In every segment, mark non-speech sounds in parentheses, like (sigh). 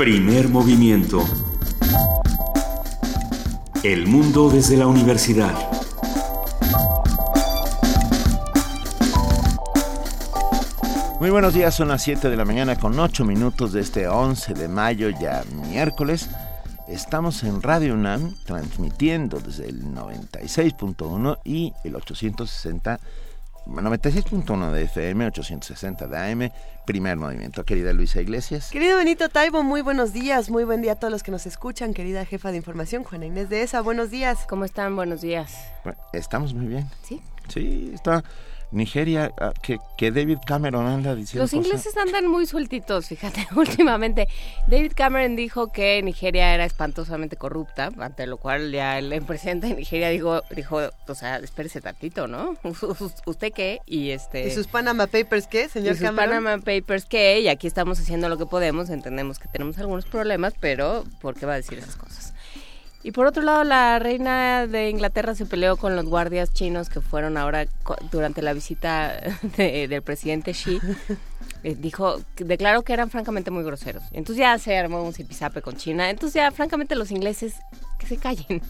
Primer movimiento. El mundo desde la universidad. Muy buenos días, son las 7 de la mañana con 8 minutos de este 11 de mayo, ya miércoles. Estamos en Radio UNAM transmitiendo desde el 96.1 y el 860 96.1 de FM, 860 de AM, primer movimiento. Querida Luisa Iglesias. Querido Benito Taibo, muy buenos días, muy buen día a todos los que nos escuchan. Querida jefa de información, Juana Inés de ESA, buenos días. ¿Cómo están? Buenos días. estamos muy bien. ¿Sí? Sí, está Nigeria, ah, que, que, David Cameron anda diciendo. Los ingleses andan muy sueltitos, fíjate, (laughs) últimamente. David Cameron dijo que Nigeria era espantosamente corrupta, ante lo cual ya el presidente de Nigeria dijo, dijo o sea, espérese tantito, ¿no? ¿Usted qué? Y este. ¿Y sus Panama Papers qué, señor ¿Y sus Panama Papers qué? Y aquí estamos haciendo lo que podemos, entendemos que tenemos algunos problemas, pero ¿por qué va a decir esas cosas? Y por otro lado, la reina de Inglaterra se peleó con los guardias chinos que fueron ahora durante la visita (laughs) del presidente Xi. (laughs) Eh, dijo, declaró que eran francamente muy groseros. Entonces ya se armó un zipizape con China. Entonces ya, francamente, los ingleses que se callen.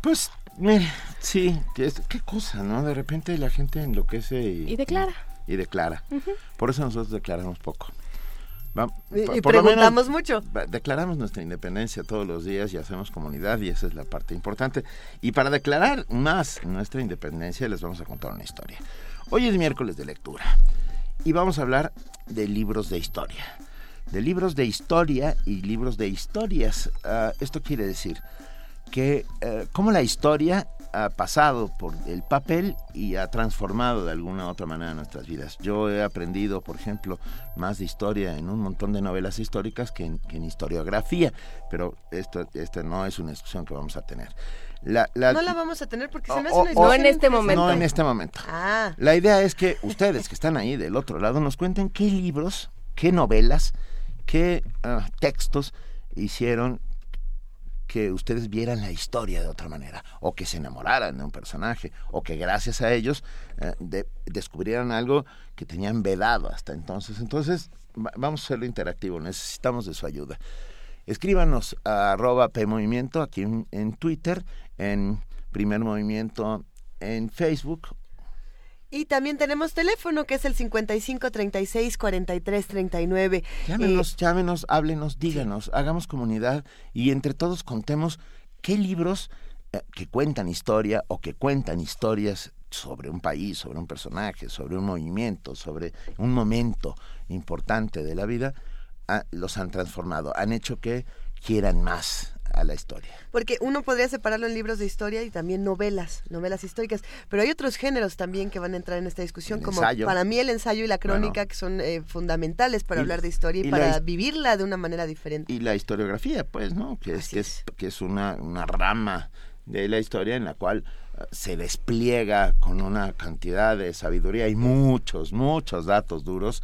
Pues, mire, sí, qué cosa, ¿no? De repente la gente enloquece y... Y declara. Y, declara. Por eso nosotros declaramos poco y, preguntamos mucho. Declaramos nuestra independencia todos los días y hacemos comunidad y esa es la parte importante. Y para declarar más nuestra independencia les vamos a contar una historia. Hoy es miércoles de lectura y vamos a hablar de libros de historia. De libros de historia y libros de historias. Ah, esto quiere decir que uh, cómo la historia ha pasado por el papel y ha transformado de alguna u otra manera nuestras vidas. Yo he aprendido, por ejemplo, más de historia en un montón de novelas históricas que en, historiografía, pero esto, no es una discusión que vamos a tener. no la vamos a tener porque se me hace una No en este momento. No en este momento. Ah. La idea es que ustedes que están ahí del otro lado nos cuenten qué libros, qué novelas, qué ah, textos hicieron que ustedes vieran la historia de otra manera, o que se enamoraran de un personaje, o que gracias a ellos eh, descubrieran algo que tenían vedado hasta entonces. Entonces, vamos a hacerlo interactivo, necesitamos de su ayuda. Escríbanos a arroba PMovimiento aquí en, en Twitter, en Primer Movimiento en Facebook y también tenemos teléfono que es el 55 36 43 39. Llámenos, llámenos, háblenos, díganos, hagamos comunidad y entre todos contemos qué libros eh, que cuentan historia o que cuentan historias sobre un país, sobre un personaje, sobre un movimiento, sobre un momento importante de la vida, ah, los han transformado, han hecho que quieran más a la historia. Porque uno podría separarlo en libros de historia y también novelas, novelas históricas, pero hay otros géneros también que van a entrar en esta discusión, como para mí el ensayo y la crónica, que son eh, fundamentales para hablar de historia y, para vivirla de una manera diferente. Y la historiografía, pues, ¿no? Que es, que es, que es una, una rama de la historia en la cual eh, se despliega con una cantidad de sabiduría y muchos, muchos datos duros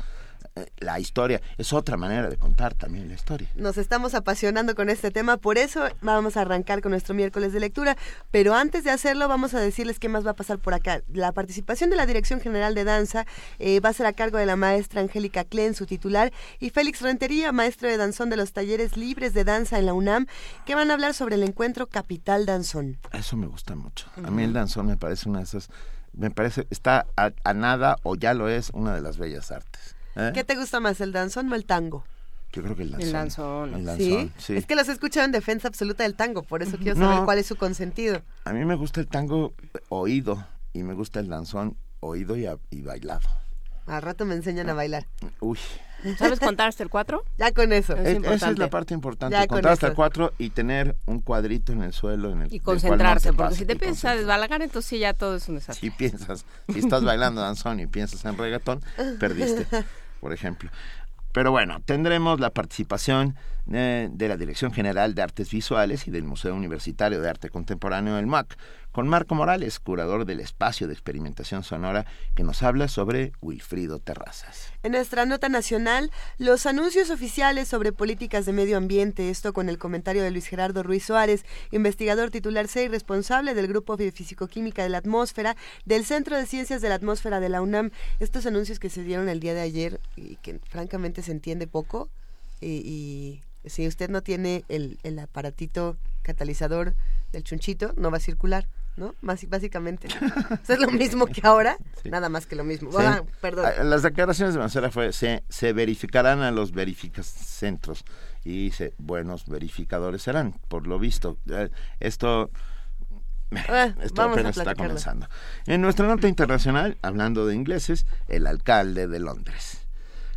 la historia. Es otra manera de contar también la historia. Nos estamos apasionando con este tema, por eso vamos a arrancar con nuestro miércoles de lectura. Pero antes de hacerlo, vamos a decirles qué más va a pasar por acá. La participación de la Dirección General de Danza eh, va a ser a cargo de la maestra Angélica Klen, su titular, y Félix Rentería, maestro de danzón de los talleres libres de danza en la UNAM, que van a hablar sobre el encuentro Capital Danzón. Eso me gusta mucho. A mí el danzón me parece una de esas me parece, está a, nada o ya lo es una de las bellas artes. ¿Eh? ¿Qué te gusta más, el danzón o el tango? Yo creo que el danzón. El danzón. ¿Sí? Es que los he escuchado en defensa absoluta del tango, por eso quiero saber cuál es su consentido. A mí me gusta el tango oído y me gusta el danzón oído y, bailado. Al rato me enseñan a bailar. Uy. ¿Sabes contar hasta el cuatro? Ya con eso. esa es la parte importante, contar hasta el cuatro y tener un cuadrito en el suelo. En el, y concentrarse, porque si te piensas desbalagar, entonces sí, ya todo es un desastre. Si piensas, si estás bailando danzón y piensas en reggaetón, perdiste. por ejemplo. Pero bueno, tendremos la participación eh, de la Dirección General de Artes Visuales y del Museo Universitario de Arte Contemporáneo del MAC, con Marco Morales, curador del espacio de experimentación sonora, que nos habla sobre Wilfrido Terrazas. En nuestra nota nacional, los anuncios oficiales sobre políticas de medio ambiente, esto con el comentario de Luis Gerardo Ruiz Suárez, investigador titular C y responsable del Grupo de Fisicoquímica de la Atmósfera del Centro de Ciencias de la Atmósfera de la UNAM. Estos anuncios que se dieron el día de ayer y que francamente se entiende poco y Si usted no tiene el, el aparatito catalizador del chunchito, no va a circular. ¿No? Más, básicamente. es lo mismo que ahora, nada más que lo mismo. Ah, perdón. Ah, las declaraciones de Mancera fue, se, se verificarán a los verificacentros y se, buenos verificadores serán, por lo visto. Eh, esto... Ah, esto apenas está comenzando. En nuestra nota internacional, hablando de ingleses, el alcalde de Londres.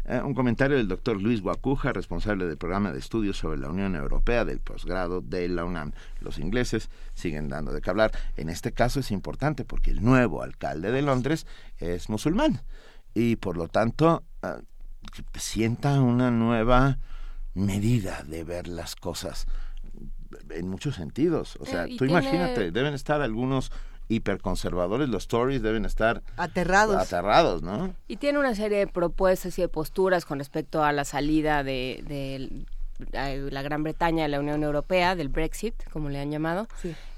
Eh, un comentario del doctor Luis Guacuja, responsable del programa de estudios sobre la Unión Europea del posgrado de la UNAM. Los ingleses siguen dando de qué hablar. En este caso es importante porque el nuevo alcalde de Londres es musulmán y por lo tanto eh, sienta una nueva medida de ver las cosas en muchos sentidos. O sea, eh, tú imagínate, deben estar algunos hiperconservadores, los Tories deben estar aterrados. Aterrados, ¿no? Y tiene una serie de propuestas y de posturas con respecto a la salida de, la Gran Bretaña de la Unión Europea, del Brexit, como le han llamado,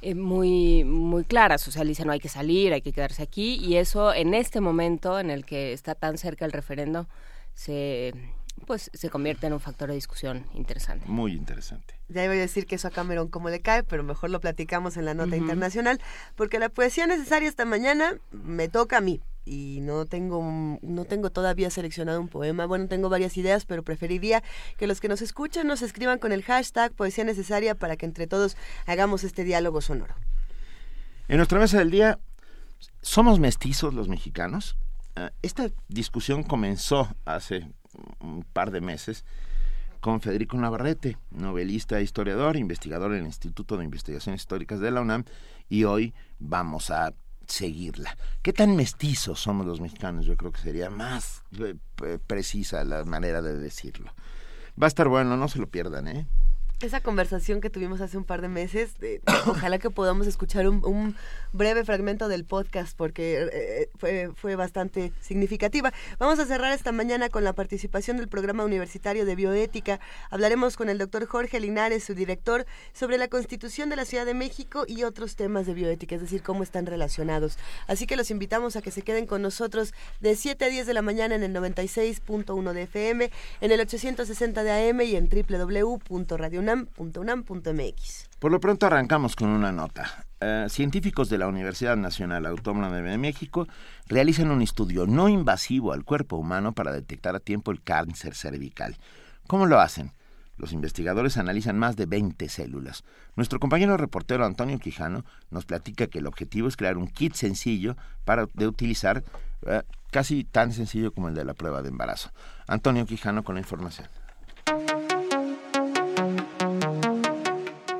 eh, muy, muy claras. O sea, dice no hay que salir, hay que quedarse aquí. Y eso en este momento en el que está tan cerca el referendo, se pues se convierte en un factor de discusión interesante. Muy interesante. Ya iba a decir que eso a Cameron como le cae, pero mejor lo platicamos en la nota internacional, porque la poesía necesaria esta mañana me toca a mí y no tengo no tengo todavía seleccionado un poema. Bueno, tengo varias ideas, pero preferiría que los que nos escuchan nos escriban con el hashtag poesía necesaria para que entre todos hagamos este diálogo sonoro. En nuestra mesa del día, ¿somos mestizos los mexicanos? Ah, esta discusión comenzó hace un par de meses con Federico Navarrete, novelista historiador, investigador en el Instituto de Investigaciones Históricas de la UNAM, y hoy vamos a seguirla. ¿Qué tan mestizos somos los mexicanos? Yo creo que sería más eh, precisa la manera de decirlo. Va a estar bueno, no se lo pierdan, ¿eh? Esa conversación que tuvimos hace un par de meses, (coughs) ojalá que podamos escuchar un, breve fragmento del podcast porque eh, eh, fue, fue bastante significativa. Vamos a cerrar esta mañana con la participación del programa universitario de bioética. Hablaremos con el doctor Jorge Linares, su director, sobre la constitución de la Ciudad de México y otros temas de bioética, es decir, cómo están relacionados. Así que los invitamos a que se queden con nosotros de 7 a 10 de la mañana en el 96.1 de FM, en el 860 de AM y en www.radio Por lo pronto arrancamos con una nota. Eh, científicos de la Universidad Nacional Autónoma de México realizan un estudio no invasivo al cuerpo humano para detectar a tiempo el cáncer cervical. ¿Cómo lo hacen? Los investigadores analizan más de 20 células. Nuestro compañero reportero Antonio Quijano nos platica que el objetivo es crear un kit sencillo para de utilizar, eh, casi tan sencillo como el de la prueba de embarazo. Antonio Quijano con la información.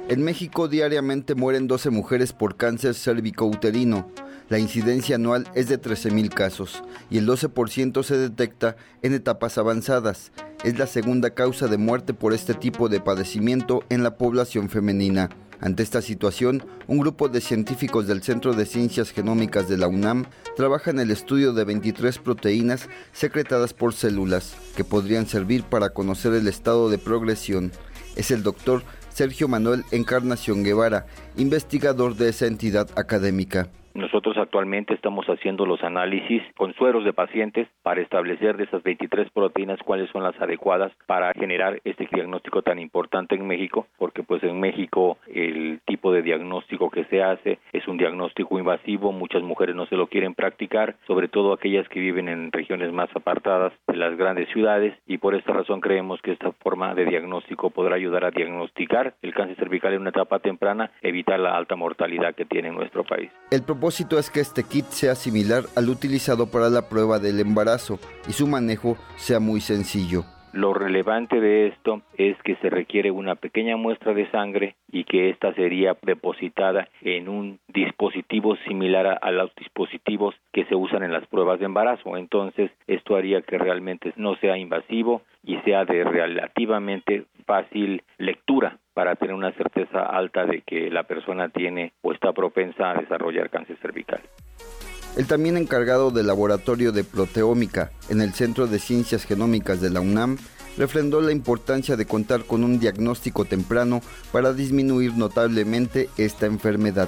En México diariamente mueren 12 mujeres por cáncer cérvico-uterino. La incidencia anual es de 13.000 casos y el 12% se detecta en etapas avanzadas. Es la segunda causa de muerte por este tipo de padecimiento en la población femenina. Ante esta situación, un grupo de científicos del Centro de Ciencias Genómicas de la UNAM trabaja en el estudio de 23 proteínas secretadas por células que podrían servir para conocer el estado de progresión. Es el doctor Sergio Manuel Encarnación Guevara, investigador de esa entidad académica. Nosotros actualmente estamos haciendo los análisis con sueros de pacientes para establecer de esas 23 proteínas cuáles son las adecuadas para generar este diagnóstico tan importante en México, porque pues en México el tipo de diagnóstico que se hace es un diagnóstico invasivo, muchas mujeres no se lo quieren practicar, sobre todo aquellas que viven en regiones más apartadas de las grandes ciudades y por esta razón creemos que esta forma de diagnóstico podrá ayudar a diagnosticar el cáncer cervical en una etapa temprana, evitar la alta mortalidad que tiene en nuestro país. Es que este kit sea similar al utilizado para la prueba del embarazo y su manejo sea muy sencillo. Lo relevante de esto es que se requiere una pequeña muestra de sangre y que ésta sería depositada en un dispositivo similar a, los dispositivos que se usan en las pruebas de embarazo. Entonces, esto haría que realmente no sea invasivo y sea de relativamente fácil lectura para tener una certeza alta de que la persona tiene o está propensa a desarrollar cáncer cervical. El también encargado del laboratorio de proteómica en el Centro de Ciencias Genómicas de la UNAM refrendó la importancia de contar con un diagnóstico temprano para disminuir notablemente esta enfermedad.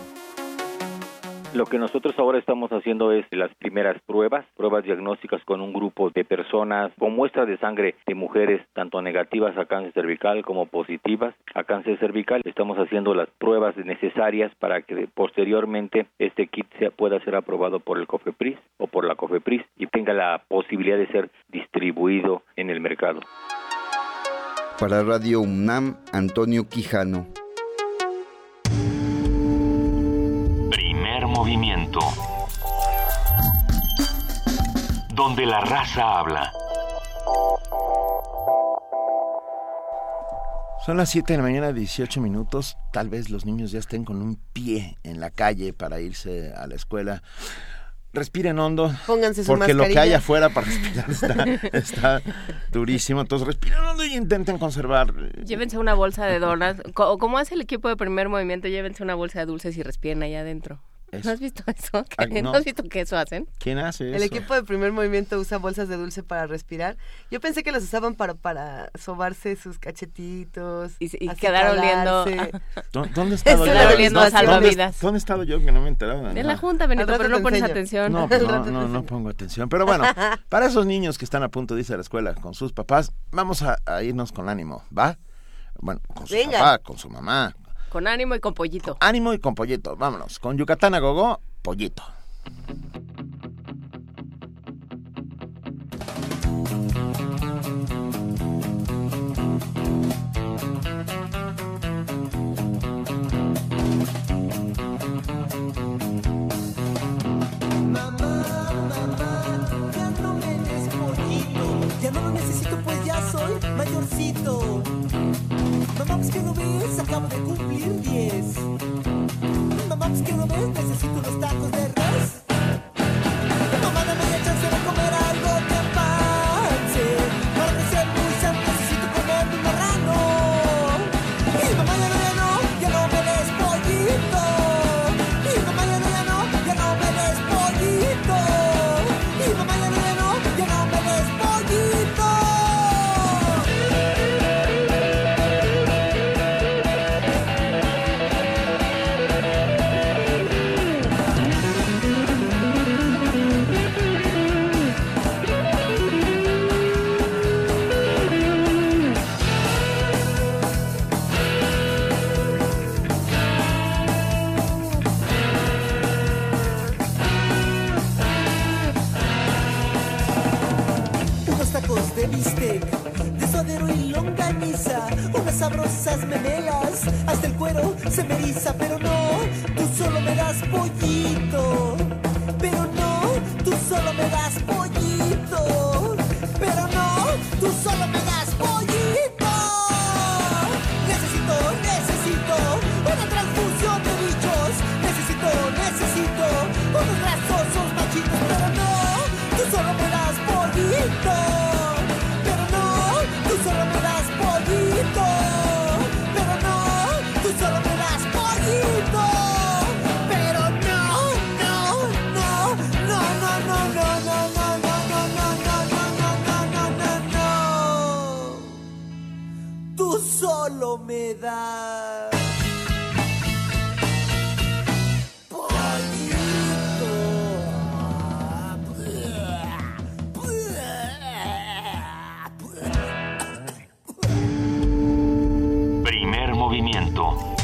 Lo que nosotros ahora estamos haciendo es las primeras pruebas, pruebas diagnósticas con un grupo de personas con muestra de sangre de mujeres tanto negativas a cáncer cervical como positivas a cáncer cervical. Estamos haciendo las pruebas necesarias para que posteriormente este kit sea, pueda ser aprobado por el COFEPRIS o por la COFEPRIS y tenga la posibilidad de ser distribuido en el mercado. Para Radio UNAM, Antonio Quijano. Movimiento. Donde la raza habla. Son las 7 de la mañana, 18 minutos. Tal vez los niños ya estén con un pie en la calle para irse a la escuela respiren hondo. Pónganse su Porque lo que hay afuera para respirar (laughs) está, durísimo. Entonces respiren hondo y intenten conservar. Eh, llévense una bolsa de donas. O como hace el equipo de primer movimiento, llévense una bolsa de dulces y respiren ahí adentro. ¿No has visto eso? no. has visto que eso hacen? ¿Quién hace eso? El equipo de primer movimiento usa bolsas de dulce para respirar. Yo pensé que los usaban para, para sobarse sus cachetitos. Y, quedar oliendo. (laughs) ¿Dónde (laughs) he estado yo? oliendo a salvavidas. ¿Dónde he estado yo que no me he enterado? En la junta, Benito, pero no pones atención. No, (laughs) pues no, no, no, pongo atención. Pero bueno, para esos niños que están a punto de irse a la escuela con sus papás, vamos a, irnos con ánimo, ¿va? Bueno, con su papá, con su mamá, con ánimo y con pollito. Ánimo y con pollito. Vámonos. Con Yucatán a gogo, pollito. Ya no lo necesito, pues ya soy mayorcito. Mamá, pues que no ves, acabo de cumplir 10. Mamá, pues que no ves, necesito unos tacos de res. Unas sabrosas memelas, hasta el cuero se me eriza, pero no, das. Primer movimiento.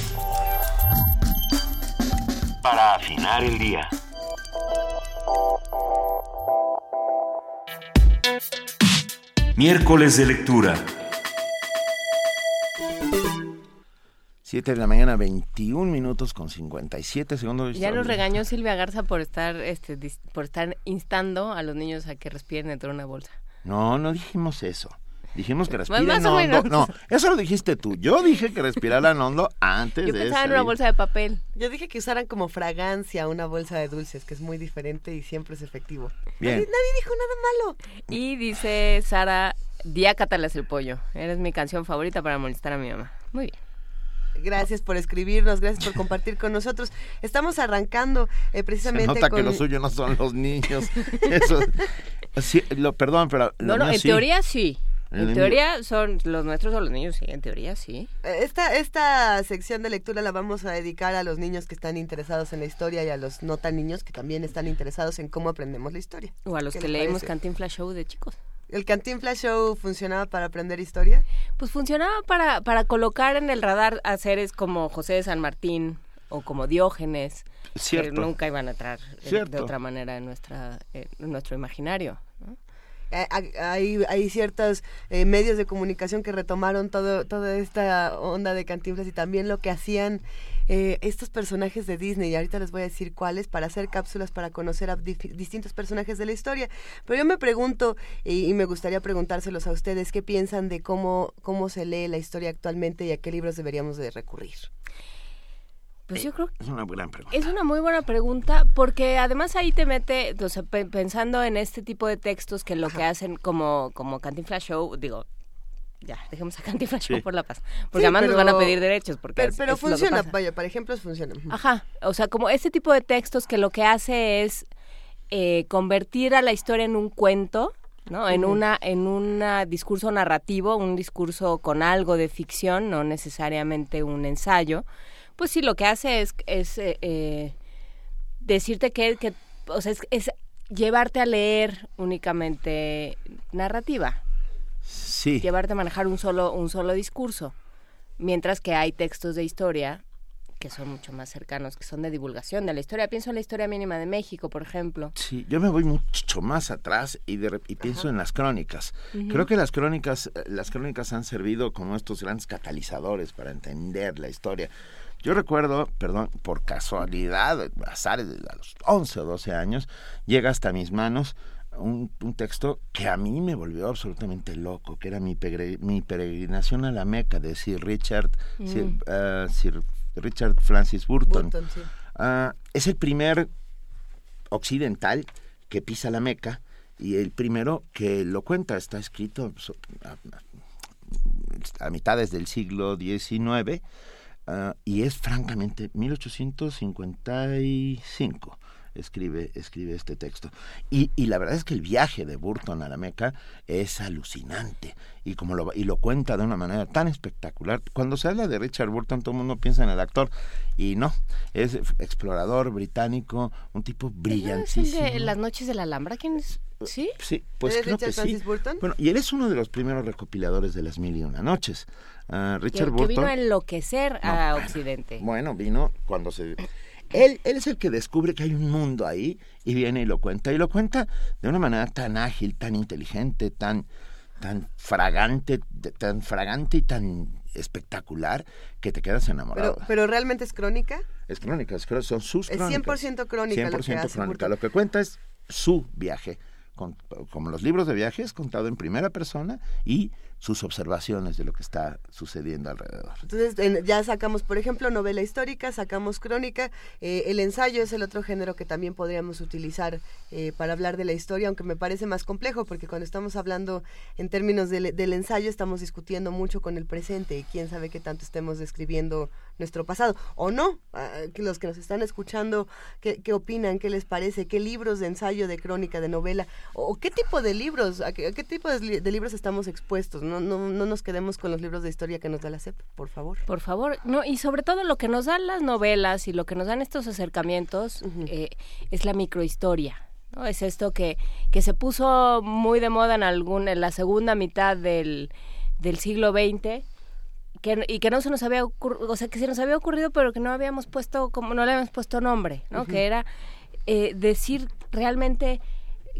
Para afinar el día. Miércoles de lectura. 7 de la mañana, 21 minutos con 57 segundos. Ya nos regañó Silvia Garza por estar, este, por estar instando a los niños a que respiren dentro de una bolsa. No, no dijimos eso. Dijimos que más o hondo. No, eso lo dijiste tú. Yo dije que respiraran hondo antes Yo de pensaba en una bolsa de papel. Yo dije que usaran como fragancia una bolsa de dulces, que es muy diferente y siempre es efectivo. Bien. Nadie, nadie dijo nada malo. Y dice Sara, Diácatalas el pollo. Eres mi canción favorita para molestar a mi mamá. Muy bien. Gracias por escribirnos, gracias por compartir con nosotros. Estamos arrancando eh, Se precisamente nota con... que lo suyo no son los niños. (laughs) Eso, sí, lo, perdón, pero... lo No, no, en sí. teoría sí. En teoría son los nuestros o los niños, sí, en teoría sí. Esta, esta sección de lectura la vamos a dedicar a los niños que están interesados en la historia y a los no tan niños que también están interesados en cómo aprendemos la historia. O a los ¿Qué que le leímos parece? Cantinflas Show de chicos. ¿El Cantinflas Show funcionaba para aprender historia? Pues funcionaba para, para colocar en el radar a seres como José de San Martín o como Diógenes, Cierto. que nunca iban a entrar eh, Cierto. de otra manera en, nuestra, eh, en nuestro imaginario. ¿no? Eh, Hay, hay ciertos eh, medios de comunicación que retomaron todo, toda esta onda de Cantinflas y también lo que hacían eh, estos personajes de Disney. Y ahorita les voy a decir cuáles para hacer cápsulas para conocer a distintos personajes de la historia. Pero yo me pregunto, y, y me gustaría preguntárselos a ustedes, ¿qué piensan de cómo, cómo se lee la historia actualmente y a qué libros deberíamos de recurrir? Pues yo creo que Es una gran pregunta. es una muy buena pregunta porque además ahí te mete, o sea, pe- pensando en este tipo de textos que lo que hacen como, como Cantinflas Show, digo, ya, dejemos a Cantinflas Sí. por la paz. Porque Sí, además nos van a pedir derechos. Porque Pero, es funciona, vaya, para ejemplos funciona. Ajá, o sea, como este tipo de textos que lo que hace es eh, convertir a la historia en un cuento, ¿no? En una en un discurso narrativo, un discurso con algo de ficción, no necesariamente un ensayo. Pues sí, lo que hace es, es eh, eh, decirte que, que o sea, es, es llevarte a leer únicamente narrativa, Sí. llevarte a manejar un solo un solo discurso, mientras que hay textos de historia que son mucho más cercanos, que son de divulgación de la historia. Pienso en la historia mínima de México, por ejemplo. Sí, yo me voy mucho más atrás y, de y pienso en las crónicas. Creo que las crónicas, las crónicas han servido como estos grandes catalizadores para entender la historia. Yo recuerdo, perdón, por casualidad, azares a los 11 o 12 años, llega hasta mis manos un, un texto que a mí me volvió absolutamente loco, que era mi, peregrinación a la Meca de Sir Richard, Sir, ah, Sir Richard Francis Burton. Burton, sí. Ah, es el primer occidental que pisa la Meca y el primero que lo cuenta. Está escrito a, a mitades del siglo XIX ah, y es francamente 1855 escribe, escribe este texto. Y, y la verdad es que el viaje de Burton a la Meca es alucinante. Y como lo, y lo cuenta de una manera tan espectacular. Cuando se habla de Richard Burton, todo el mundo piensa en el actor. Y no, es explorador británico, un tipo ¿Es el brillantísimo. de Las noches de la Alhambra? ¿Quién es? ¿Sí? Sí, pues ¿Es creo Richard que sí. Burton? Bueno, y él es uno de los primeros recopiladores de las mil y una noches. Ah, Richard que Burton. vino a enloquecer a Occidente. Bueno, vino cuando se... Él, él es el que descubre que hay un mundo ahí y viene y lo cuenta. Y lo cuenta de una manera tan ágil, tan inteligente, tan, tan fragante, tan fragante y tan espectacular que te quedas enamorado. Pero, pero realmente es crónica. Es crónica, es cro- son sus Es crónicas. 100% crónica lo que 100% hace crónica. Lo que cuenta es su viaje. con- como los libros de viajes, contado en primera persona y sus observaciones de lo que está sucediendo alrededor. Entonces en- ya sacamos, por ejemplo, novela histórica, sacamos crónica. eh, el ensayo es el otro género que también podríamos utilizar eh, para hablar de la historia, aunque me parece más complejo, porque cuando estamos hablando en términos del, ensayo estamos discutiendo mucho con el presente y quién sabe qué tanto estemos describiendo nuestro pasado. O no, los que nos están escuchando, ¿qué, opinan? ¿Qué les parece? ¿Qué libros de ensayo, de crónica, de novela? ¿O qué tipo de libros? ¿A qué, tipo de, de libros estamos expuestos? No, no, no nos quedemos con los libros de historia que nos da la SEP, por favor. Por favor, no y sobre todo lo que nos dan las novelas y lo que nos dan estos acercamientos eh, es la microhistoria. ¿no? Es esto que, que se puso muy de moda en algún en la segunda mitad del, del siglo XX que, y que no se nos había ocurrido, o sea, que se nos había ocurrido, pero que no habíamos puesto, como no le habíamos puesto nombre, ¿no? Que era eh, decir realmente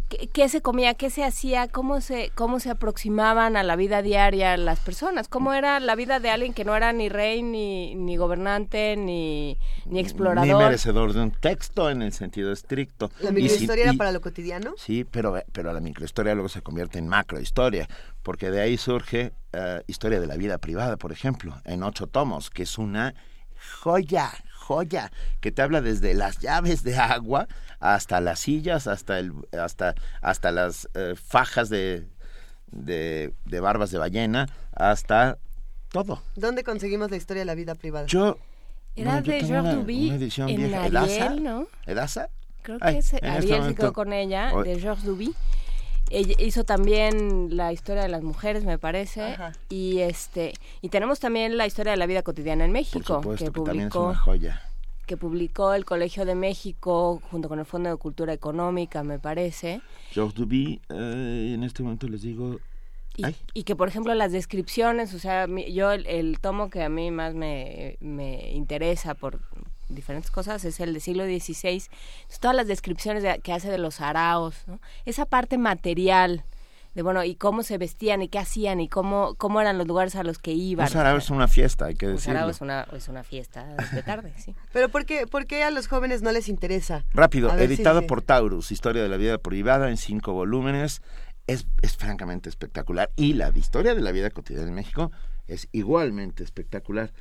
qué, qué se comía, qué se hacía, cómo se, cómo se aproximaban a la vida diaria las personas, cómo era la vida de alguien que no era ni rey, ni, ni gobernante, ni, ni Ni explorador. merecedor de un texto en el sentido estricto. La Y microhistoria si- era para lo cotidiano. Sí, pero, pero la microhistoria luego se convierte en macrohistoria, porque de ahí surge eh, Historia de la Vida Privada, por ejemplo, en ocho tomos, que es una joya, joya, que te habla desde las llaves de agua hasta las sillas, hasta, el, hasta, hasta las eh, fajas de, de, de barbas de ballena, hasta todo. ¿Dónde conseguimos la historia de la vida privada? Yo... Era bueno, yo de una- Duby una edición en vieja. Ariel, ¿Edasa? ¿no? ¿Edasa? Creo que Ay, es en este Ariel se momento- quedó con ella, Hoy- de Georges Duby. Ella hizo también la historia de las mujeres, me parece, Ajá. y este y tenemos también la historia de la vida cotidiana en Por México, supuesto, que que también es publicó una joya. Que publicó el Colegio de México junto con el Fondo de Cultura Económica, me parece. Georges Duby, eh, en este momento les digo... Y, y que, por ejemplo, las descripciones, o sea, mi- yo el, el tomo que a mí más me, me interesa por diferentes cosas es el del siglo XVI. Todas las descripciones de- que hace de los araos, ¿no? esa parte material de, bueno, y cómo se vestían y qué hacían y cómo, cómo eran los lugares a los que iban. Un sarao es una fiesta, hay que Un sarao decirlo. es una, es una fiesta de tarde, sí. (laughs) Pero ¿por qué, por qué a los jóvenes no les interesa? Rápido, ver, editado sí. por Taurus, Historia de la vida privada en cinco volúmenes. Es, es francamente espectacular. Y la historia de la vida cotidiana en México es igualmente espectacular.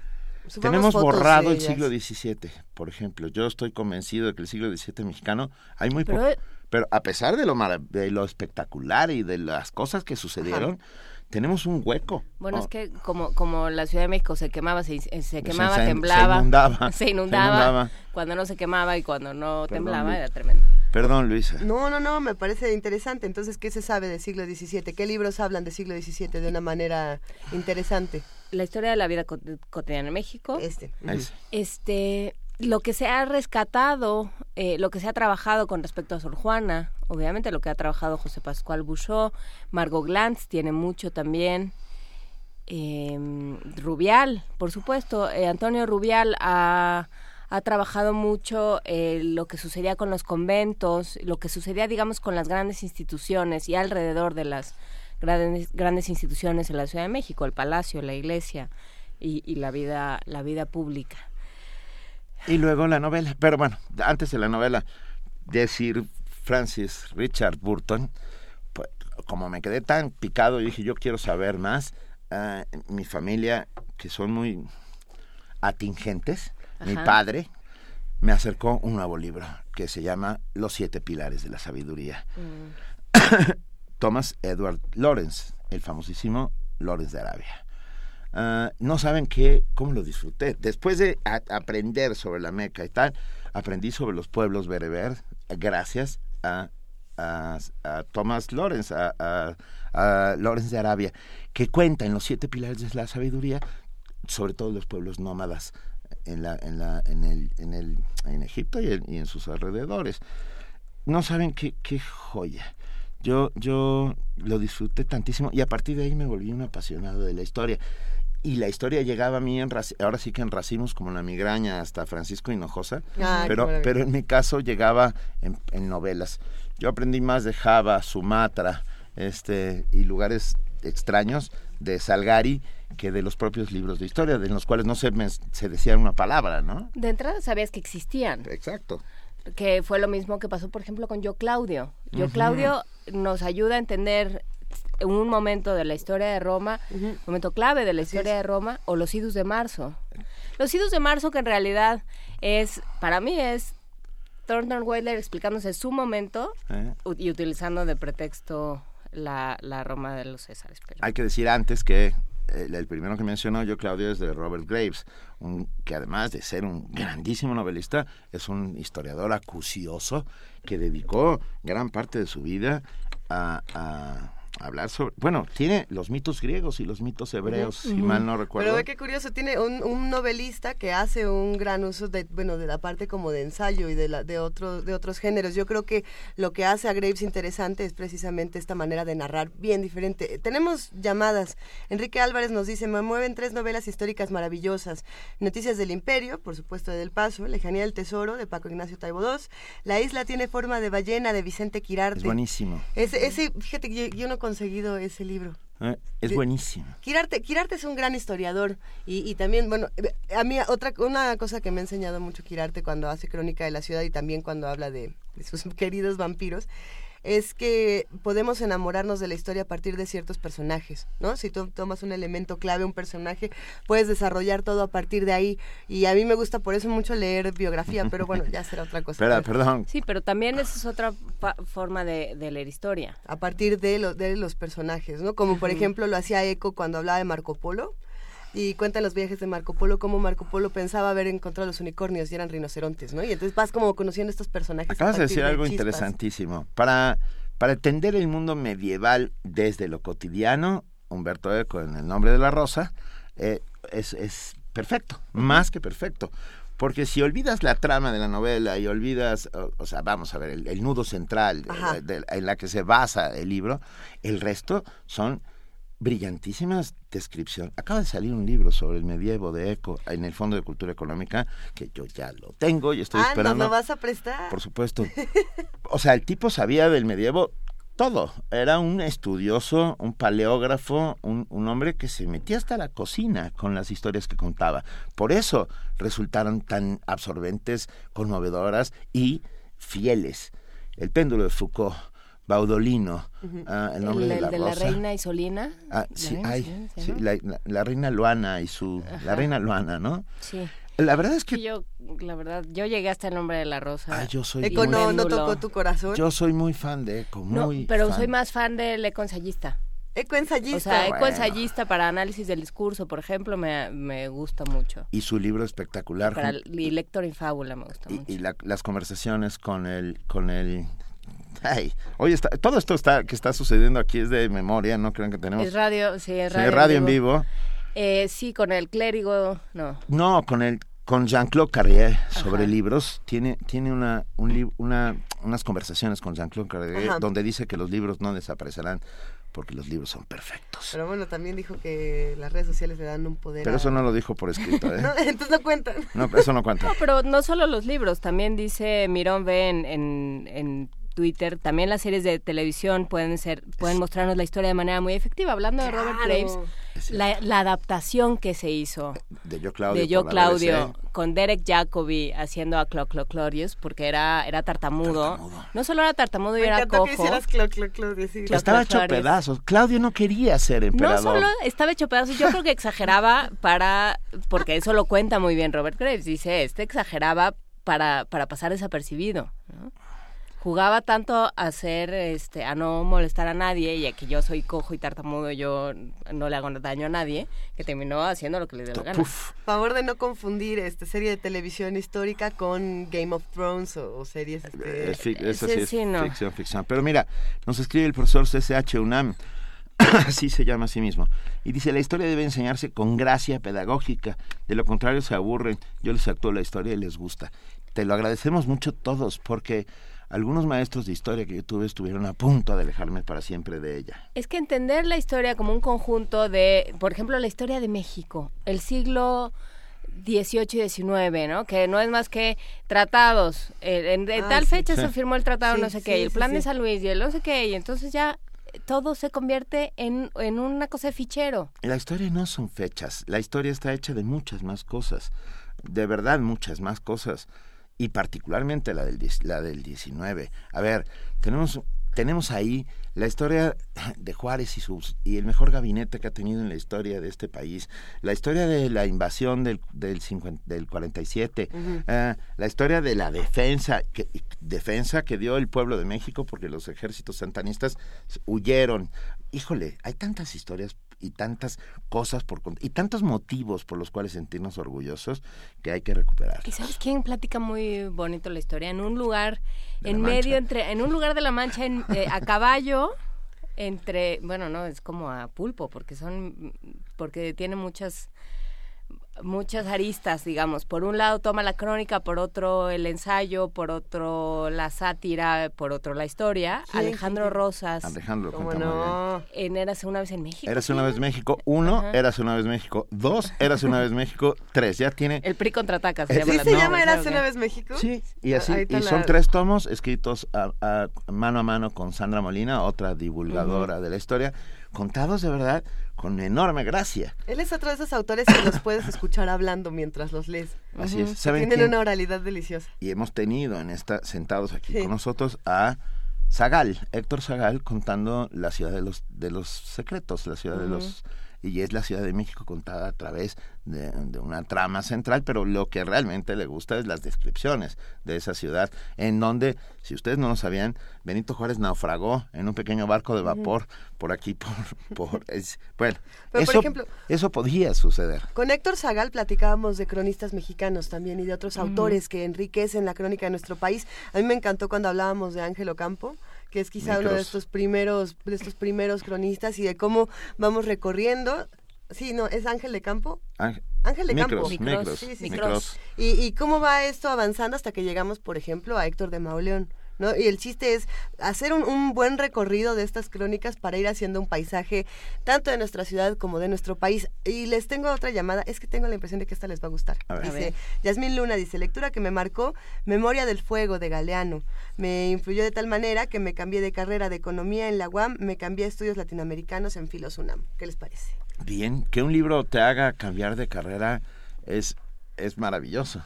Subamos Tenemos borrado el siglo XVII, por ejemplo. Yo estoy convencido de que el siglo XVII mexicano hay muy poco. Pero a pesar de lo, mara- de lo espectacular y de las cosas que sucedieron, tenemos un hueco. Bueno, ¿no? es que como, como la Ciudad de México se quemaba, se, se quemaba, se- se temblaba. inundaba, (laughs) Se se inundaba. inundaba. Cuando no se quemaba y cuando no Perdón, temblaba Luis. era tremendo. Perdón, Luisa. No, no, no, me parece interesante. Entonces, ¿qué se sabe del siglo XVII? ¿Qué libros hablan del siglo XVII de una manera interesante? La historia de la vida cot- cotidiana en México. Este. Este, lo que se ha rescatado, eh, lo que se ha trabajado con respecto a Sor Juana, obviamente lo que ha trabajado José Pascual Bouchot, Margot Glantz tiene mucho también. eh, Rubial, por supuesto, eh, Antonio Rubial ha, ha trabajado mucho eh, lo que sucedía con los conventos, lo que sucedía, digamos, con las grandes instituciones y alrededor de las grandes, grandes instituciones en la Ciudad de México, el palacio, la iglesia y, y la vida, la vida pública. Y luego la novela. Pero bueno, antes de la novela, decir Francis Richard Burton, pues, como me quedé tan picado, yo dije, yo quiero saber más. Ah, mi familia, que son muy atingentes, mi padre me acercó un nuevo libro que se llama Los siete pilares de la sabiduría. (coughs) Thomas Edward Lawrence, el famosísimo Lawrence de Arabia. Ah, no saben qué, cómo lo disfruté. Después de aprender sobre la Meca y tal, aprendí sobre los pueblos bereber gracias a, a, Thomas Lawrence, a, a- a Lawrence de Arabia, que cuenta en los siete pilares de la sabiduría sobre todo los pueblos nómadas en la en la en el en el en Egipto y en, y en sus alrededores. No saben qué, qué joya. Yo yo lo disfruté tantísimo y a partir de ahí me volví un apasionado de la historia y la historia llegaba a mí en ahora sí que en racimos como la migraña hasta Francisco Hinojosa Ah, pero pero en mi caso llegaba en, en novelas. Yo aprendí más de Java Sumatra este y lugares extraños de Salgari que de los propios libros de historia de los cuales no se men- se decía una palabra no De entrada sabías que existían, exacto. Que fue lo mismo que pasó, por ejemplo, con Yo Claudio. Yo Claudio nos ayuda a entender un momento de la historia de Roma, un momento clave de la historia de Roma, o los idus de marzo. Los idus de marzo que en realidad es, para mí es Thornton Wilder explicándose su momento ¿eh? y utilizando de pretexto la, la Roma de los Césares. Pero... Hay que decir antes que el, el primero que mencionó yo, Claudio, es de Robert Graves, un, que además de ser un grandísimo novelista, es un historiador acucioso que dedicó gran parte de su vida a, a hablar sobre... Bueno, tiene los mitos griegos y los mitos hebreos, si mal no recuerdo. Pero ve qué curioso, tiene un, un novelista que hace un gran uso de, bueno, de la parte como de ensayo y de, la, de, otro, de otros géneros. Yo creo que lo que hace a Graves interesante es precisamente esta manera de narrar bien diferente. Tenemos llamadas. Enrique Álvarez nos dice, me mueven tres novelas históricas maravillosas. Noticias del Imperio, por supuesto de Del Paso, Lejanía del Tesoro, de Paco Ignacio Taibo II. La isla tiene forma de ballena, de Vicente Quirarte. Es buenísimo. Ese, ese, fíjate que yo, yo no conseguido ese libro. ¿eh? Es buenísimo. Quirarte, Quirarte es un gran historiador y, y también, bueno, eh, a mí otra una cosa que me ha enseñado mucho Quirarte cuando hace Crónica de la Ciudad y también cuando habla de, de sus (laughs) queridos vampiros es que podemos enamorarnos de la historia a partir de ciertos personajes, ¿no? Si tú tomas un elemento clave, un personaje, puedes desarrollar todo a partir de ahí. Y a mí me gusta por eso mucho leer biografía, pero bueno, ya será otra cosa. Espera, perdón. Sí, pero también esa es otra forma de, de leer historia. a partir de, lo- de los personajes, ¿no? Como por ejemplo lo hacía Eco cuando hablaba de Marco Polo y cuenta en los viajes de Marco Polo cómo Marco Polo pensaba haber encontrado los unicornios y eran rinocerontes, ¿no? Y entonces vas como conociendo estos personajes. Acabas de decir algo interesantísimo. Para, Para entender el mundo medieval desde lo cotidiano, Humberto Eco en El nombre de la rosa eh, es, es perfecto, más que perfecto. Porque si olvidas la trama de la novela y olvidas, o, o sea, vamos a ver, el, el nudo central eh, de- en la que se basa el libro, el resto son brillantísimas descripciones. Acaba de salir un libro sobre el medievo de Eco en el Fondo de Cultura Económica, que yo ya lo tengo y estoy ah, ¿nos esperando. lo vas a prestar? Por supuesto. (laughs) O sea, el tipo sabía del medievo todo. Era un estudioso, un paleógrafo, un, un hombre que se metía hasta la cocina con las historias que contaba. Por eso resultaron tan absorbentes, conmovedoras y fieles. El péndulo de Foucault, Baudolino, ah, el nombre el, de la de la rosa. reina Isolina. Ah, ¿La sí, la, la- la reina Luana y su... La reina Luana, ¿no? Sí. La verdad es Que yo, la verdad, yo llegué hasta el nombre de la rosa. ah, yo soy Eco muy, no, tocó tu corazón. yo soy muy fan de Eco, no, muy pero fan. soy más fan del ensayista. Eco ensayista. O sea, Bueno. ensayista para análisis del discurso, por ejemplo, me, me gusta mucho. y su libro espectacular Para jun- y lector en fábula me gusta y, mucho. y la- las conversaciones con el con el ay oye está, todo esto está que está sucediendo aquí es de memoria no crean que tenemos es radio, sí, es Sí, radio, en vivo Eh, sí, con el clérigo, no. no con el con Jean-Claude Carrier sobre libros tiene tiene una un una unas conversaciones con Jean-Claude Carrier Ajá. donde dice que los libros no desaparecerán porque los libros son perfectos Pero bueno, también dijo que las redes sociales le dan un poder. pero a- eso no lo dijo por escrito ¿eh? (laughs) No, entonces no cuentan. no eso no cuenta No, pero no solo los libros, también dice Mirón B en, en, en Twitter, también las series de televisión pueden ser, pueden mostrarnos la historia de manera muy efectiva. Hablando de Robert. Graves, la, la adaptación que se hizo de yo Claudio de Yo con Derek Jacobi haciendo a Clo Clo Clorius, porque era, era tartamudo. Tartamudo. No solo era tartamudo y era cojo. clo, clo. Clo- estaba hecho pedazos Claudio no quería ser No emperador solo estaba hecho pedazos, yo creo que exageraba para, porque eso lo cuenta muy bien Robert Graves, dice, este exageraba para, para pasar desapercibido. ¿no? Jugaba tanto a ser, este, a no molestar a nadie y a que yo soy cojo y tartamudo, yo no le hago daño a nadie, que terminó haciendo lo que le dio la gana. Favor de no confundir este serie de televisión histórica con Game of Thrones o, o series. este, Es fic- eso sí, sí es sí, no. ficción, ficción. Pero mira, nos escribe el profesor CCH UNAM, (coughs) así se llama a sí mismo, y dice, la historia debe enseñarse con gracia pedagógica, de lo contrario se aburren, yo les actúo la historia y les gusta. Te lo agradecemos mucho todos, porque algunos maestros de historia que yo tuve estuvieron a punto de alejarme para siempre de ella. Es que entender la historia como un conjunto de, por ejemplo, la historia de México, el siglo 18 y 19, ¿no? Que no es más que tratados. Eh, en, en Ay, tal sí. fecha se firmó el tratado, Sí, no sé sí, qué, y el sí, plan de. San Luis y el no sé qué, y entonces ya todo se convierte en, en una cosa de fichero. La historia no son fechas, la historia está hecha de muchas más cosas, de verdad muchas más cosas, y particularmente la del, la del 19. A ver, tenemos, tenemos ahí la historia de Juárez y, sus, y el mejor gabinete que ha tenido en la historia de este país, la historia de la invasión del, del, 50 del 47, eh, la historia de la defensa que, defensa que dio el pueblo de México porque los ejércitos santanistas huyeron. Híjole, hay tantas historias y tantas cosas por y tantos motivos por los cuales sentirnos orgullosos que hay que recuperar. ¿Y sabes quién platica muy bonito la historia? En un lugar, en medio, entre, en un lugar de la Mancha, en, eh, a caballo, entre, bueno, no, es como a pulpo, porque son, porque tiene muchas, muchas aristas, digamos. Por un lado toma la crónica, por otro el ensayo, por otro la sátira, por otro la historia. ¿Quién? Alejandro. Rosas, Alejandro ¿Cómo no? en Érase una vez en México. Érase una vez México. Uno, Ajá. Érase una vez México. Dos, Érase una vez México. Tres, ya tiene... El PRI contraataca, se Eh, llama ¿Sí la se no, llama ¿o una vez México? Sí, y así, Ahí está y son la- tres tomos escritos a, a- mano a mano con Sandra Molina, otra divulgadora de la historia, contados de verdad con enorme gracia. Él es otro de esos autores que los puedes escuchar hablando mientras los lees. Así es. ¿Saben Tienen quién? una oralidad deliciosa. Y hemos tenido en esta, sentados aquí Sí. con nosotros a Zagal, Héctor Zagal, contando la ciudad de los, de los secretos, la ciudad de los... Y es la Ciudad de México contada a través de, de una trama central, pero lo que realmente le gusta es las descripciones de esa ciudad, en donde, si ustedes no lo sabían, Benito Juárez naufragó en un pequeño barco de vapor por aquí, por... por (laughs) es- bueno, Pero, por eso, ejemplo- eso podía suceder. Con Héctor Zagal platicábamos de cronistas mexicanos también y de otros autores que enriquecen la crónica de nuestro país. A mí me encantó cuando hablábamos de Ángel Ocampo, que es quizá uno de estos primeros, de estos primeros cronistas y de cómo vamos recorriendo. Sí, no, es Ángel de Campo. Ángel- Ángel de Campo. Micros, micros, Sí, sí, sí. micros. Y, y cómo va esto avanzando hasta que llegamos, por ejemplo, a Héctor de Mauleón. ¿No? Y el chiste es hacer un, un buen recorrido de estas crónicas para ir haciendo un paisaje tanto de nuestra ciudad como de nuestro país. Y les tengo otra llamada, es que tengo la impresión de que esta les va a gustar. A ver. A Dice, ver. Yasmín Luna dice, lectura que me marcó, Memoria del Fuego de Galeano. Me influyó de tal manera que me cambié de carrera de economía en la UAM, me cambié a estudios latinoamericanos en Filos UNAM. ¿Qué les parece? Bien, que un libro te haga cambiar de carrera es, es maravilloso.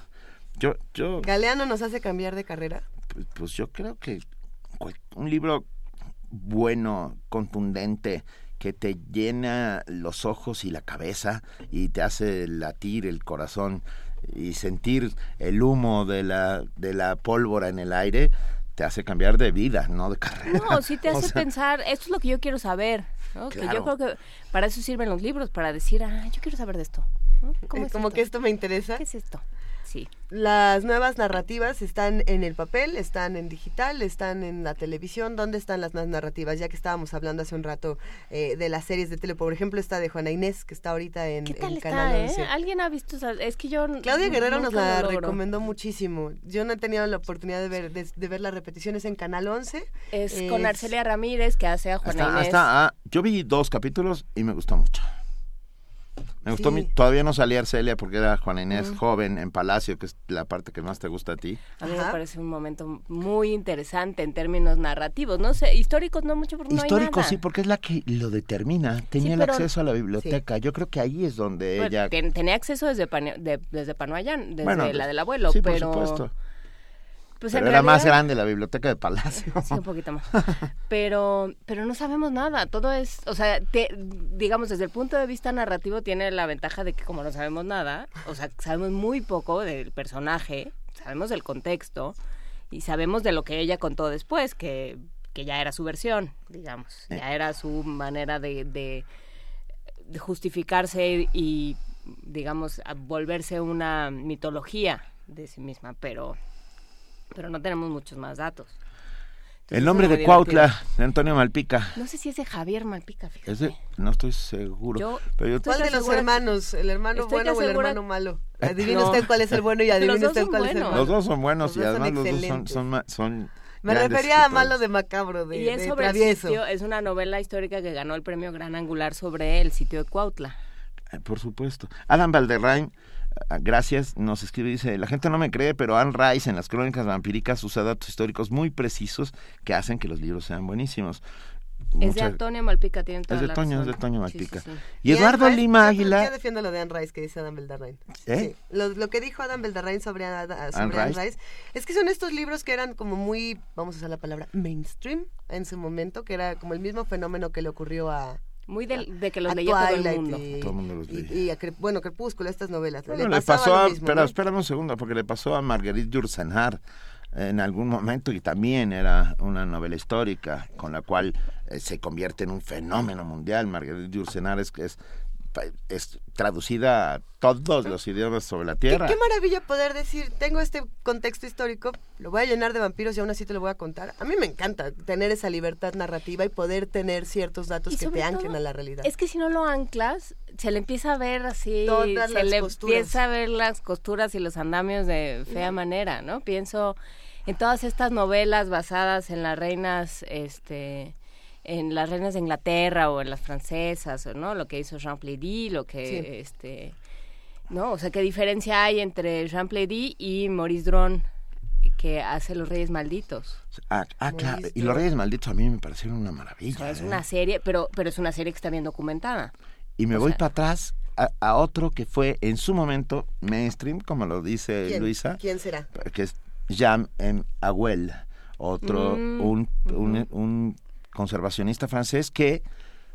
Yo, yo, ¿Galeano nos hace cambiar de carrera? Pues, pues yo creo que un libro bueno, contundente, que te llena los ojos y la cabeza y te hace latir el corazón y sentir el humo de la, de la pólvora en el aire, te hace cambiar de vida, no de carrera. No, sí te (laughs) O hace sea, pensar, esto es lo que yo quiero saber. ¿no? Que yo creo que para eso sirven los libros, para decir, ah, yo quiero saber de esto. ¿no? ¿Cómo Eh, es como esto? que esto me interesa. ¿Qué es esto? Sí. Las nuevas narrativas están en el papel, están en digital, están en la televisión. ¿Dónde están las nuevas narrativas? Ya que estábamos hablando hace un rato eh, de las series de tele. Por ejemplo, esta de Juana Inés, que está ahorita en, ¿Qué tal en está, Canal eh? 11. ¿Alguien ha visto? Es que yo... Claudia Guerrero nos la lo recomendó muchísimo. Yo no he tenido la oportunidad de ver, de, de ver las repeticiones en Canal 11. Es Es- con Arcelia Ramírez, que hace a Juana Hasta, Inés. hasta, ah, yo vi dos capítulos y me gustó mucho. Me gustó, Sí. mi- todavía no salía Arcelia porque era Juana Inés joven en Palacio, que es la parte que más te gusta a ti. A mí me parece un momento muy interesante en términos narrativos. No sé, históricos no mucho porque no hay Histórico nada. sí, porque es la que lo determina. Tenía el pero- acceso a la biblioteca. Yo creo que ahí es donde Bueno, ella... ten- tenía acceso desde, de- desde Panoayán, desde Bueno, la del abuelo, sí, pero... por supuesto. Pues Pero en era más grande la biblioteca de Palacio. Sí, un poquito más. (laughs) Pero, pero no sabemos nada. Todo es, o sea, te- digamos, desde el punto de vista narrativo tiene la ventaja de que como no sabemos nada, o sea, sabemos muy poco del personaje, sabemos del contexto y sabemos de lo que ella contó después, que, que ya era su versión, digamos, ya era su manera de, de, de justificarse y, digamos, volverse una mitología de sí misma, pero, pero no tenemos muchos más datos. El nombre de Cuautla, de Antonio Malpica. No sé si es de Javier Malpica, fíjate. Es de- no estoy seguro. Yo- pero yo- ¿Cuál de los segura- hermanos? ¿El hermano Estoy bueno o el hermano malo? (laughs) Adivine No. usted cuál es el bueno y dos usted cuál es el malo. los dos son buenos Los y además los dos son, son, Me refería a malo de macabro, de, y es de sobre el travieso. sitio, es una novela histórica que ganó el premio Gran Angular sobre el sitio de Cuautla. Eh, Por supuesto. Adam Valderrain, gracias, nos escribe, dice, la gente no me cree, pero Anne Rice en las crónicas vampíricas usa datos históricos muy precisos que hacen que los libros sean buenísimos. Es de Antonio Malpica, tiene toda es de la Toño, es de Toño Sí, sí, Malpica. sí. Y Eduardo Anne Rice, Lima yo- Yo Águila, defiendo lo de Anne Rice que dice Adam Beldarrain. ¿Eh? Sí. Lo, lo que dijo Adam Beldarrain sobre, Ada- sobre Anne Anne Rice. Rice es que son estos libros que eran como muy, vamos a usar la palabra, mainstream en su momento, que era como el mismo fenómeno que le ocurrió a, Muy del- de que los leía todo el mundo. Y, Todo el mundo los leía. y a bueno, Crepúsculo, estas novelas. Bueno, le pasó a, mismo, pero ¿no? espérame un segundo, porque le pasó a Marguerite Yourcenar en algún momento y también era una novela histórica con la cual eh, se convierte en un fenómeno mundial. Marguerite Yourcenar es, es, es traducida a todos los idiomas sobre la ¿Qué, tierra. qué maravilla poder decir, tengo este contexto histórico, lo voy a llenar de vampiros y aún así te lo voy a contar. A mí me encanta tener esa libertad narrativa y poder tener ciertos datos Y que te anclen todo, a la realidad. Es que si no lo anclas, se le empieza a ver así, Todas se las le costuras. empieza a ver las costuras y los andamios de fea manera, ¿no? Pienso en todas estas novelas basadas en las reinas, este, en las reinas de Inglaterra o en las francesas, o, ¿no? Lo que hizo Jean Plaidy, lo que, Sí. este, ¿no? O sea, ¿qué diferencia hay entre Jean Plaidy y Maurice Dron, que hace Los Reyes Malditos? Ah, ah, claro. Y los. Reyes Malditos a mí me parecieron una O maravilla. sea, es ¿eh? una serie, pero, pero es una serie que está bien documentada. Y me o voy sea- para atrás a, a otro que fue en su momento mainstream, como lo dice ¿Quién? Luisa. ¿Quién será? que es Jean M. Aguel, otro, Mm, un, un- un conservacionista francés que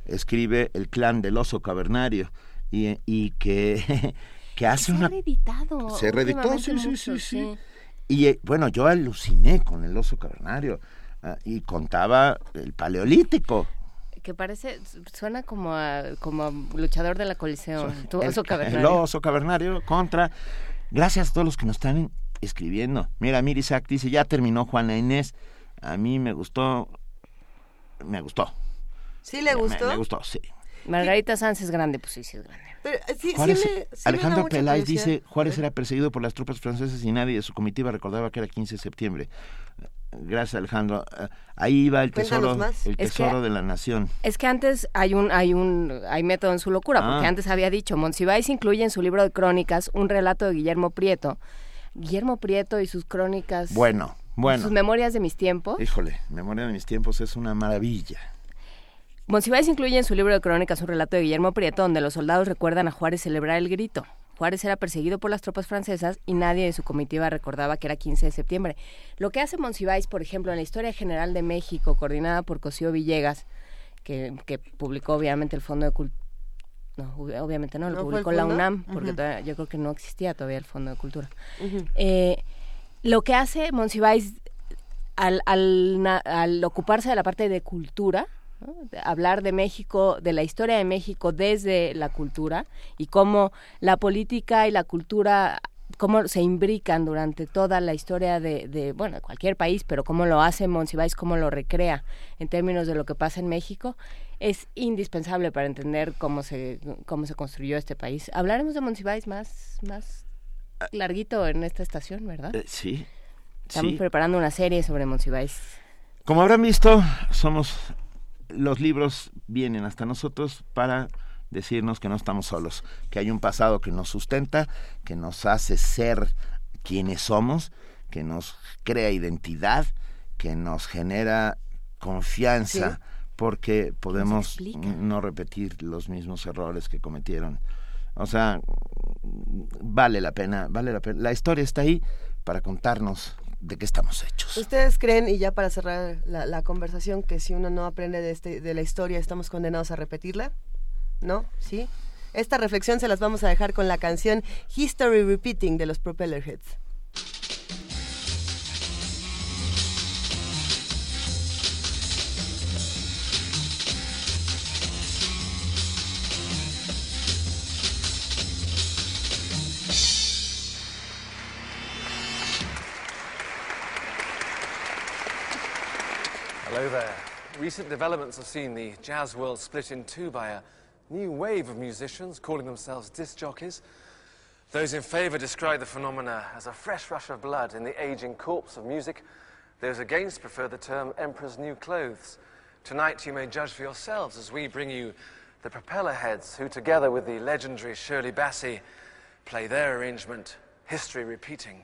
escribe El clan del oso cavernario y, y que, (laughs) que hace se una... reeditado. Se reeditó, sí, sí, mucho, sí, sí. Y eh, bueno, yo aluciné con el oso cavernario ah, y contaba el paleolítico. Que parece, suena como a, como a luchador de la colisión. Tu el, oso el cavernario. oso cavernario contra. Gracias a todos los que nos están escribiendo. Mira, Mirisak dice, ya terminó Juana Inés. A mí me gustó me gustó. ¿Sí le gustó? Me, gustó, sí. Margarita Sanz es grande, pues sí, sí es grande. Pero, sí, sí Juárez- me- sí me da Alejandro Peláez dice, Juárez era perseguido por las tropas francesas y nadie de su comitiva recordaba que era 15 de septiembre. Gracias, Alejandro. Eh, Ahí va el tesoro, el Es que- tesoro de la nación. Es que antes hay un, hay un, hay método en su locura, porque Ah. antes había dicho, Monsiváis incluye en su libro de crónicas un relato de Guillermo Prieto. Guillermo Prieto y sus crónicas, Bueno, bueno. sus memorias de mis tiempos. Híjole, Memoria de mis tiempos es una maravilla. Monsiváis incluye en su libro de crónicas un relato de Guillermo Prieto donde los soldados recuerdan a Juárez celebrar el grito. Juárez era perseguido por las tropas francesas y nadie de su comitiva recordaba que era 15 de septiembre. Lo que hace Monsiváis, por ejemplo, en la Historia General de México, coordinada por Cosío Villegas, que, que publicó obviamente el Fondo de Cultura. No, ob- obviamente no, lo ¿No fue el publicó la? UNAM, porque todavía- yo creo que no existía todavía el Fondo de Cultura. Eh, lo que hace Monsiváis al, al, al ocuparse de la parte de cultura, hablar de México, de la historia de México desde la cultura y cómo la política y la cultura cómo se imbrican durante toda la historia de, de, bueno, cualquier país, pero cómo lo hace Monsiváis, cómo lo recrea en términos de lo que pasa en México, es indispensable para entender cómo se, cómo se construyó este país. Hablaremos de Monsiváis más, más larguito en esta estación, ¿verdad? Eh, sí. Estamos sí. preparando una serie sobre Monsiváis. Como habrán visto, somos los libros vienen hasta nosotros para decirnos que no estamos solos, que hay un pasado que nos sustenta, que nos hace ser quienes somos, que nos crea identidad, que nos genera confianza, porque podemos no repetir los mismos errores que cometieron. O sea, vale la pena, vale la pena. La historia está ahí para contarnos de qué estamos hechos. ¿Ustedes creen, y ya para cerrar la, conversación, que si uno no aprende de, este, de la historia estamos condenados a repetirla? ¿No? ¿Sí? Esta reflexión se las vamos a dejar con la canción History Repeating de los Propellerheads. There. Recent developments have seen the jazz world split in two by a new wave of musicians calling themselves disc jockeys. Those in favour describe the phenomena as a fresh rush of blood in the aging corpse of music. Those against prefer the term emperor's new clothes. Tonight you may judge for yourselves as we bring you the Propeller Heads, who together with the legendary Shirley Bassey play their arrangement, History Repeating.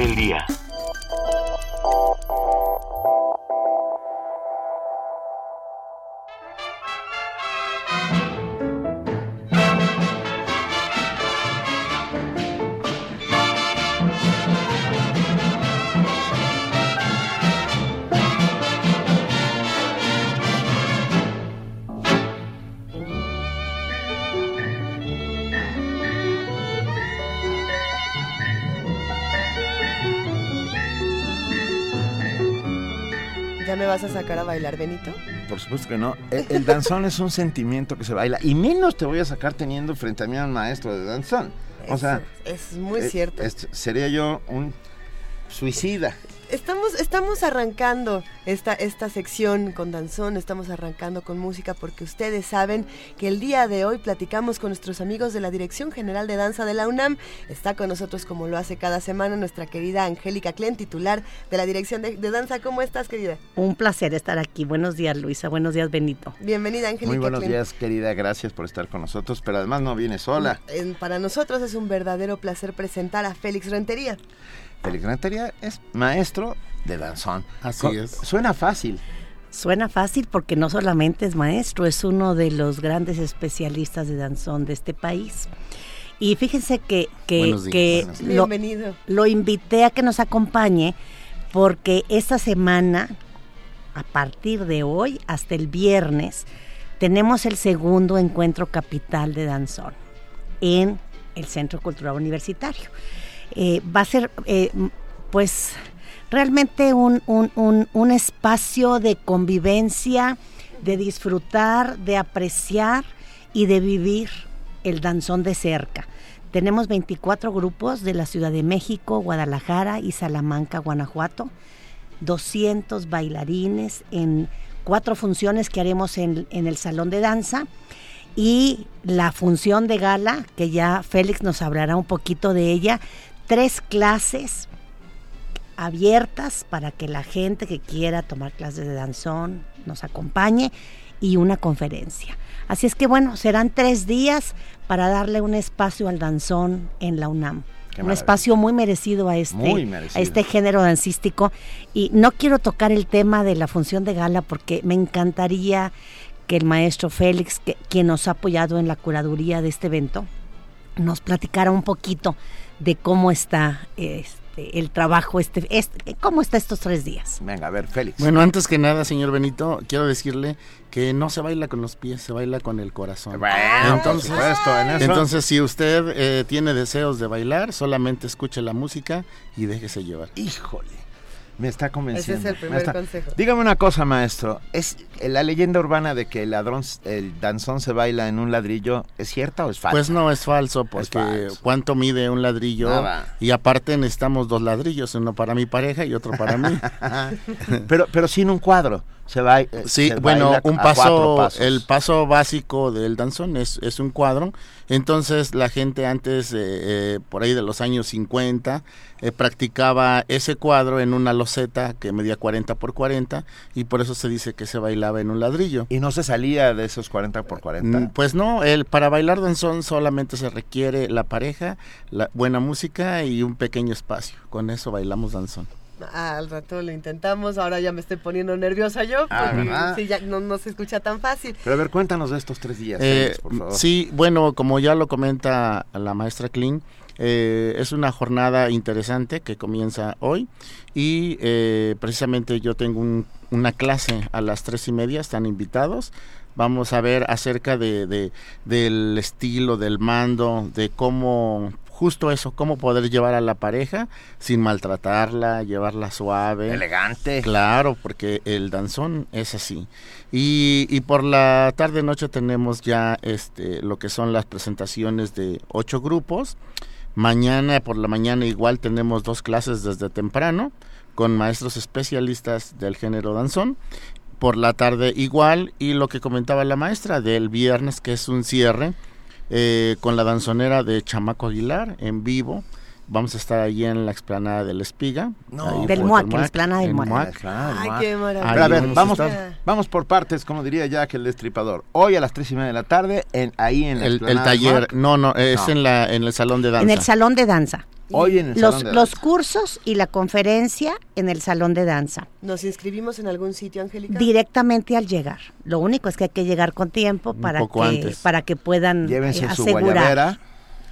El día. Vas a sacar a bailar, Benito? Por supuesto que no. El, el danzón es un sentimiento que se baila. Y menos te voy a sacar teniendo frente a mí a un maestro de danzón. O sea, Es muy eh, cierto. es- sería yo un suicida. Estamos, estamos arrancando esta, esta sección con danzón, estamos arrancando con música porque ustedes saben que el día de hoy platicamos con nuestros amigos de la Dirección General de Danza de la UNAM. Está con nosotros como lo hace cada semana nuestra querida Angélica Klen, titular de la Dirección de, de Danza. ¿Cómo estás, querida? Un placer estar aquí. Buenos días, Luisa. Buenos días, Benito. Bienvenida, Angélica Muy buenos Klen. días, querida. Gracias por estar con nosotros. Pero además no viene sola. Para nosotros es un verdadero placer presentar a Félix Rentería. Félix Rentería es maestro de danzón. Así Co- es. Suena fácil. Suena fácil porque no solamente es maestro, es uno de los grandes especialistas de danzón de este país. Y fíjense que, que, que lo, Bienvenido. lo invité a que nos acompañe porque esta semana, a partir de hoy hasta el viernes, tenemos el segundo encuentro capital de danzón en el Centro Cultural Universitario. Eh, va a ser, eh, pues, realmente un, un- un- un espacio de convivencia, de disfrutar, de apreciar y de vivir el danzón de cerca. Tenemos 24 grupos de la Ciudad de México, Guadalajara y Salamanca, Guanajuato. 200 bailarines en cuatro funciones que haremos en, en el salón de danza y la función de gala, que ya Félix nos hablará un poquito de ella, tres clases abiertas para que la gente que quiera tomar clases de danzón nos acompañe y una conferencia. Así es que bueno, serán tres días para darle un espacio al danzón en la UNAM. Qué un maravilla. espacio muy merecido a este, Muy a merecido. este género dancístico. Y no quiero tocar el tema de la función de gala porque me encantaría que el maestro Félix, que, quien nos ha apoyado en la curaduría de este evento, nos platicara un poquito de cómo está este, el trabajo, este, este, cómo está estos tres días. Venga, a ver, Félix. Bueno, antes que nada, señor Benito, quiero decirle que no se baila con los pies, se baila con el corazón. Bueno, entonces, por supuesto, en eso- entonces, si usted eh, tiene deseos de bailar, solamente escuche la música y déjese llevar. Híjole, me está convenciendo. Ese es el me primer está- consejo. Dígame una cosa, maestro. ¿Es la leyenda urbana de que el, ladrón, el danzón se baila en un ladrillo es cierta o es falsa? Pues no, es falso, porque falso. ¿cuánto mide un ladrillo? Nada. Y aparte necesitamos dos ladrillos, uno para mi pareja y otro para mí. (laughs) pero, pero sin un cuadro. Se va, eh, Sí, se bueno, baila un paso, el paso básico del danzón es, es un cuadro. Entonces la gente antes, eh, eh, por ahí de los años 50, eh, practicaba ese cuadro en una loseta que medía 40 por 40 y por eso se dice que se bailaba en un ladrillo. Y no se salía de esos 40 por 40. Mm, Pues no, el, para bailar danzón solamente se requiere la pareja, la buena música y un pequeño espacio. Con eso bailamos danzón. Ah, al rato lo intentamos, ahora ya me estoy poniendo nerviosa yo, Ah, porque sí, ya no, no se escucha tan fácil. Pero a ver, cuéntanos de estos tres días, Eh, Félix, por favor. sí, bueno, como ya lo comenta la maestra Kling, eh, es una jornada interesante que comienza hoy y eh, precisamente yo tengo un- una clase a las tres y media, están invitados. Vamos a ver acerca de, de- del estilo, del mando, de cómo, justo eso, cómo poder llevar a la pareja sin maltratarla, llevarla suave. Elegante. Claro, porque el danzón es así. Y, y por la tarde noche tenemos ya este lo que son las presentaciones de ocho grupos. Mañana por la mañana igual tenemos dos clases desde temprano con maestros especialistas del género danzón. Por la tarde igual y lo que comentaba la maestra del viernes que es un cierre eh, con la danzonera de Chamaco Aguilar en vivo Vamos a estar allí en la explanada del Espiga. No. ahí Del en la explanada del en MUAC. MUAC. Claro, Ay, qué maravilla. Pero a ver, Ahí vamos, vamos a vamos por partes, como diría Jack el Destripador. Hoy a las tres y media de la tarde, en, ahí en la El, el del taller, no, no, es No. En, la, en el salón de danza. En el salón de danza. Hoy en el Los, salón de los danza. cursos y la conferencia en el salón de danza. ¿Nos inscribimos en algún sitio, Angélica? Directamente al llegar. Lo único es que hay que llegar con tiempo para que antes. para que puedan Llévense eh, su asegurar. guayabera.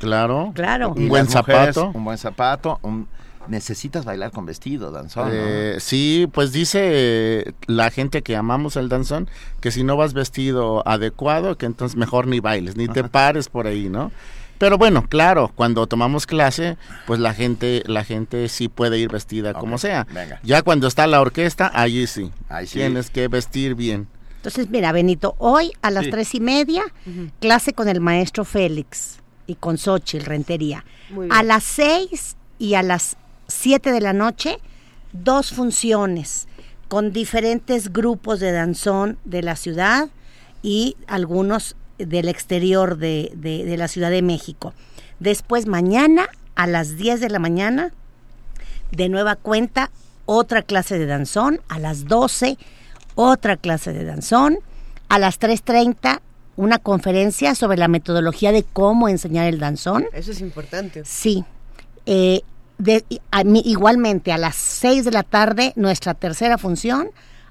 Claro. Claro. Un buen mujeres, zapato. Un buen zapato. un- Necesitas bailar con vestido, danzón. ¿no? Eh, sí, pues dice la gente que amamos el danzón que si no vas vestido adecuado, que entonces mejor ni bailes, ni te pares por ahí, ¿no? Pero bueno, claro, cuando tomamos clase, pues la gente, la gente sí puede ir vestida como sea. venga. Ya cuando está la orquesta, allí sí. Ahí sí. Tienes que vestir bien. Entonces, mira, Benito, hoy a las Sí. tres y media, clase con el maestro Félix y con Xochitl Rentería. A las seis y a las siete de la noche, dos funciones con diferentes grupos de danzón de la ciudad y algunos del exterior de, de- de la Ciudad de México. Después, mañana a las 10 de la mañana, de nueva cuenta, otra clase de danzón. A las 12, otra clase de danzón. A las 3.30, una conferencia sobre la metodología de cómo enseñar el danzón. Eso es importante. Sí. Eh, de- a mí- igualmente, a las 6 de la tarde, nuestra tercera función.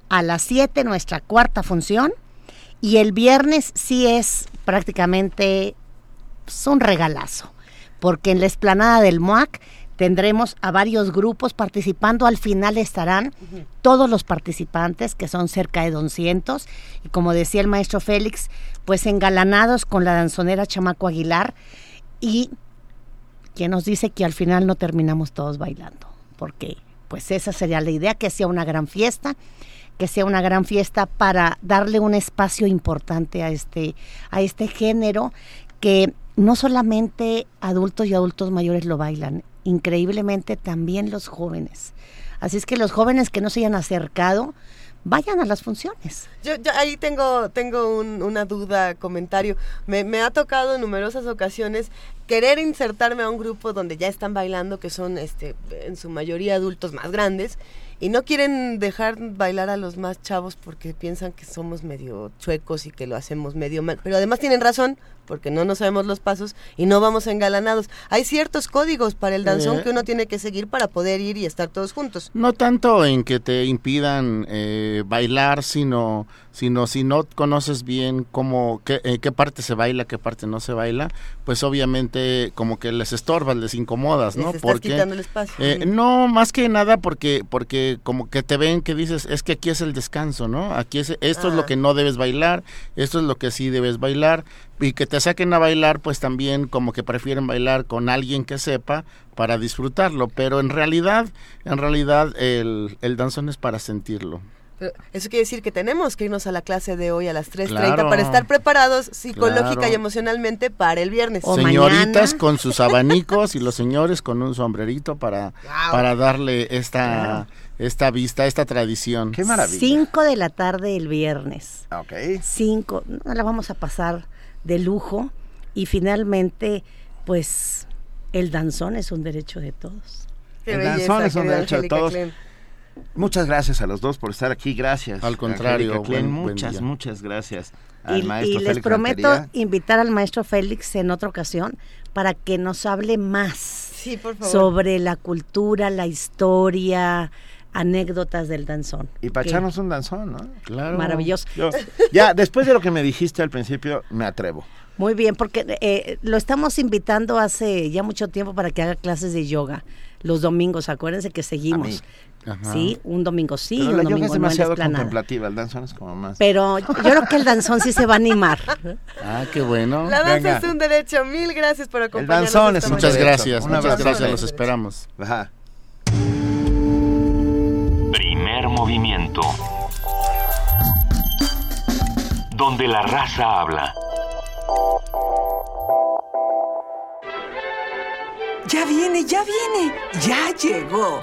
A las 7, nuestra cuarta función. Y el viernes sí es prácticamente pues, un regalazo, porque en la explanada del MOAC tendremos a varios grupos participando. Al final estarán todos los participantes, que son cerca de 200, y como decía el maestro Félix, pues engalanados con la danzonera Chamaco Aguilar, y quien nos dice que al final no terminamos todos bailando, porque pues esa sería la idea, que sea una gran fiesta, que sea una gran fiesta para darle un espacio importante a este, a este género que no solamente adultos y adultos mayores lo bailan, increíblemente también los jóvenes. Así es que los jóvenes que no se hayan acercado, vayan a las funciones. Yo, yo ahí tengo, tengo un- una duda, comentario. Me, me ha tocado en numerosas ocasiones querer insertarme a un grupo donde ya están bailando, que son este, en su mayoría adultos más grandes, y no quieren dejar bailar a los más chavos porque piensan que somos medio chuecos y que lo hacemos medio mal. Pero además tienen razón, porque no nos sabemos los pasos y no vamos engalanados. Hay ciertos códigos para el danzón Eh. que uno tiene que seguir para poder ir y estar todos juntos. No tanto en que te impidan eh, bailar, sino, sino si no conoces bien cómo, qué, eh, qué parte se baila, qué parte no se baila, pues obviamente como que les estorbas, les incomodas, ¿no? Les estás quitando el espacio. eh, no, más que nada porque, porque como que te ven que dices, es que aquí es el descanso, ¿no? Aquí es, esto es Ah. lo que no debes bailar, esto es lo que sí debes bailar, y que te saquen a bailar, pues también como que prefieren bailar con alguien que sepa para disfrutarlo, pero en realidad, en realidad el, el danzón es para sentirlo. Pero eso quiere decir que tenemos que irnos a la clase de hoy a las 3.30 Claro. para estar preparados psicológica Claro. y emocionalmente para el viernes. O Señoritas mañana. con sus abanicos y los señores con un sombrerito para, Guau. para darle esta, esta vista, esta tradición. Qué maravilla. 5 de la tarde el viernes. Ok. 5, no la vamos a pasar de lujo y finalmente pues el danzón es un derecho de todos. Qué El belleza, danzón es un derecho de todos. Klein. Muchas gracias a los dos por estar aquí. Gracias. Al contrario, buen- muchas, muchas gracias. Al Y, maestro y les Félix prometo Rentería. invitar al maestro Félix en otra ocasión para que nos hable más Sí, por favor. sobre la cultura, la historia, anécdotas del danzón. Y para Que- echarnos un danzón, ¿no? Claro. Maravilloso. Yo- (laughs) ya, después de lo que me dijiste al principio, me atrevo. Muy bien, porque eh, lo estamos invitando hace ya mucho tiempo para que haga clases de yoga los domingos. Acuérdense que seguimos. Ajá. Sí, un domingo sí, Pero un la yoga domingo es no demasiado esplanada. contemplativa, el danzón es como más. Pero yo creo que el danzón sí se va a animar. (laughs) Ah, qué bueno. La danza Venga. es un derecho. Mil gracias por acompañarnos. danzón esta es un Muchas gracias, Un muchas abrazo. gracias, los esperamos. Ajá. Movimiento. Donde la raza habla. Ya viene, ya viene, ya llegó.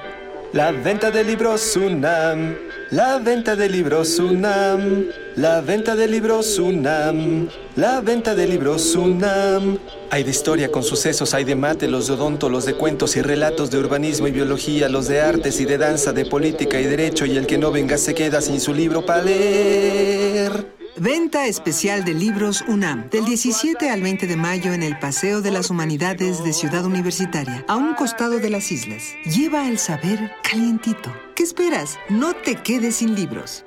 La venta de libros UNAM. La venta de libros UNAM. La venta de libros UNAM. La venta de libros UNAM. Hay de historia con sucesos, hay de mate, los de odonto, los de cuentos y relatos de urbanismo y biología, los de artes y de danza, de política y derecho, y el que no venga se queda sin su libro para leer. Venta especial de libros UNAM, del 17 al 20 de mayo en el Paseo de las Humanidades de Ciudad Universitaria, a un costado de las islas. Lleva el saber calientito. ¿Qué esperas? No te quedes sin libros.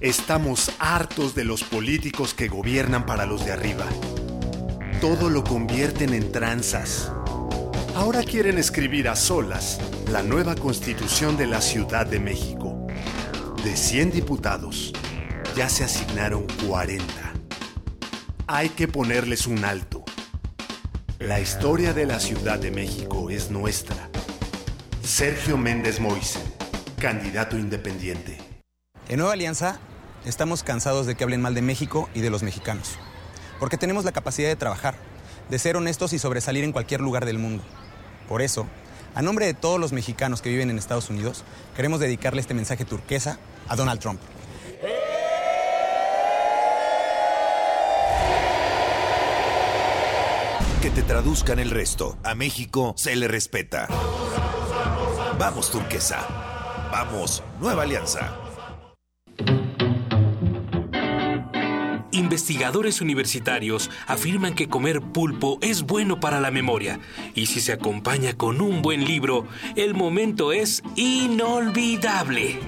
Estamos hartos de los políticos que gobiernan para los de arriba. Todo lo convierten en tranzas. Ahora quieren escribir a solas la nueva constitución de la Ciudad de México. De 100 diputados, ya se asignaron 40. Hay que ponerles un alto. La historia de la Ciudad de México es nuestra. Sergio Méndez Moisen, candidato independiente. En Nueva Alianza estamos cansados de que hablen mal de México y de los mexicanos. Porque tenemos la capacidad de trabajar, de ser honestos y sobresalir en cualquier lugar del mundo. Por eso, a nombre de todos los mexicanos que viven en Estados Unidos, queremos dedicarle este mensaje turquesa a Donald Trump. Que te traduzcan el resto. A México se le respeta. Vamos, turquesa. Vamos, nueva alianza. Investigadores universitarios afirman que comer pulpo es bueno para la memoria y si se acompaña con un buen libro, el momento es inolvidable.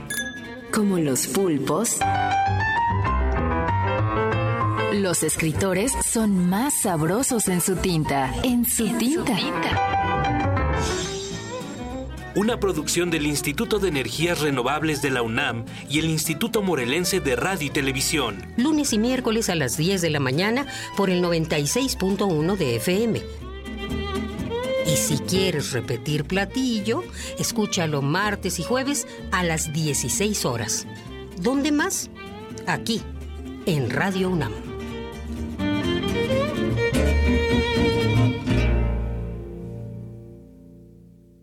Como los pulpos, los escritores son más sabrosos en su tinta. En su tinta. Una producción del Instituto de Energías Renovables de la UNAM y el Instituto Morelense de Radio y Televisión. Lunes y miércoles a las 10 de la mañana por el 96.1 de FM. Y si quieres repetir platillo, escúchalo martes y jueves a las 16 horas. ¿Dónde más? Aquí, en Radio UNAM.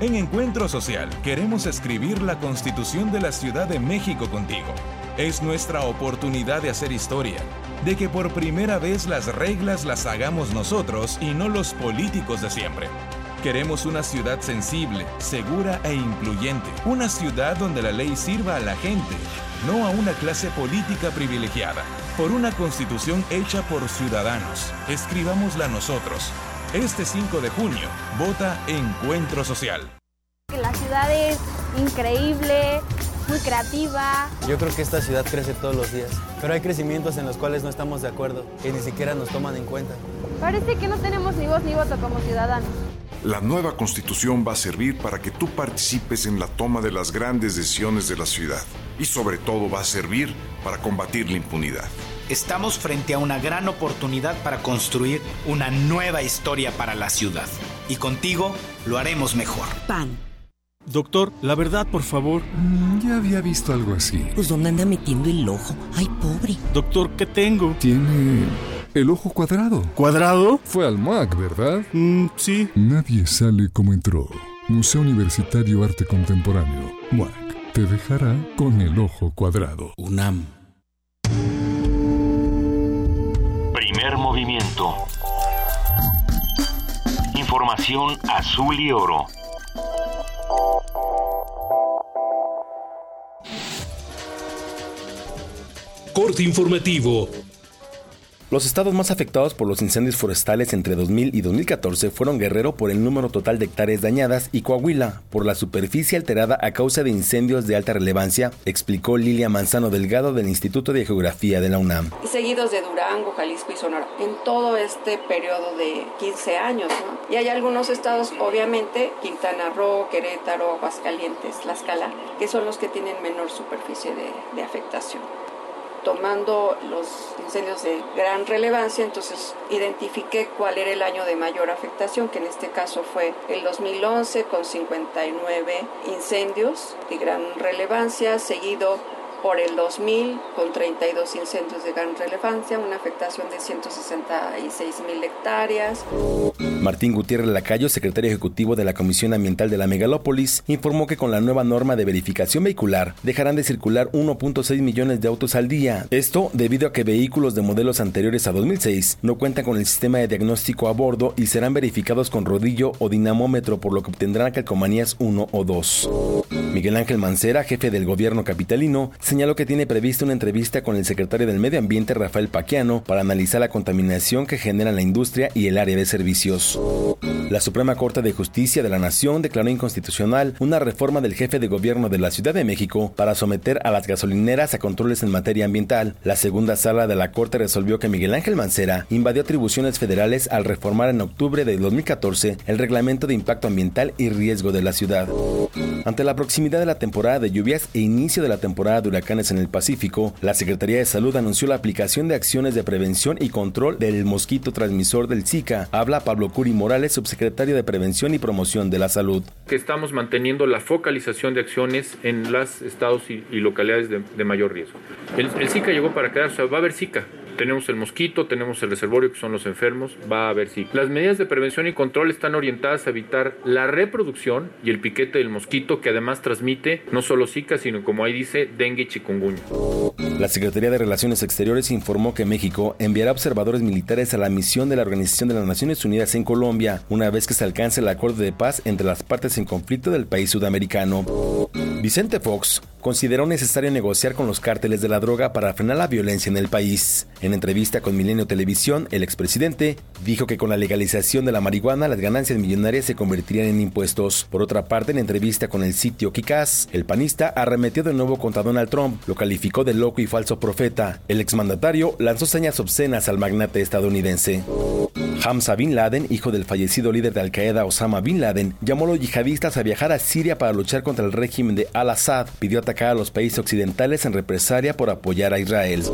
En Encuentro Social queremos escribir la Constitución de la Ciudad de México contigo. Es nuestra oportunidad de hacer historia, de que por primera vez las reglas las hagamos nosotros y no los políticos de siempre. Queremos una ciudad sensible, segura e incluyente. Una ciudad donde la ley sirva a la gente, no a una clase política privilegiada. Por una constitución hecha por ciudadanos. Escribámosla nosotros. Este 5 de junio, vota Encuentro Social. La ciudad es increíble, muy creativa. Yo creo que esta ciudad crece todos los días, pero hay crecimientos en los cuales no estamos de acuerdo, que ni siquiera nos toman en cuenta. Parece que no tenemos ni voz ni voto como ciudadanos. La nueva constitución va a servir para que tú participes en la toma de las grandes decisiones de la ciudad y sobre todo va a servir para combatir la impunidad. Estamos frente a una gran oportunidad para construir una nueva historia para la ciudad. Y contigo lo haremos mejor. PAN. Doctor, la verdad, por favor. Mm, ya había visto algo así. Pues ¿dónde anda metiendo el ojo? Ay, pobre. Doctor, ¿qué tengo? Tiene el ojo cuadrado. ¿Cuadrado? Fue al MAC, ¿verdad? Mm, sí. Nadie sale como entró. Museo Universitario Arte Contemporáneo. MAC. Te dejará con el ojo cuadrado. UNAM. movimiento. Información azul y oro. Corte informativo los estados más afectados por los incendios forestales entre 2000 y 2014 fueron Guerrero por el número total de hectáreas dañadas y Coahuila por la superficie alterada a causa de incendios de alta relevancia, explicó Lilia Manzano Delgado del Instituto de Geografía de la UNAM. Seguidos de Durango, Jalisco y Sonora, en todo este periodo de 15 años. ¿no? Y hay algunos estados, obviamente, Quintana Roo, Querétaro, Aguascalientes, Tlaxcala, que son los que tienen menor superficie de, de afectación tomando los incendios de gran relevancia, entonces identifiqué cuál era el año de mayor afectación, que en este caso fue el 2011 con 59 incendios de gran relevancia, seguido por el 2000 con 32 incendios de gran relevancia, una afectación de 166 mil hectáreas. Martín Gutiérrez Lacayo, secretario ejecutivo de la Comisión Ambiental de la Megalópolis, informó que con la nueva norma de verificación vehicular dejarán de circular 1.6 millones de autos al día. Esto debido a que vehículos de modelos anteriores a 2006 no cuentan con el sistema de diagnóstico a bordo y serán verificados con rodillo o dinamómetro, por lo que obtendrán calcomanías 1 o 2. Miguel Ángel Mancera, jefe del gobierno capitalino, señaló que tiene prevista una entrevista con el secretario del Medio Ambiente, Rafael Paquiano, para analizar la contaminación que genera la industria y el área de servicios. La Suprema Corte de Justicia de la Nación declaró inconstitucional una reforma del jefe de gobierno de la Ciudad de México para someter a las gasolineras a controles en materia ambiental. La segunda sala de la Corte resolvió que Miguel Ángel Mancera invadió atribuciones federales al reformar en octubre de 2014 el reglamento de impacto ambiental y riesgo de la ciudad. Ante la proximidad de la temporada de lluvias e inicio de la temporada de huracanes en el Pacífico, la Secretaría de Salud anunció la aplicación de acciones de prevención y control del mosquito transmisor del Zika. Habla Pablo Curi Morales, subsecretario de Prevención y Promoción de la Salud. Que estamos manteniendo la focalización de acciones en los estados y, localidades de, mayor riesgo. El, Zika llegó para quedarse, o va a haber Zika. Tenemos el mosquito, tenemos el reservorio que son los enfermos, va a haber Zika. Las medidas de prevención y control están orientadas a evitar la reproducción y el piquete del mosquito que además transmite no solo Zika, sino como ahí dice, dengue y chikungunya. La Secretaría de Relaciones Exteriores informó que México enviará observadores militares a la misión de la Organización de las Naciones Unidas en Colombia, una vez que se alcance el acuerdo de paz entre las partes en conflicto del país sudamericano. Vicente Fox consideró necesario negociar con los cárteles de la droga para frenar la violencia en el país. En entrevista con Milenio Televisión, el expresidente dijo que con la legalización de la marihuana las ganancias millonarias se convertirían en impuestos. Por otra parte, en entrevista con el sitio Kikaz, el panista arremetió de nuevo contra Donald Trump, lo calificó de loco y falso profeta. El exmandatario lanzó señas obscenas al magnate estadounidense. Hamza Bin Laden, hijo del fallecido líder de Al Qaeda Osama Bin Laden, llamó a los yihadistas a viajar a Siria para luchar contra el régimen de Al-Assad. Pidió atacar a los países occidentales en represalia por apoyar a Israel.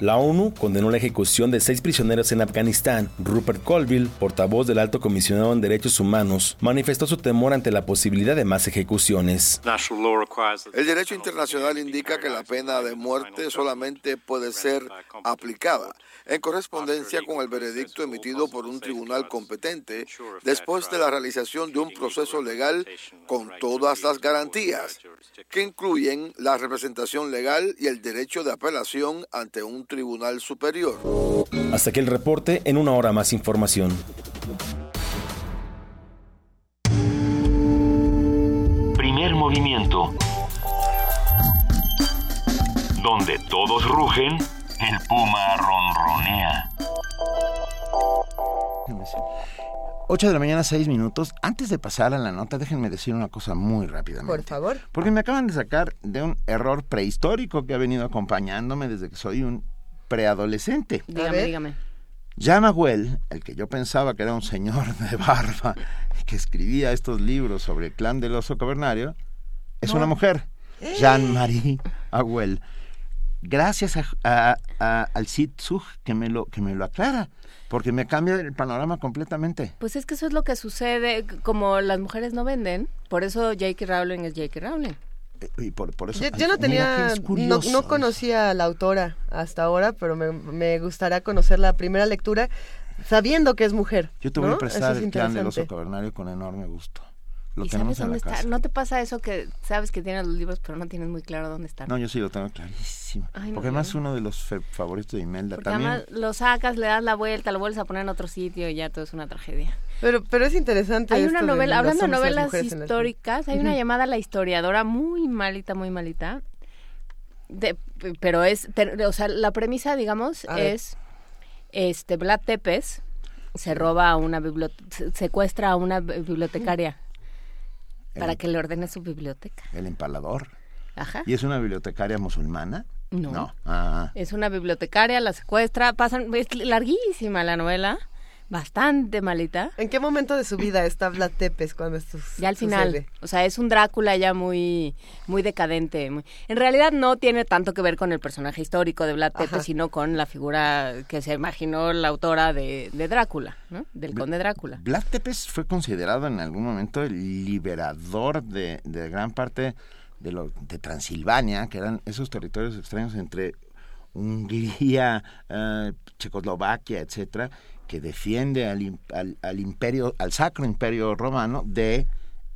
La ONU condenó la ejecución de seis prisioneros en Afganistán. Rupert Colville, portavoz del alto comisionado en derechos humanos, manifestó su temor ante la posibilidad de más ejecuciones. El derecho internacional indica que la pena de muerte solamente puede ser aplicada en correspondencia con el veredicto emitido por un tribunal competente después de la realización de un proceso legal con todas las garantías, que la representación legal y el derecho de apelación ante un tribunal superior. Hasta aquí el reporte, en una hora más información. Primer movimiento. Donde todos rugen, el puma ronronea. 8 de la mañana, 6 minutos. Antes de pasar a la nota, déjenme decir una cosa muy rápidamente. Por favor. Porque me acaban de sacar de un error prehistórico que ha venido acompañándome desde que soy un preadolescente. Dígame, dígame. Jan Aguel, el que yo pensaba que era un señor de barba que escribía estos libros sobre el clan del oso cavernario, es no. una mujer. Eh. Jean-Marie Aguel. Gracias a, a, a, al Sid Zug que me, lo, que me lo aclara, porque me cambia el panorama completamente. Pues es que eso es lo que sucede, como las mujeres no venden, por eso J.K. Rowling es J.K. Rowling. Y por, por eso, yo, yo, no tenía, no, no, conocía a la autora hasta ahora, pero me, me gustaría conocer la primera lectura sabiendo que es mujer. Yo te voy ¿no? a prestar el clan del oso cavernario con enorme gusto. Lo ¿Y tenemos sabes en la está? casa. ¿No te pasa eso que sabes que tienes los libros pero no tienes muy claro dónde están? No, yo sí lo tengo clarísimo. Ay, no, Porque además uno de los fe- favoritos de Imelda Porque también. además lo sacas, le das la vuelta, lo vuelves a poner en otro sitio y ya todo es una tragedia. Pero, pero es interesante. Hay esto una novela, hablando de novelas históricas, hay una llamada La historiadora muy malita, muy malita. De- pero es, o sea, la premisa, digamos, A ver. es este Vlad Tepes se roba a una biblioteca, secuestra a una bi- bibliotecaria para El- que le ordene su biblioteca. El empalador. Ajá. ¿Y es una bibliotecaria musulmana? No. Ah, Es una bibliotecaria, la secuestra, pasan, es larguísima la novela, bastante malita. ¿En qué momento de su vida está Vlad Tepes cuando esto Ya al final, sucede? o sea, es un Drácula ya muy muy decadente. muy- En realidad no tiene tanto que ver con el personaje histórico de Vlad Tepes, Ajá. sino con la figura que se imaginó la autora de, de Drácula, ¿no? Del conde Drácula. Vlad Tepes fue considerado en algún momento el liberador de, de gran parte de, lo, de Transilvania, que eran esos territorios extraños entre Hungría, eh, Checoslovaquia, etcétera, que defiende al, al, al imperio, al sacro imperio romano de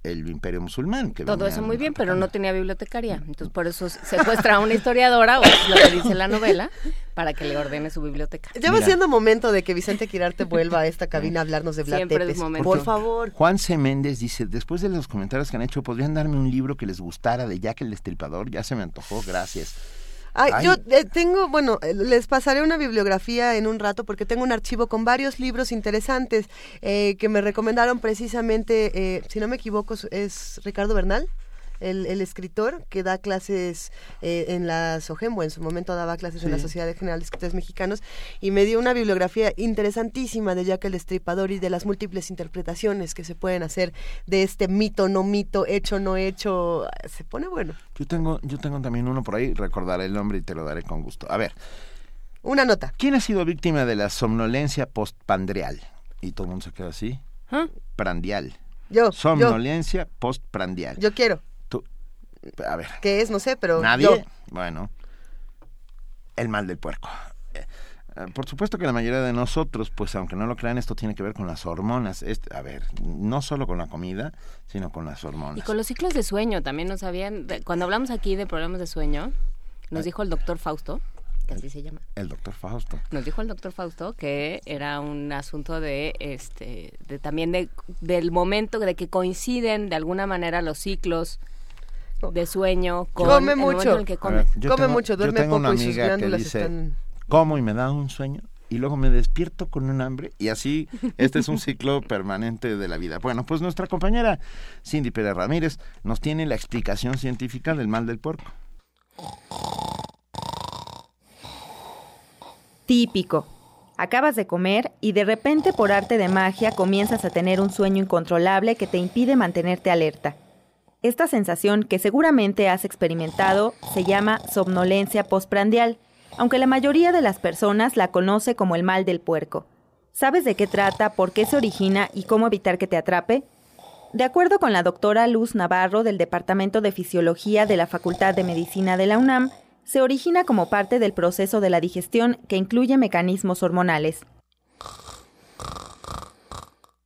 el imperio musulmán. Que Todo eso muy bien, pero no tenía bibliotecaria. Entonces por eso secuestra a una historiadora, o es lo que dice la novela, para que le ordene su biblioteca. Ya va siendo momento de que Vicente Quirarte vuelva a esta cabina a hablarnos de Vlad Siempre es momento. Por favor. Juan C. Méndez dice, después de los comentarios que han hecho, ¿podrían darme un libro que les gustara de Jack el Destripador? Ya se me antojó, gracias. Ay, Ay. yo eh, tengo, bueno, eh, les pasaré una bibliografía en un rato porque tengo un archivo con varios libros interesantes eh, que me recomendaron precisamente, eh, si no me equivoco, es Ricardo Bernal. El, el escritor que da clases eh, en la SOGEM, o en su momento daba clases en la. Sociedad General de Escritores Mexicanos, y me dio una bibliografía interesantísima de Jack el Destripador y de las múltiples interpretaciones que se pueden hacer de este mito, no mito, hecho, no hecho. Se pone bueno. Yo tengo, yo tengo también uno por ahí, recordaré el nombre y te lo daré con gusto. A ver. Una nota. ¿Quién ha sido víctima de la somnolencia postpandreal? Y todo el mundo se queda así. ¿Ah? Prandial. Yo. Somnolencia postprandial. Yo quiero. A ver. ¿Qué es? No sé, pero. ¿Nadie? yo. Bueno. El mal del puerco. Eh, eh, Por supuesto que la mayoría de nosotros, pues aunque no lo crean, esto tiene que ver con las hormonas. Este, a ver, no solo con la comida, sino con las hormonas. Y con los ciclos de sueño también nos sabían, de- cuando hablamos aquí de problemas de sueño, nos dijo el doctor Fausto, que así se llama, El doctor Fausto. nos dijo el doctor Fausto que era un asunto de este de también de del momento de que coinciden de alguna manera los ciclos de sueño con Come el momento mucho. en el que comes. ver, yo Come tengo- mucho, yo duerme tengo una poco y sus que glándulas dice, están- como y me da un sueño y luego me despierto con un hambre y así este es un ciclo (laughs) permanente de la vida. Bueno, pues nuestra compañera Cindy Pérez Ramírez nos tiene la explicación científica del mal del puerco. Típico. Acabas de comer y de repente por arte de magia comienzas a tener un sueño incontrolable que te impide mantenerte alerta. Esta sensación que seguramente has experimentado se llama somnolencia postprandial, aunque la mayoría de las personas la conoce como el mal del puerco. ¿Sabes de qué trata, por qué se origina y cómo evitar que te atrape? De acuerdo con la doctora Luz Navarro del Departamento de Fisiología de la Facultad de Medicina de la UNAM, se origina como parte del proceso de la digestión que incluye mecanismos hormonales.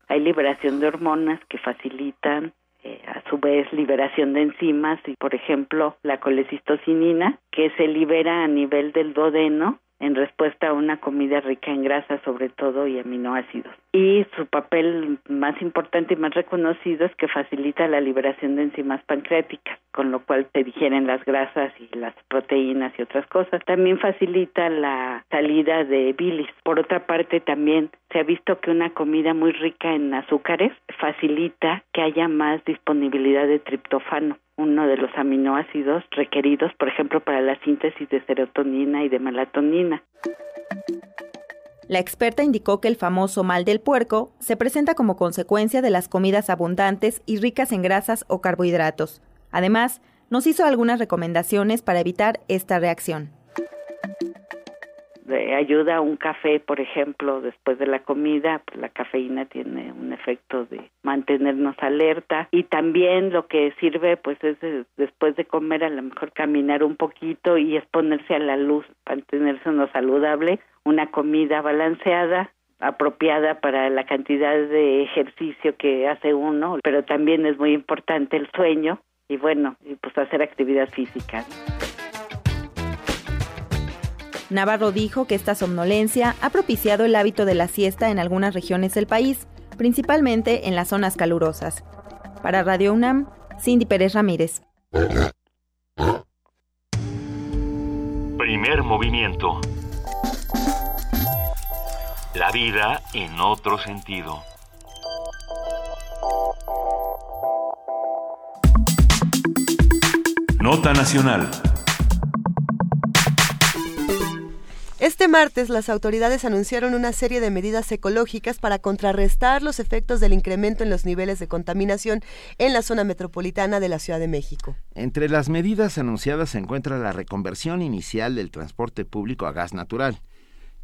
Hay liberación de hormonas que facilitan eh, a su vez liberación de enzimas y por ejemplo la colecistocinina que se libera a nivel del duodeno en respuesta a una comida rica en grasa sobre todo y aminoácidos. Y su papel más importante y más reconocido es que facilita la liberación de enzimas pancreáticas, con lo cual se digieren las grasas y las proteínas y otras cosas. También facilita la salida de bilis. Por otra parte, también se ha visto que una comida muy rica en azúcares facilita que haya más disponibilidad de triptofano, uno de los aminoácidos requeridos, por ejemplo, para la síntesis de serotonina y de melatonina. La experta indicó que el famoso mal del puerco se presenta como consecuencia de las comidas abundantes y ricas en grasas o carbohidratos. Además, nos hizo algunas recomendaciones para evitar esta reacción. De ayuda un café, por ejemplo, después de la comida, pues la cafeína tiene un efecto de mantenernos alerta y también lo que sirve pues es de- después de comer a lo mejor caminar un poquito y exponerse a la luz, mantenerse uno saludable, una comida balanceada, apropiada para la cantidad de ejercicio que hace uno, pero también es muy importante el sueño y bueno, y pues hacer actividad física. Navarro dijo que esta somnolencia ha propiciado el hábito de la siesta en algunas regiones del país, principalmente en las zonas calurosas. Para Radio UNAM, Cindy Pérez Ramírez. Primer movimiento. La vida en otro sentido. Nota Nacional. Este martes las autoridades anunciaron una serie de medidas ecológicas para contrarrestar los efectos del incremento en los niveles de contaminación en la zona metropolitana de la Ciudad de México. Entre las medidas anunciadas se encuentra la reconversión inicial del transporte público a gas natural,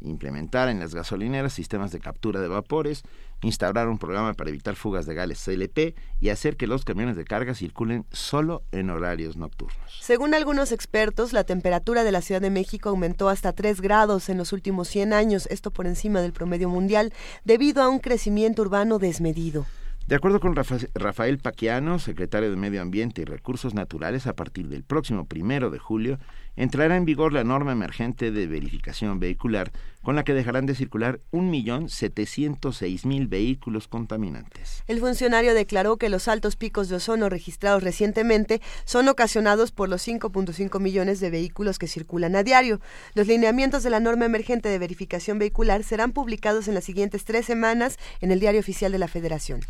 implementar en las gasolineras sistemas de captura de vapores, instaurar un programa para evitar fugas de gases CLP y hacer que los camiones de carga circulen solo en horarios nocturnos. Según algunos expertos, la temperatura de la Ciudad de México aumentó hasta 3 grados en los últimos 100 años, esto por encima del promedio mundial, debido a un crecimiento urbano desmedido. De acuerdo con Rafael Paquiano, secretario de Medio Ambiente y Recursos Naturales, a partir del próximo primero de julio entrará en vigor la norma emergente de verificación vehicular, con la que dejarán de circular 1.706.000 vehículos contaminantes. El funcionario declaró que los altos picos de ozono registrados recientemente son ocasionados por los 5.5 millones de vehículos que circulan a diario. Los lineamientos de la norma emergente de verificación vehicular serán publicados en las siguientes tres semanas en el Diario Oficial de la Federación.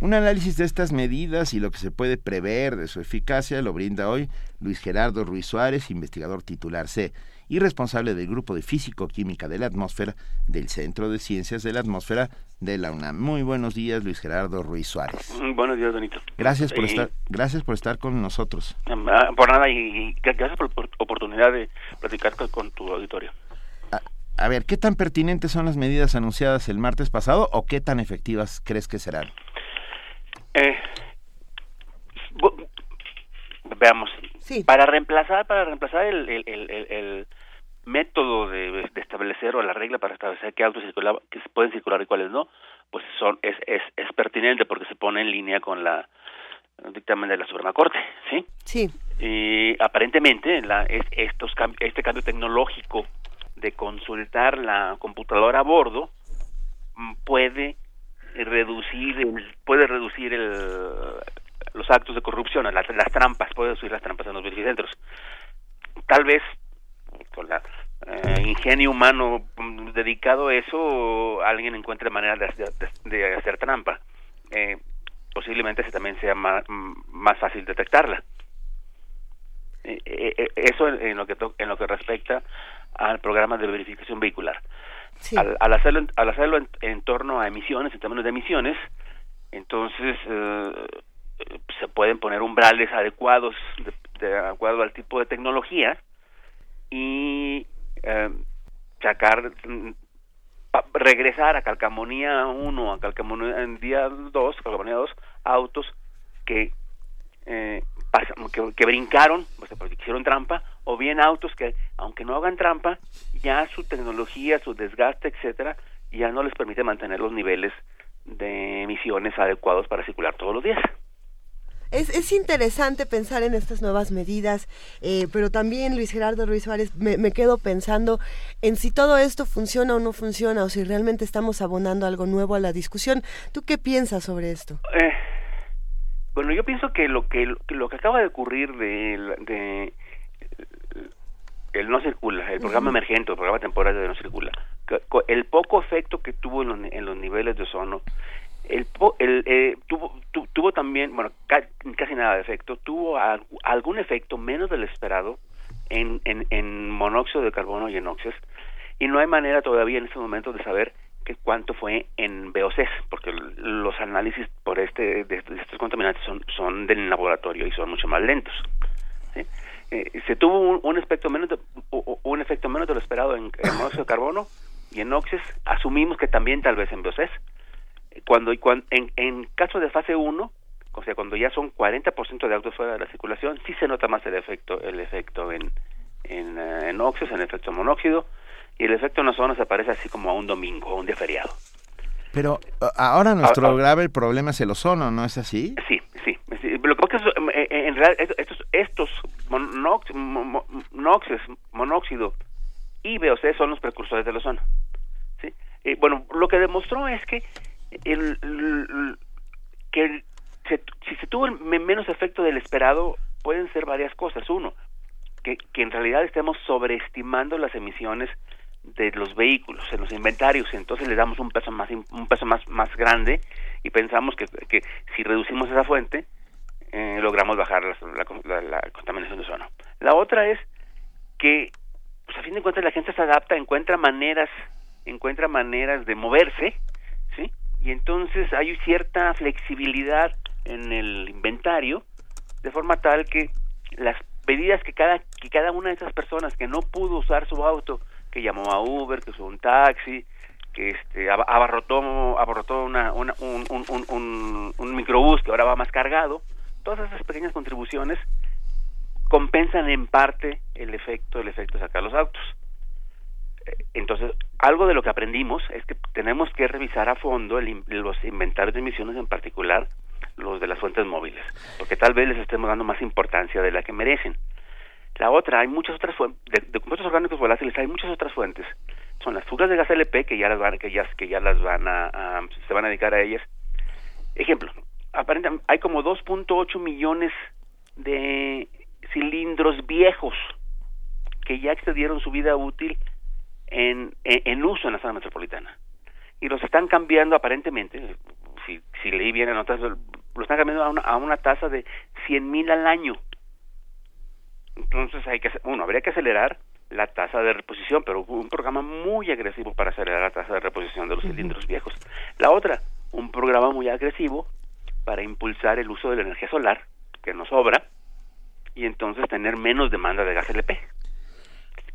Un análisis de estas medidas y lo que se puede prever de su eficacia lo brinda hoy Luis Gerardo Ruiz Suárez, investigador titular C y responsable del Grupo de Físico-Química de la Atmósfera del Centro de Ciencias de la Atmósfera de la UNAM. Muy buenos días, Luis Gerardo Ruiz Suárez. Buenos días, Donito. Gracias por, estar, gracias por estar con nosotros. Ah, por nada y gracias por la oportunidad de platicar con tu auditorio. A, a ver, ¿qué tan pertinentes son las medidas anunciadas el martes pasado o qué tan efectivas crees que serán? Eh, veamos. Para reemplazar, para reemplazar el, el, el, el método de, de, establecer o la regla para establecer qué autos circular, que pueden circular y cuáles no, pues son es, es, es pertinente porque se pone en línea con la el dictamen de la Suprema Corte, ¿sí? Sí. Y aparentemente la, es, estos este cambio tecnológico de consultar la computadora a bordo mm, puede reducir el, puede reducir el, los actos de corrupción, las, trampas, puede reducir las trampas en los verificentros. Tal vez con la eh, ingenio humano mm, dedicado a eso, alguien encuentre manera de, de, de hacer trampa. Eh, posiblemente ese también sea más, más fácil detectarla. Eh, eh, eso en lo que en lo que respecta al programa de verificación vehicular. Al, hacerlo, al hacerlo en, torno a emisiones, en términos de emisiones, entonces eh, se pueden poner umbrales adecuados de, de, acuerdo al tipo de tecnología y eh, sacar pa, regresar a calcamonía 1 a calcamonía en día 2 calcamonía 2 autos que eh, pasan, que, que, brincaron pues, porque hicieron trampa o bien autos que aunque no hagan trampa ya su tecnología su desgaste etcétera ya no les permite mantener los niveles de emisiones adecuados para circular todos los días es, es, interesante pensar en estas nuevas medidas, eh, pero también, Luis Gerardo Ruiz Suárez, me, me, quedo pensando en si todo esto funciona o no funciona, o si realmente estamos abonando algo nuevo a la discusión. ¿Tú qué piensas sobre esto? Eh, bueno, yo pienso que lo que, lo que acaba de ocurrir de, de el no circula, el programa uh -huh. emergente, el programa temporal de no circula, el poco efecto que tuvo en los, en los niveles de ozono, el, el eh, tuvo tu, tuvo también bueno ca, casi nada de efecto tuvo a, algún efecto menos del esperado en, en, en monóxido de carbono y en óxidos y no hay manera todavía en este momento de saber que cuánto fue en VOCs porque los análisis por este de, de estos contaminantes son son del laboratorio y son mucho más lentos ¿sí? Eh, se tuvo un, un efecto menos de, un efecto menos de lo esperado en, en (laughs) monóxido de carbono y en óxidos asumimos que también tal vez en VOCs cuando, cuando en, en caso de fase 1, o sea, cuando ya son 40% de autos fuera de la circulación, sí se nota más el efecto el efecto en en, uh, en óxidos, en efecto monóxido, y el efecto en ozono se aparece así como a un domingo, a un día feriado. Pero uh, ahora nuestro Ah, ah. grave problema es el ozono, ¿no es así? Sí, sí. sí. Lo que pasa es que eh, eh, en realidad estos, estos monox- mo- monóxido y VOC son los precursores del ozono. ¿sí? Bueno, lo que demostró es que el, que se- si se tuvo menos efecto del esperado pueden ser varias cosas. Uno, que, que en realidad estemos sobreestimando las emisiones de los vehículos en los inventarios entonces le damos un peso más un peso más más grande y pensamos que, que si reducimos esa fuente eh, logramos bajar la, la- la contaminación de ozono. La otra es que pues a fin de cuentas la gente se adapta encuentra maneras encuentra maneras de moverse sí y entonces hay cierta flexibilidad en el inventario de forma tal que las medidas que cada que cada una de esas personas que no pudo usar su auto que llamó a Uber que usó un taxi que este ab- abarrotó abarrotó una, una- un, un, un, un- un microbús que ahora va más cargado todas esas pequeñas contribuciones compensan en parte el efecto el efecto de sacar los autos Eh, entonces algo de lo que aprendimos es que tenemos que revisar a fondo los inventarios de emisiones en particular los de las fuentes móviles porque tal vez les estemos dando más importancia de la que merecen la otra, hay muchas otras fuentes, de, de compuestos orgánicos volátiles hay muchas otras fuentes. Son las fugas de gas LP que ya las van, que ya, que ya las van a, a- se van a dedicar a ellas. Ejemplo, aparentemente hay como 2.8 millones de cilindros viejos que ya excedieron su vida útil en, en, en uso en la zona metropolitana. Y los están cambiando aparentemente, si, si leí bien en notas, lo están cambiando a una, a una tasa de 100 mil al año. Entonces hay que, uno, habría que acelerar la tasa de reposición, pero hubo un programa muy agresivo para acelerar la tasa de reposición de los cilindros viejos. La otra, un programa muy agresivo para impulsar el uso de la energía solar, que nos sobra, y entonces tener menos demanda de gas LP.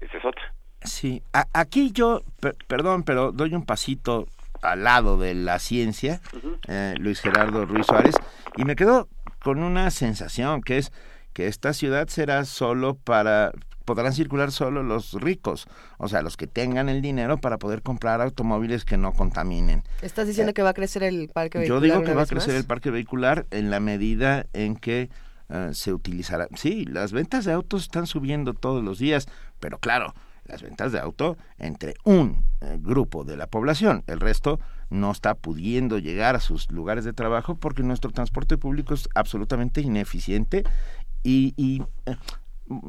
Esa es otra. Sí, A- aquí yo, per- perdón, pero doy un pasito al lado de la ciencia, eh, Luis Gerardo Ruiz Suárez, y me quedo con una sensación que es que esta ciudad será solo para podrán circular solo los ricos, o sea, los que tengan el dinero para poder comprar automóviles que no contaminen. ¿Estás diciendo que va a crecer el parque Yo vehicular digo una que va a crecer más? el parque vehicular en la medida en que eh, se utilizará. Sí, las ventas de autos están subiendo todos los días, pero claro, las ventas de auto entre un eh, grupo de la población, el resto no está pudiendo llegar a sus lugares de trabajo porque nuestro transporte público es absolutamente ineficiente y, y, eh,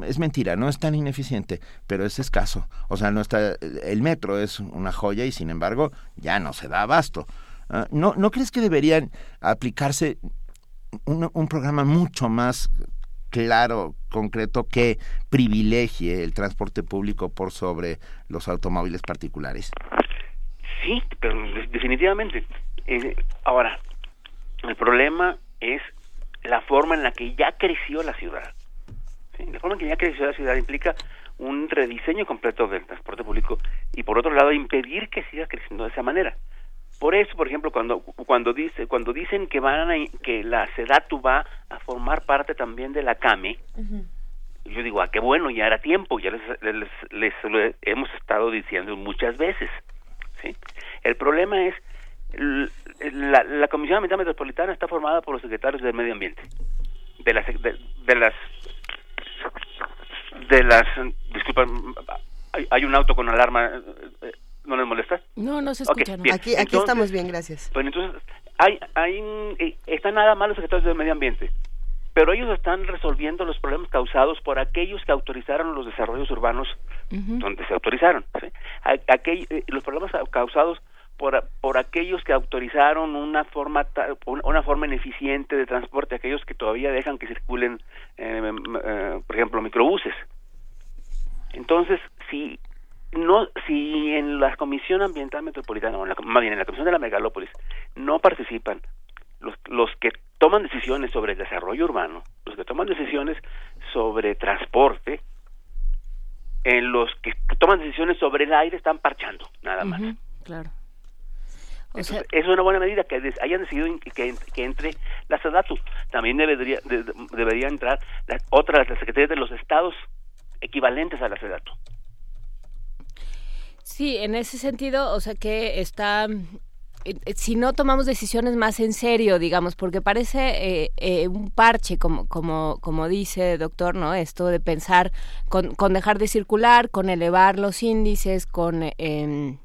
es mentira, no es tan ineficiente, pero es escaso. O sea, no está, el metro es una joya y sin embargo ya no se da abasto. Ah, ¿no, ¿No crees que deberían aplicarse un, programa mucho más claro, concreto, que privilegie el transporte público por sobre los automóviles particulares? Sí, pero de- definitivamente. Eh, ahora, el problema es la forma en la que ya creció la ciudad. ¿Sí? La forma en que ya creció la ciudad implica un rediseño completo del transporte público y por otro lado impedir que siga creciendo de esa manera. Por eso, por ejemplo, cuando cuando dice cuando dicen que van a, que la Sedatu va a formar parte también de la CAME, yo digo, ah, qué bueno, ya era tiempo, ya les, les, les lo hemos estado diciendo muchas veces. ¿sí? El problema es, la, la Comisión Ambiental Metropolitana está formada por los secretarios del Medio Ambiente, de las, de, de las, de las, disculpa, hay, hay un auto con alarma, eh, eh, ¿no les molesta? No, no se escucha. no. Aquí, aquí Entonces- estamos bien, gracias. Bueno, entonces, hay, hay, eh, están nada más los secretarios del medio ambiente, pero ellos están resolviendo los problemas causados por aquellos que autorizaron los desarrollos urbanos donde se autorizaron. ¿sí? Los problemas causados por, por aquellos que autorizaron una forma una forma ineficiente de transporte, aquellos que todavía dejan que circulen, eh, eh, por ejemplo, microbuses. Entonces, si no si en la Comisión Ambiental Metropolitana, o en la, más bien en la Comisión de la Megalópolis, no participan los, los que toman decisiones sobre el desarrollo urbano, los que toman decisiones sobre transporte, en los que toman decisiones sobre el aire están parchando, nada más. Claro. Entonces, sea, es una buena medida que des- hayan decidido que, que entre la SEDATU. También debería, de- de- debería entrar las otras, las secretarías de los estados equivalentes a la SEDATU. Sí, en ese sentido, o sea que está eh, eh, si no tomamos decisiones más en serio, digamos, porque parece eh, eh, un parche, como, como, como dice doctor, ¿no? Esto de pensar con, con dejar de circular, con elevar los índices, con... em,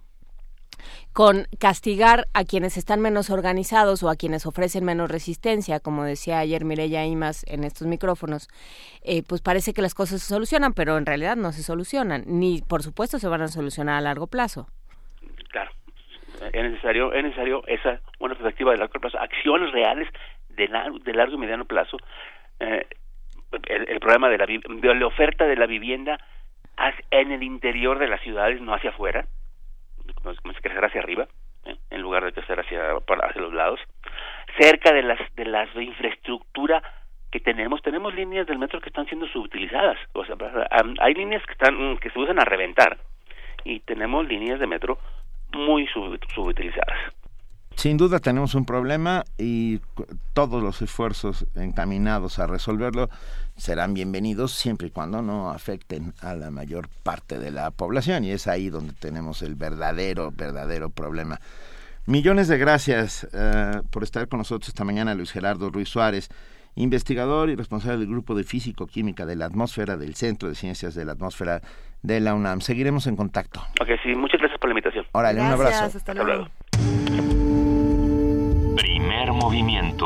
con castigar a quienes están menos organizados o a quienes ofrecen menos resistencia, como decía ayer Mireya Imas en estos micrófonos, eh, pues parece que las cosas se solucionan, pero en realidad no se solucionan, ni por supuesto se van a solucionar a largo plazo. Claro, es necesario, es necesario esa una perspectiva de largo plazo, acciones reales de, lar- de largo y mediano plazo. Eh, el, el problema de la, de la oferta de la vivienda en el interior de las ciudades, no hacia afuera, crecer hacia arriba, ¿eh? en lugar de crecer hacia, hacia los lados. Cerca de las de las infraestructura que tenemos, tenemos líneas del metro que están siendo subutilizadas. O sea, hay líneas que están que se usan a reventar y tenemos líneas de metro muy sub- subutilizadas. Sin duda tenemos un problema y todos los esfuerzos encaminados a resolverlo serán bienvenidos siempre y cuando no afecten a la mayor parte de la población y es ahí donde tenemos el verdadero, verdadero problema. Millones de gracias eh, por estar con nosotros esta mañana, Luis Gerardo Ruiz Suárez, investigador y responsable del Grupo de Físico-Química de la Atmósfera del Centro de Ciencias de la Atmósfera de la UNAM. Seguiremos en contacto. Ok, sí, muchas gracias por la invitación. Órale, un abrazo. hasta Hasta luego. Primer movimiento.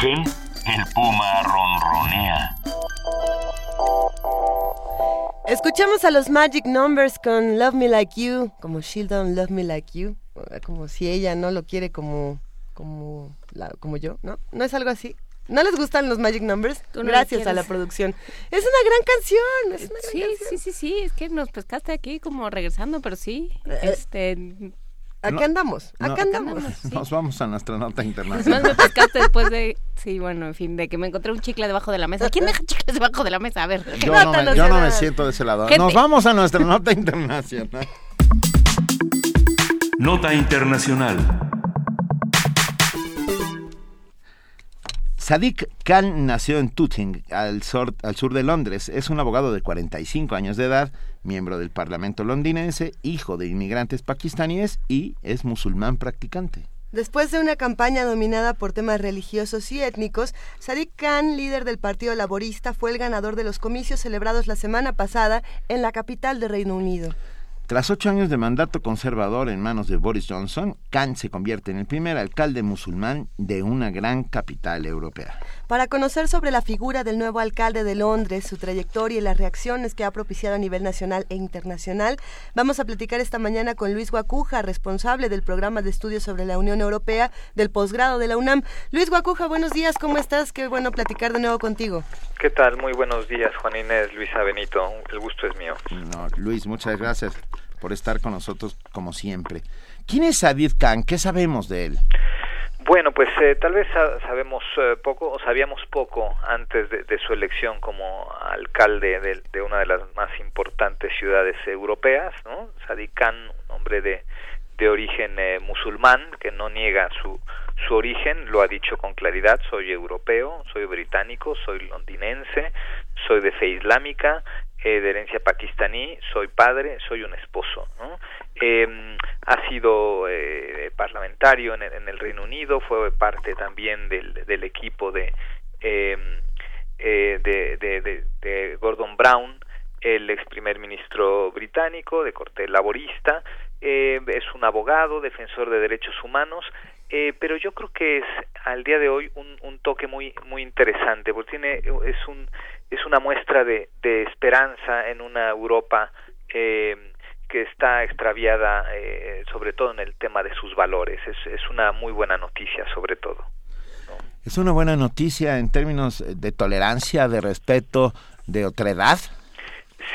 Rugen, el puma ronronea. Escuchamos a los Magic Numbers con Love Me Like You, como She Don't Love Me Like You, como si ella no lo quiere como como la- como yo, ¿no? ¿No es algo así? ¿No les gustan los Magic Numbers? Tú no lo Gracias a la producción. Es una gran canción, es una gran Sí, canción. sí, sí, sí, es que nos pescaste aquí como regresando, pero sí, este... Acá No, andamos, no. acá andamos. Nos vamos a nuestra nota internacional. me pescaste (laughs) después de... Sí, bueno, en fin, de que me encontré un chicle debajo de la mesa. ¿Quién deja chicles debajo de la mesa? A ver. Yo no, me, yo no me siento de ese lado. Gente. Nos vamos a nuestra nota internacional. Nota internacional. Sadiq Khan nació en Tooting, al sur, al sur de Londres. Es un abogado de 45 años de edad, miembro del Parlamento londinense, hijo de inmigrantes pakistaníes y es musulmán practicante. Después de una campaña dominada por temas religiosos y étnicos, Sadiq Khan, líder del Partido Laborista, fue el ganador de los comicios celebrados la semana pasada en la capital de Reino Unido. Tras ocho años de mandato conservador en manos de Boris Johnson, Khan se convierte en el primer alcalde musulmán de una gran capital europea. Para conocer sobre la figura del nuevo alcalde de Londres, su trayectoria y las reacciones que ha propiciado a nivel nacional e internacional, vamos a platicar esta mañana con Luis Guacuja, responsable del programa de estudios sobre la Unión Europea del posgrado de la UNAM. Luis Guacuja, buenos días, ¿cómo estás? Qué bueno platicar de nuevo contigo. ¿Qué tal? Muy buenos días, Juan Inés, Luisa Benito. El gusto es mío. No, Luis, muchas gracias por estar con nosotros como siempre. ¿Quién es Sadiq Khan? ¿Qué sabemos de él? Bueno, pues eh, tal vez sa- sabemos eh, poco o sabíamos poco antes de, su elección como alcalde de, una de las más importantes ciudades europeas, ¿no? Sadiq Khan, un hombre de, de origen eh, musulmán que no niega su, su origen, lo ha dicho con claridad, soy europeo, soy británico, soy londinense, soy de fe islámica, eh, de herencia pakistaní, soy padre, soy un esposo. ¿no? Ha sido eh, parlamentario en en el Reino Unido, fue parte también del, equipo de, eh, eh, de Gordon Brown, el ex primer ministro británico de corte laborista, eh, es un abogado, defensor de derechos humanos, eh, pero yo creo que es al día de hoy un, un toque muy muy interesante porque tiene es un es una muestra de, de esperanza en una Europa eh, que está extraviada eh, sobre todo en el tema de sus valores es, es una muy buena noticia sobre todo Es una buena noticia en términos de tolerancia, de respeto, de otredad.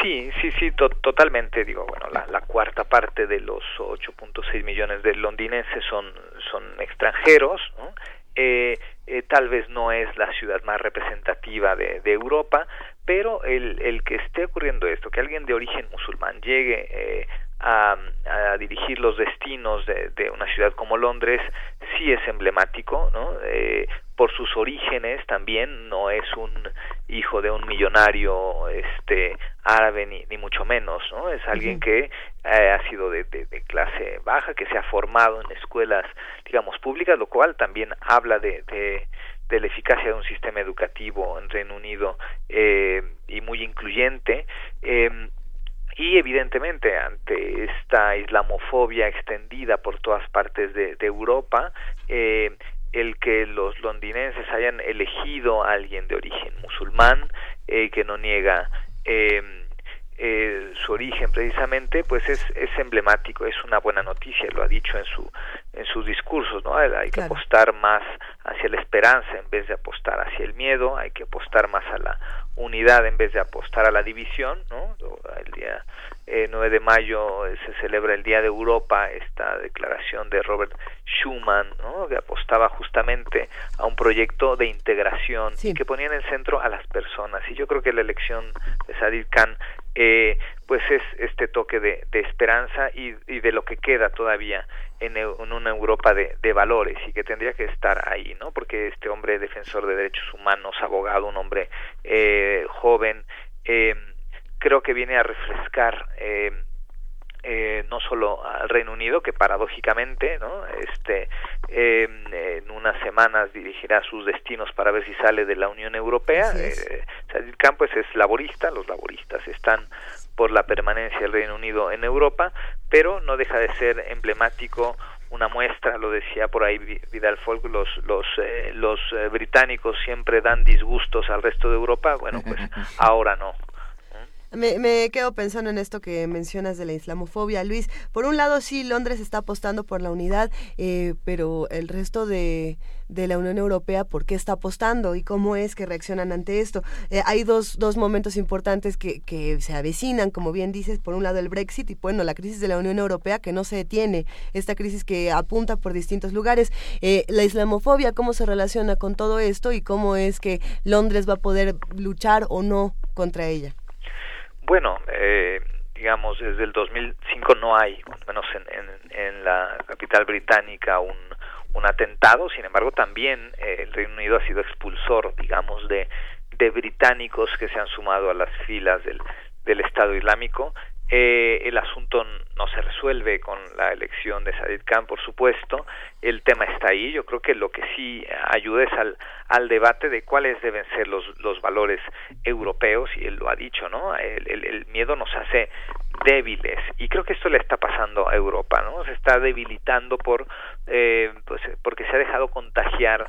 Sí, sí, sí, to- totalmente. Digo, bueno, la, la cuarta parte de los 8.6 millones de londinenses son, son extranjeros, ¿no? Eh, eh, tal vez no es la ciudad más representativa de, de Europa, pero el, el que esté ocurriendo esto, que alguien de origen musulmán llegue eh, a, a dirigir los destinos de, de una ciudad como Londres, sí es emblemático, ¿no? Eh, por sus orígenes también no es un hijo de un millonario este árabe ni, ni mucho menos no es alguien que eh, ha sido de, de- de clase baja que se ha formado en escuelas digamos públicas lo cual también habla de, de de la eficacia de un sistema educativo en Reino Unido eh, y muy incluyente eh, y evidentemente ante esta islamofobia extendida por todas partes de, de Europa eh, el que los londinenses hayan elegido a alguien de origen musulmán eh, que no niega eh, eh, su origen precisamente pues es, es emblemático es una buena noticia lo ha dicho en su en sus discursos no hay que Claro. apostar más hacia la esperanza en vez de apostar hacia el miedo hay que apostar más a la unidad en vez de apostar a la división no el día eh, 9 de mayo eh, se celebra el Día de Europa, esta declaración de Robert Schuman, ¿no? que apostaba justamente a un proyecto de integración y que ponía en el centro a las personas. Y yo creo que la elección de Sadiq Khan eh, pues es este toque de, esperanza y, de lo que queda todavía en, una Europa de, valores y que tendría que estar ahí, ¿no? Porque este hombre defensor de derechos humanos, abogado, un hombre eh, joven, eh, creo que viene a refrescar eh, no solo al Reino Unido que paradójicamente no este eh, en unas semanas dirigirá sus destinos para ver si sale de la Unión Europea eh, pues es laborista los laboristas están por la permanencia del Reino Unido en Europa pero no deja de ser emblemático una muestra, lo decía por ahí Vi- Vidal Folk, los, los, eh, los eh, británicos siempre dan disgustos al resto de Europa, bueno, pues (laughs) ahora no. Me, me quedo pensando en esto que mencionas de la islamofobia, Luis. Por un lado, sí, Londres está apostando por la unidad, eh, pero el resto de, la Unión Europea, ¿por qué está apostando y cómo es que reaccionan ante esto? Eh, hay dos, dos momentos importantes que, que se avecinan, como bien dices, por un lado el Brexit y, bueno, la crisis de la Unión Europea que no se detiene, esta crisis que apunta por distintos lugares. Eh, la islamofobia, ¿cómo se relaciona con todo esto y cómo es que Londres va a poder luchar o no contra ella? Bueno, eh, digamos, desde el 2005 no hay, al menos en, en, en la capital británica, un, atentado. Sin embargo, también eh, el Reino Unido ha sido expulsor, digamos, de, de británicos que se han sumado a las filas del, del Estado Islámico. Eh, el asunto no se resuelve con la elección de Sadid Khan, por supuesto. El tema está ahí. Yo creo que lo que sí ayuda es al, debate de cuáles deben ser los, los valores europeos, y él lo ha dicho, ¿no? El, el, el miedo nos hace débiles y creo que esto le está pasando a Europa, ¿no? Se está debilitando por, eh, pues, porque se ha dejado contagiar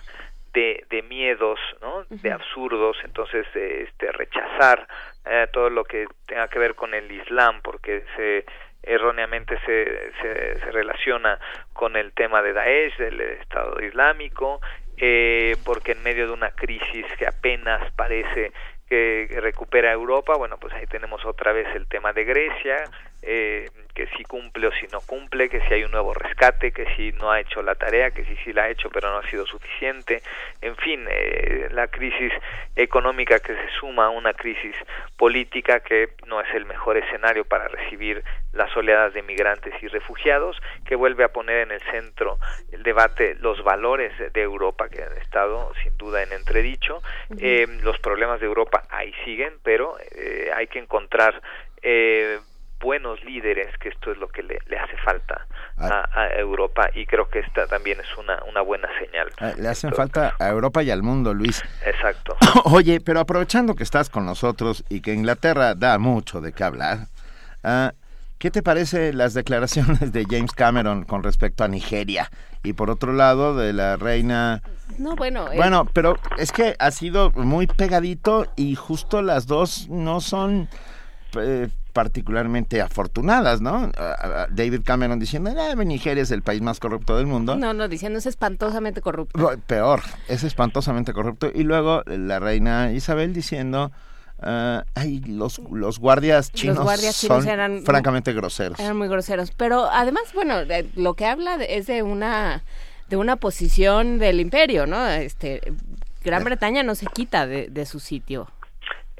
de, de miedos, ¿no? De absurdos, entonces eh, este rechazar eh, todo lo que tenga que ver con el Islam, porque se erróneamente se, se, se relaciona con el tema de Daesh, del Estado Islámico, eh, porque en medio de una crisis que apenas parece que recupera Europa, bueno, pues ahí tenemos otra vez el tema de Grecia, eh, que si cumple o si no cumple, que si hay un nuevo rescate, que si no ha hecho la tarea, que si sí la ha hecho pero no ha sido suficiente, en fin, eh, la crisis económica que se suma a una crisis política que no es el mejor escenario para recibir las oleadas de migrantes y refugiados, que vuelve a poner en el centro el debate los valores de Europa que han estado sin duda en entredicho, eh, los problemas de Europa ahí siguen, pero eh, hay que encontrar eh, buenos líderes, que esto es lo que le, le hace falta a, a, Europa y creo que esta también es una, una buena señal. Eh, Le hacen falta a Europa y al mundo, Luis. Exacto. (coughs) Oye, pero aprovechando que estás con nosotros y que Inglaterra da mucho de qué hablar, uh, ¿qué te parece las declaraciones de James Cameron con respecto a Nigeria? Y por otro lado, de la reina... No, bueno. eh, Bueno, pero es que ha sido muy pegadito y justo las dos no son eh, particularmente afortunadas, ¿no? David Cameron diciendo, "Eh, Nigeria es el país más corrupto del mundo. No, no, diciendo es espantosamente corrupto. Peor, es espantosamente corrupto. Y luego la reina Isabel diciendo, ah, ay, los, los guardias chinos, guardias chinos son eran- francamente groseros. Eran muy groseros. Pero además, bueno, de- lo que habla de- es de una de una posición del imperio, ¿no? Este, Gran Bretaña no se quita de, de su sitio.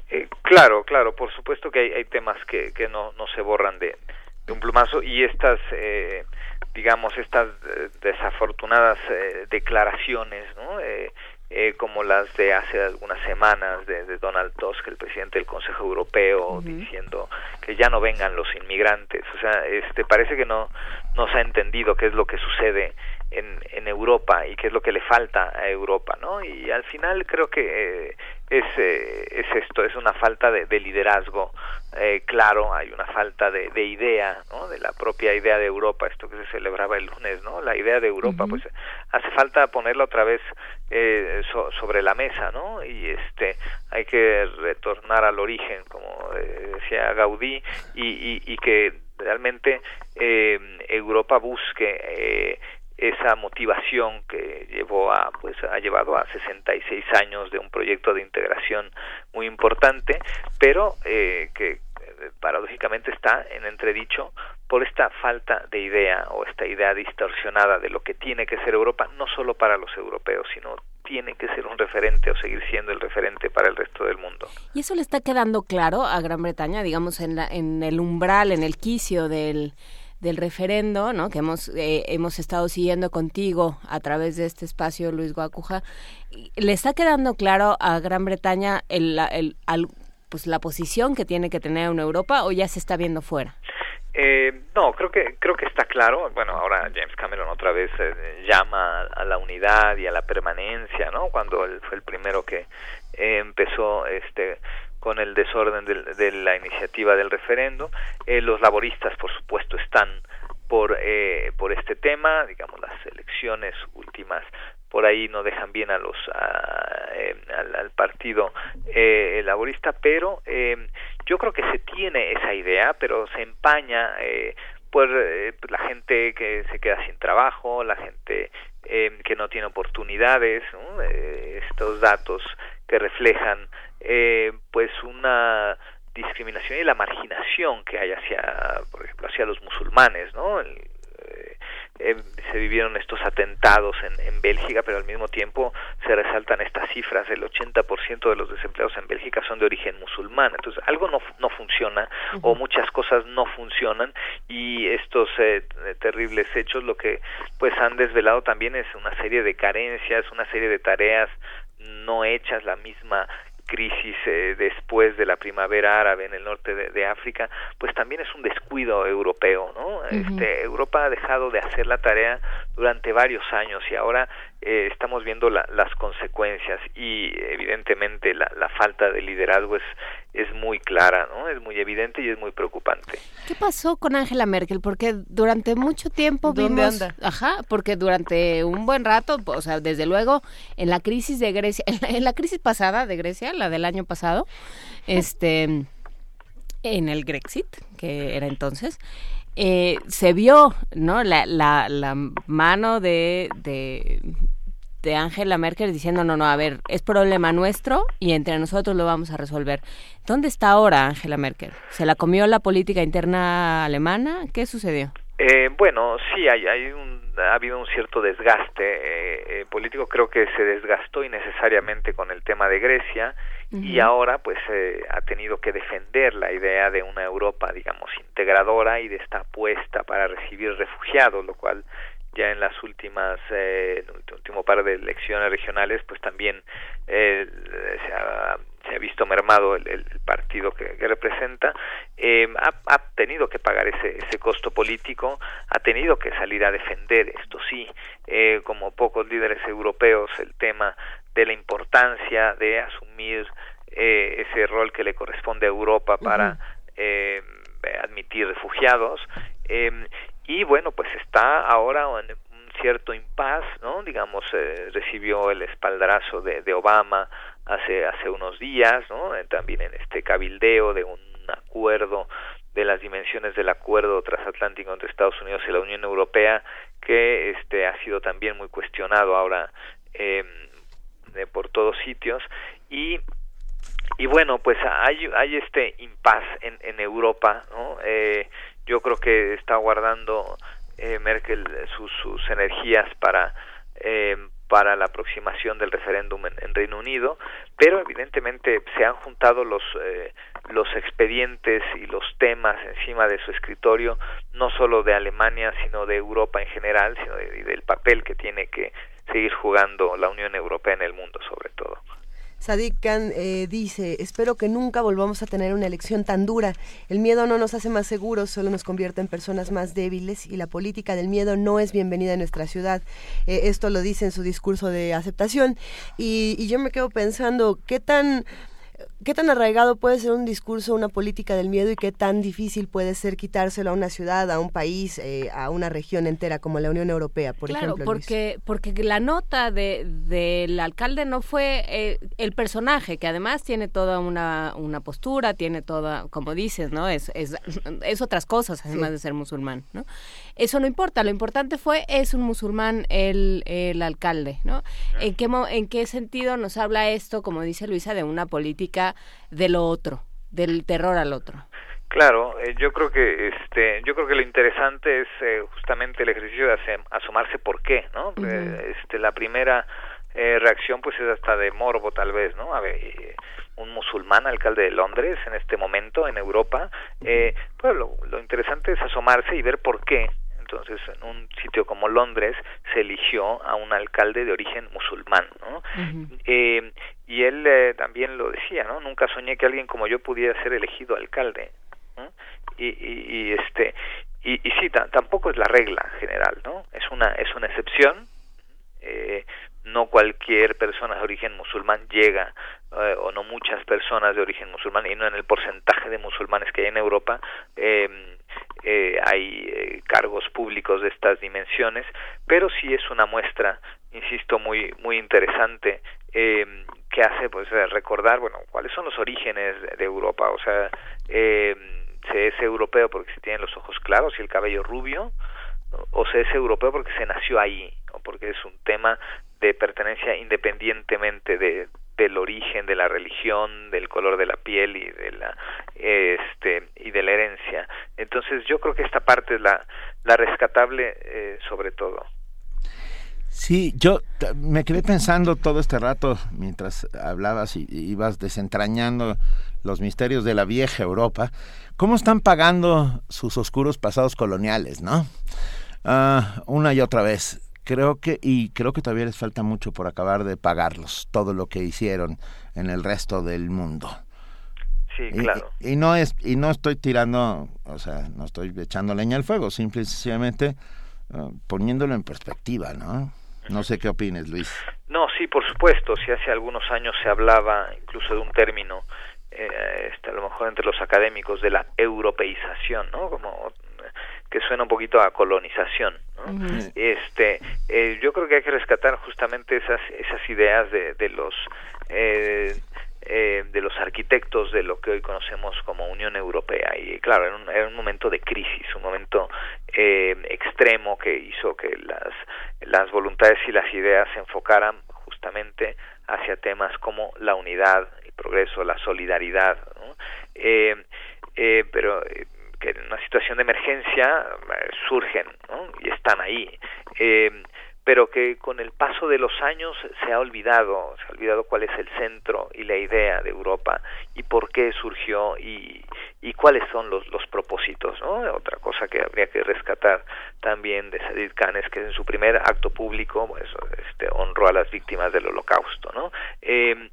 Eh, claro, claro, por supuesto que hay, hay temas que, que no, no se borran de, de un plumazo y estas, eh, digamos, estas eh, desafortunadas eh, declaraciones, ¿no? Eh, eh, como las de hace algunas semanas de, de Donald Tusk, el presidente del Consejo Europeo, diciendo que ya no vengan los inmigrantes. O sea, este parece que no, no se ha entendido qué es lo que sucede en, en Europa y qué es lo que le falta a Europa, ¿no? Y al final creo que eh, es, eh, es esto, es una falta de, de liderazgo eh, claro, hay una falta de, de idea, ¿no? De la propia idea de Europa, esto que se celebraba el lunes, ¿no? La idea de Europa, pues hace falta ponerla otra vez eh, so- sobre la mesa, ¿no? Y este, hay que retornar al origen, como eh, decía Gaudí, y, y, y que realmente eh, Europa busque eh, esa motivación que llevó a pues ha llevado a 66 años de un proyecto de integración muy importante pero eh, que eh, paradójicamente está en entredicho por esta falta de idea o esta idea distorsionada de lo que tiene que ser Europa no solo para los europeos sino tiene que ser un referente o seguir siendo el referente para el resto del mundo. ¿Y eso le está quedando claro a Gran Bretaña, digamos, en, la, en el umbral, en el quicio del, del referendo, ¿no? Que hemos, eh, hemos estado siguiendo contigo a través de este espacio, Luis Guacuja. ¿Le está quedando claro a Gran Bretaña el, la- el- pues, la posición que tiene que tener en Europa o ya se está viendo fuera? Eh, no, creo que creo que está claro. Bueno, ahora James Cameron otra vez eh, llama a, a la unidad y a la permanencia, ¿no? Cuando él fue el primero que eh, empezó este con el desorden del- de, la iniciativa del referendo. Eh, los laboristas, por supuesto, están por eh, por este tema digamos las elecciones últimas por ahí no dejan bien a los a, eh, al, partido eh, laborista pero eh, yo creo que se tiene esa idea pero se empaña pues, la gente que se queda sin trabajo la gente eh, que no tiene oportunidades ¿no? Estos datos que reflejan eh, pues una discriminación y la marginación que hay hacia por ejemplo hacia los musulmanes no El- eh, eh, se vivieron estos atentados en, en Bélgica, pero al mismo tiempo se resaltan estas cifras, el 80% de los desempleados en Bélgica son de origen musulmán, entonces algo no, no funciona o muchas cosas no funcionan y estos eh, terribles hechos lo que pues han desvelado también es una serie de carencias, una serie de tareas no hechas, la misma crisis eh, después de la primavera árabe en el norte de, de África, pues también es un descuido europeo, ¿no? Este, Europa ha dejado de hacer la tarea durante varios años y ahora eh, estamos viendo la- las consecuencias y evidentemente la, la falta de liderazgo es es muy clara, ¿no? Es muy evidente y es muy preocupante. ¿Qué pasó con Angela Merkel? Porque durante mucho tiempo ¿Dónde vimos, anda? ajá, porque durante un buen rato, o sea, desde luego en la crisis de Grecia, en la, en la crisis pasada de Grecia, la del año pasado, este, en el Grexit, que era entonces, eh, se vio, ¿no? La, la, la mano de, de Angela Merkel diciendo, no, no, a ver, es problema nuestro y entre nosotros lo vamos a resolver. ¿Dónde está ahora Angela Merkel? ¿Se la comió la política interna alemana? ¿Qué sucedió? Eh, bueno, sí, hay, hay un, ha habido un cierto desgaste eh, eh, político, creo que se desgastó innecesariamente con el tema de Grecia y ahora pues eh, ha tenido que defender la idea de una Europa, digamos, integradora y de esta apuesta para recibir refugiados, lo cual ya en las últimas, eh, en el último par de elecciones regionales, pues también eh, se, ha, se ha visto mermado el, el partido que, representa, eh, ha, ha tenido que pagar ese, ese costo político, ha tenido que salir a defender, esto sí, eh, como pocos líderes europeos, el tema de la importancia de asumir eh, ese rol que le corresponde a Europa para eh, admitir refugiados. Eh, y bueno, pues está ahora en un cierto impas, ¿no? Digamos, eh, recibió el espaldarazo de, de Obama hace hace unos días, ¿no? Eh, también en este cabildeo de un acuerdo de las dimensiones del acuerdo transatlántico entre Estados Unidos y la Unión Europea que este ha sido también muy cuestionado ahora eh, de por todos sitios. Y y bueno pues hay hay este impas en, en Europa no eh, yo creo que está guardando eh, Merkel sus, sus energías para eh, para la aproximación del referéndum en, en, Reino Unido, pero evidentemente se han juntado los eh, los expedientes y los temas encima de su escritorio, no solo de Alemania, sino de Europa en general, sino de, del papel que tiene que seguir jugando la Unión Europea en el mundo, sobre todo. Sadiq Khan eh, dice, espero que nunca volvamos a tener una elección tan dura. El miedo no nos hace más seguros, solo nos convierte en personas más débiles y la política del miedo no es bienvenida en nuestra ciudad. Eh, esto lo dice en su discurso de aceptación y, y yo me quedo pensando, ¿qué tan... ¿Qué tan arraigado puede ser un discurso, una política del miedo y qué tan difícil puede ser quitárselo a una ciudad, a un país, eh, a una región entera como la Unión Europea, por claro, ejemplo? porque porque la nota de del alcalde no fue eh, el personaje, que además tiene toda una, una postura, tiene toda, como dices, ¿no? Es, es, es otras cosas, además sí. de ser musulmán, ¿no? Eso no importa, lo importante fue, es un musulmán el, el alcalde, ¿no? ¿En qué, ¿En qué sentido nos habla esto, como dice Luisa, de una política de lo otro, del terror al otro. Claro, eh, yo creo que este, yo creo que lo interesante es eh, justamente el ejercicio de asomarse por qué, ¿no? Uh -huh. eh, este, la primera reacción pues es hasta de morbo tal vez, ¿no? A ver, un musulmán alcalde de Londres en este momento en Europa, pues lo, lo interesante es asomarse y ver por qué entonces en un sitio como Londres se eligió a un alcalde de origen musulmán no uh -huh. eh, y él eh, también lo decía no nunca soñé que alguien como yo pudiera ser elegido alcalde ¿no? y, y, y, este y, y sí tampoco es la regla general no es una es una excepción eh, no cualquier persona de origen musulmán llega eh, o no muchas personas de origen musulmán y no en el porcentaje de musulmanes que hay en Europa eh, eh, hay eh, cargos públicos de estas dimensiones, pero sí es una muestra, insisto, muy muy interesante eh, que hace pues recordar, bueno, cuáles son los orígenes de, Europa, o sea, eh, se es europeo porque se tienen los ojos claros y el cabello rubio, o se es europeo porque se nació ahí, o porque es un tema de pertenencia independientemente de del origen de la religión, del color de la piel y de la este y de la herencia. Entonces yo creo que esta parte es la la rescatable eh, sobre todo. Sí, yo me quedé pensando todo este rato mientras hablabas y, y ibas desentrañando los misterios de la vieja Europa, cómo están pagando sus oscuros pasados coloniales, ¿no? Ah, una y otra vez. Creo que, y creo que todavía les falta mucho por acabar de pagarlos, todo lo que hicieron en el resto del mundo. Sí, Y- claro. Y, no es, y no estoy tirando, o sea, no estoy echando leña al fuego, simple y sencillamente ah, poniéndolo en perspectiva, ¿no? No sé qué opines, Luis. No, sí, por supuesto. Si hace algunos años se hablaba incluso de un término, eh, este, a lo mejor entre los académicos, de la europeización, ¿no? Como eh, que suena un poquito a colonización, ¿no? Este, eh, yo creo que hay que rescatar justamente esas esas ideas de, de los eh, eh, de los arquitectos de lo que hoy conocemos como Unión Europea y claro era un, era un momento de crisis un momento eh, extremo que hizo que las las voluntades y las ideas se enfocaran justamente hacia temas como la unidad el progreso la solidaridad ¿no? Eh, eh, de emergencia eh, surgen y están ahí eh, pero que con el paso de los años se ha olvidado, se ha olvidado cuál es el centro y la idea de Europa y por qué surgió y, cuáles son los, los propósitos, ¿no? Otra cosa que habría que rescatar también de Sadid Khan es que en su primer acto público pues, este, honró a las víctimas del holocausto, ¿no? Eh,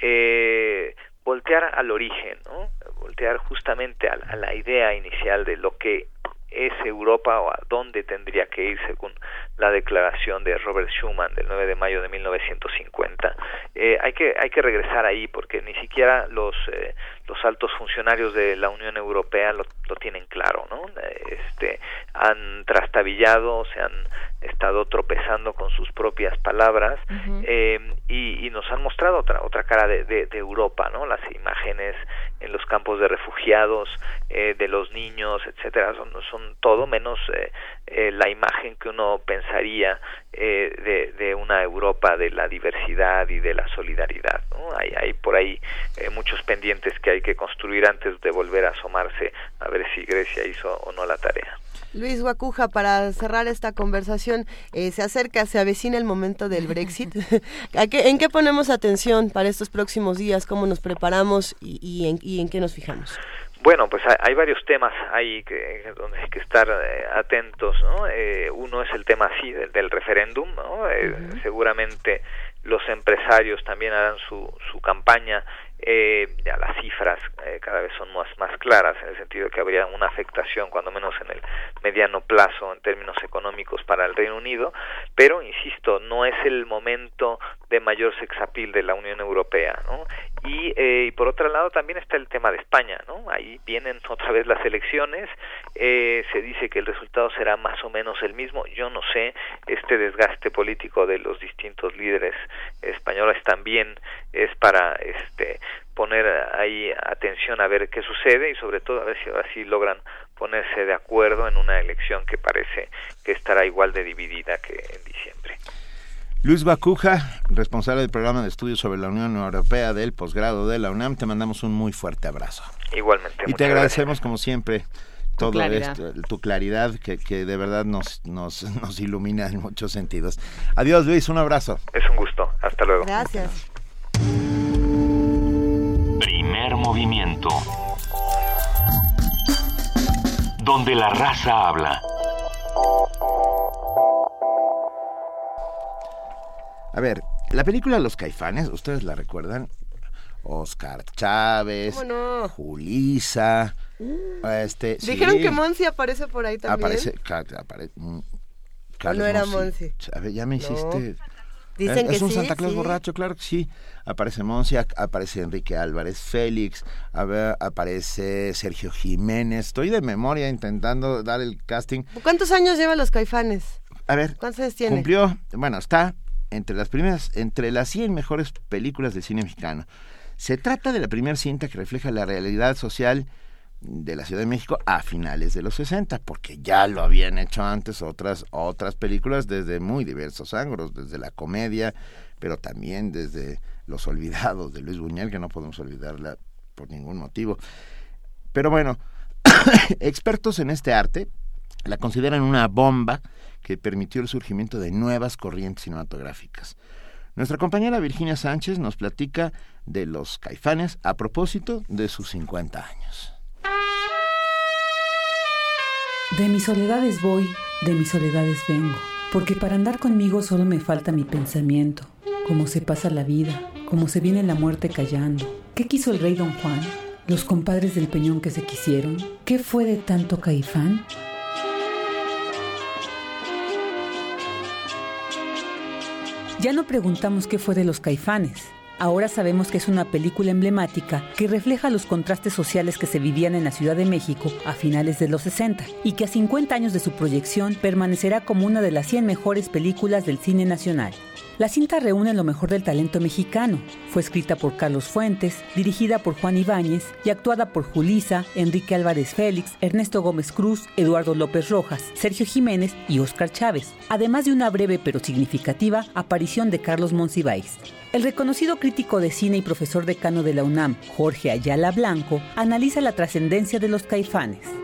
eh, voltear al origen, ¿no? Voltear justamente a, a la idea inicial de lo que es Europa o a dónde tendría que ir según la declaración de Robert Schuman del 9 de mayo de 1950. Eh, hay que hay que regresar ahí porque ni siquiera los eh, los altos funcionarios de la Unión Europea lo, lo tienen claro, ¿no? Este han trastabillado, se han estado tropezando con sus propias palabras eh, y, y nos han mostrado otra otra cara de, de, de Europa, ¿no? Las imágenes en los campos de refugiados, eh, de los niños, etcétera, son, todo menos eh, eh, la imagen que uno pensaría eh, de, de una Europa de la diversidad y de la solidaridad. ¿no? Hay, hay por ahí eh, muchos pendientes que hay que construir antes de volver a asomarse a ver si Grecia hizo o no la tarea. Luis Guacuja, para cerrar esta conversación, eh, se acerca, se avecina el momento del Brexit. (laughs) (laughs) ¿A qué- ¿En qué ponemos atención para estos próximos días? ¿Cómo nos preparamos y, y en, y en qué nos fijamos? Bueno, pues hay, hay varios temas ahí que donde hay que estar eh, atentos, ¿no? Eh, uno es el tema sí del, del referéndum, ¿no? Eh, Seguramente los empresarios también harán su, su campaña. Eh, ya las cifras eh, cada vez son más, más claras en el sentido de que habría una afectación, cuando menos en el mediano plazo, en términos económicos para el Reino Unido, pero insisto, no es el momento de mayor sexapil de la Unión Europea, ¿no? Y, eh, y por otro lado también está el tema de España, ¿no? Ahí vienen (laughs) otra vez las elecciones, eh, se dice que el resultado será más o menos el mismo, yo no sé, este desgaste político de los distintos líderes españoles también es para este poner ahí atención a ver qué sucede y sobre todo a ver si ahora sí logran ponerse de acuerdo en una elección que parece que estará igual de dividida que en diciembre. Luis Bacuja, responsable del programa de estudios sobre la Unión Europea del posgrado de la UNAM, te mandamos un muy fuerte abrazo. Igualmente. Y te agradecemos como siempre todo claridad. esto, tu claridad que, que de verdad nos, nos, (laughs) nos ilumina en muchos sentidos. Adiós Luis, un abrazo. Es un gusto. Hasta luego. Gracias. Primer movimiento. Donde la raza habla. A ver, la película Los Caifanes, ¿ustedes la recuerdan? Oscar Chávez. Julisa, este... Dijeron sí. que Monsi aparece por ahí también. Aparece, ca- apare- mm, no era Monsi. Monsi? A ver, ya me No. Dicen es, que un sí, Santa Claus sí. borracho, claro que sí. Aparece Monsiak, aparece Enrique Álvarez Félix, a ver, aparece Sergio Jiménez. Estoy de memoria intentando dar el casting. ¿Cuántos años llevan los caifanes? A ver, ¿Cuántos años tiene? cumplió, bueno, está entre las primeras, entre las 100 mejores películas del cine mexicano. Se trata de la primera cinta que refleja la realidad social de la Ciudad de México a finales de los 60, porque ya lo habían hecho antes otras otras películas desde muy diversos ángulos, desde la comedia, pero también desde Los Olvidados de Luis Buñuel, que no podemos olvidarla por ningún motivo. Pero bueno, (coughs) expertos en este arte la consideran una bomba que permitió el surgimiento de nuevas corrientes cinematográficas. Nuestra compañera Virginia Sánchez nos platica de los caifanes a propósito de sus 50 años. De mis soledades voy, de mis soledades vengo, porque para andar conmigo solo me falta mi pensamiento, cómo se pasa la vida, cómo se viene la muerte callando. ¿Qué quiso el rey don Juan? ¿Los compadres del Peñón que se quisieron? ¿Qué fue de tanto caifán? Ya no preguntamos qué fue de los caifanes. Ahora sabemos que es una película emblemática que refleja los contrastes sociales que se vivían en la Ciudad de México a finales de los 60 y que a 50 años de su proyección permanecerá como una de las 100 mejores películas del cine nacional. La cinta reúne lo mejor del talento mexicano. Fue escrita por Carlos Fuentes, dirigida por Juan Ibáñez y actuada por Julisa, Enrique Álvarez Félix, Ernesto Gómez Cruz, Eduardo López Rojas, Sergio Jiménez y Óscar Chávez, además de una breve pero significativa aparición de Carlos Monsiváis. El reconocido crítico de cine y profesor decano de la UNAM, Jorge Ayala Blanco, analiza la trascendencia de los caifanes.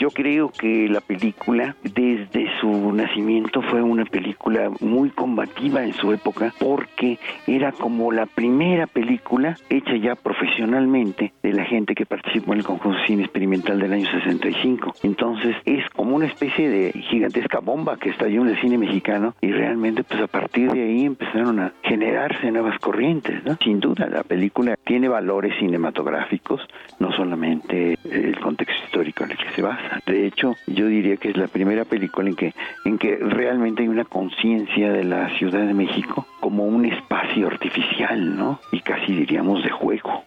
Yo creo que la película, desde su nacimiento, fue una película muy combativa en su época, porque era como la primera película hecha ya profesionalmente de la gente que participó en el concurso cine experimental del año 65. Entonces es como una especie de gigantesca bomba que estalló en el cine mexicano y realmente pues a partir de ahí empezaron a generarse nuevas corrientes, ¿no? Sin duda la película tiene valores cinematográficos, no solamente el contexto histórico en el que se basa. De hecho, yo diría que es la primera película en que, en que realmente hay una conciencia de la Ciudad de México como un espacio artificial, ¿no? Y casi diríamos de juego.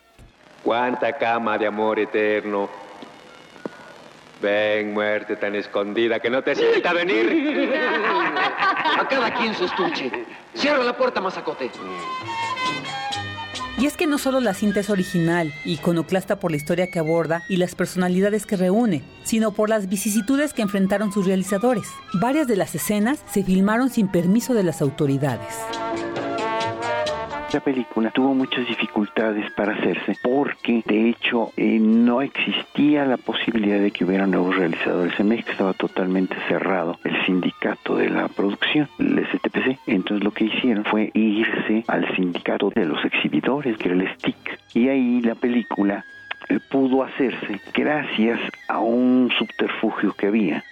Cuánta cama de amor eterno. Ven, muerte tan escondida que no te sienta venir. A cada quien su estuche. Cierra la puerta, mazacote. Y es que no solo la cinta es original, iconoclasta por la historia que aborda y las personalidades que reúne, sino por las vicisitudes que enfrentaron sus realizadores. Varias de las escenas se filmaron sin permiso de las autoridades. La película tuvo muchas dificultades para hacerse porque de hecho eh, no existía la posibilidad de que hubiera nuevos realizadores en México, estaba totalmente cerrado el sindicato de la producción, el STPC. Entonces lo que hicieron fue irse al sindicato de los exhibidores, que era el STIC, y ahí la película eh, pudo hacerse gracias a un subterfugio que había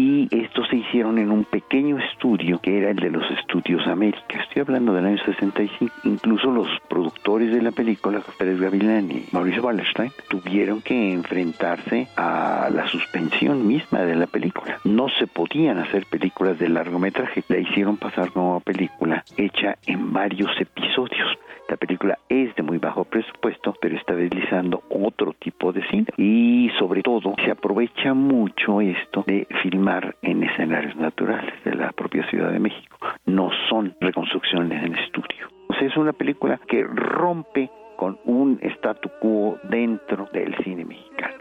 y estos se hicieron en un pequeño estudio que era el de los estudios América. Estoy hablando del año 65. Incluso los productores de la película, Pérez Gavilán y Mauricio Wallerstein, tuvieron que enfrentarse a la suspensión misma de la película. No se podían hacer películas de largometraje. La hicieron pasar como película hecha en varios episodios. La película es de muy bajo presupuesto, pero está deslizando otro tipo de cine. Y sobre todo, se aprovecha mucho esto de filmar en escenarios naturales de la propia Ciudad de México. No son reconstrucciones en estudio. O sea, es una película que rompe con un statu quo dentro del cine mexicano.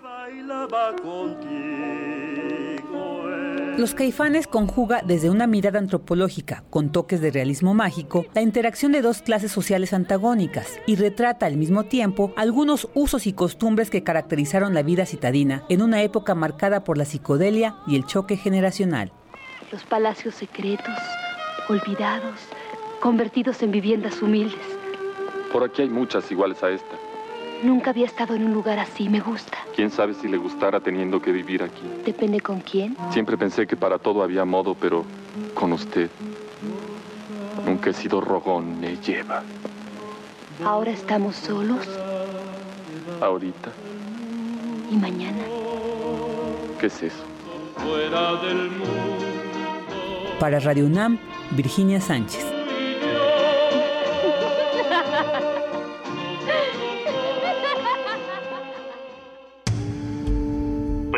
Los caifanes conjuga desde una mirada antropológica, con toques de realismo mágico, la interacción de dos clases sociales antagónicas y retrata al mismo tiempo algunos usos y costumbres que caracterizaron la vida citadina en una época marcada por la psicodelia y el choque generacional. Los palacios secretos, olvidados, convertidos en viviendas humildes. Por aquí hay muchas iguales a esta. Nunca había estado en un lugar así, me gusta. ¿Quién sabe si le gustara teniendo que vivir aquí? Depende con quién. Siempre pensé que para todo había modo, pero con usted nunca he sido rogón, me lleva. Ahora estamos solos Ahorita, y mañana. ¿qué es eso? Para Radio UNAM, Virginia Sánchez.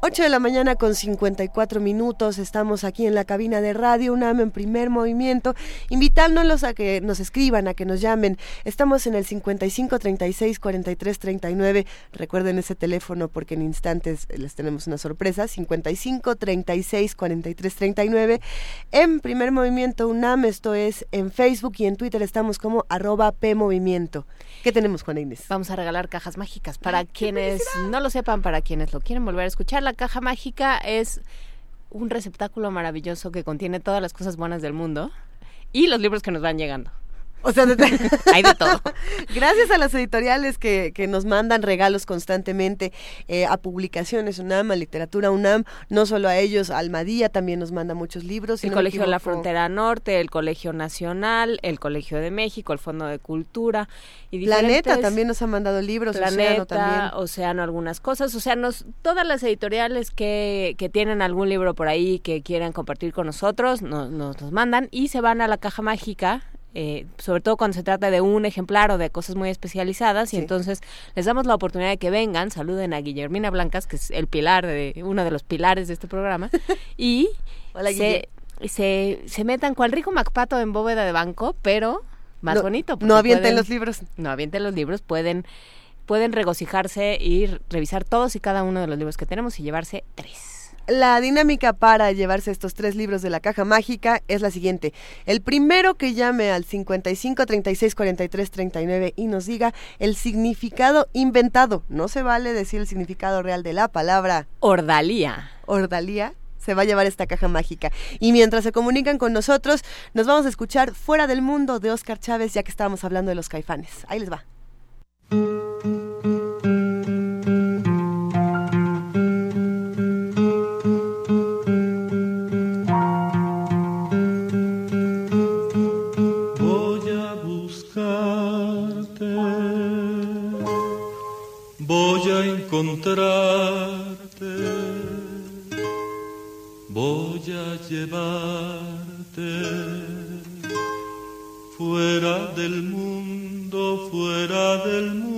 8 de la mañana con 54 minutos. Estamos aquí en la cabina de Radio UNAM en primer movimiento, invitándolos a que nos escriban, a que nos llamen. Estamos en el 55 36 43 39. Recuerden ese teléfono porque en instantes les tenemos una sorpresa. 55 36 43 39. En primer movimiento UNAM, esto es en Facebook y en Twitter estamos como arroba P Movimiento. ¿Qué tenemos, Juana Inés? Vamos a regalar cajas mágicas para quienes no lo sepan, para quienes lo quieren volver a escuchar. La caja mágica es un receptáculo maravilloso que contiene todas las cosas buenas del mundo y los libros que nos van llegando. O sea, (laughs) hay de todo. (laughs) Gracias a las editoriales que, que nos mandan regalos constantemente eh, a publicaciones UNAM, a literatura UNAM, no solo a ellos, Almadía también nos manda muchos libros. El no Colegio de la. Frontera Norte, el Colegio Nacional, el Colegio de México, el Fondo de Cultura y Planeta también nos ha mandado libros, Planeta, Océano también. Océano, algunas cosas. O sea, nos, todas las editoriales que, que tienen algún libro por ahí que quieran compartir con nosotros, nos, nos mandan y se van a la caja mágica. Eh, sobre todo cuando se trata de un ejemplar o de cosas muy especializadas y entonces les damos la oportunidad de que vengan, saluden a Guillermina Blancas, que es el pilar de uno de los pilares de este programa (laughs) y Hola, se, se, se metan cual rico Macpato en bóveda de banco, pero más No- bonito. no avienten pueden- los libros. No avienten los libros, pueden, pueden regocijarse y revisar todos y cada uno de los libros que tenemos y llevarse tres. La dinámica para llevarse estos tres libros de la caja mágica es la siguiente. El primero que llame al 55 36 43 39 y nos diga el significado inventado. No se vale decir el significado real de la palabra Ordalía. Ordalía. Se va a llevar esta caja mágica. Y mientras se comunican con nosotros, nos vamos a escuchar Fuera del Mundo de Oscar Chávez, ya que estábamos hablando de los caifanes. Ahí les va. Voy a encontrarte, voy a llevarte fuera del mundo, fuera del mundo,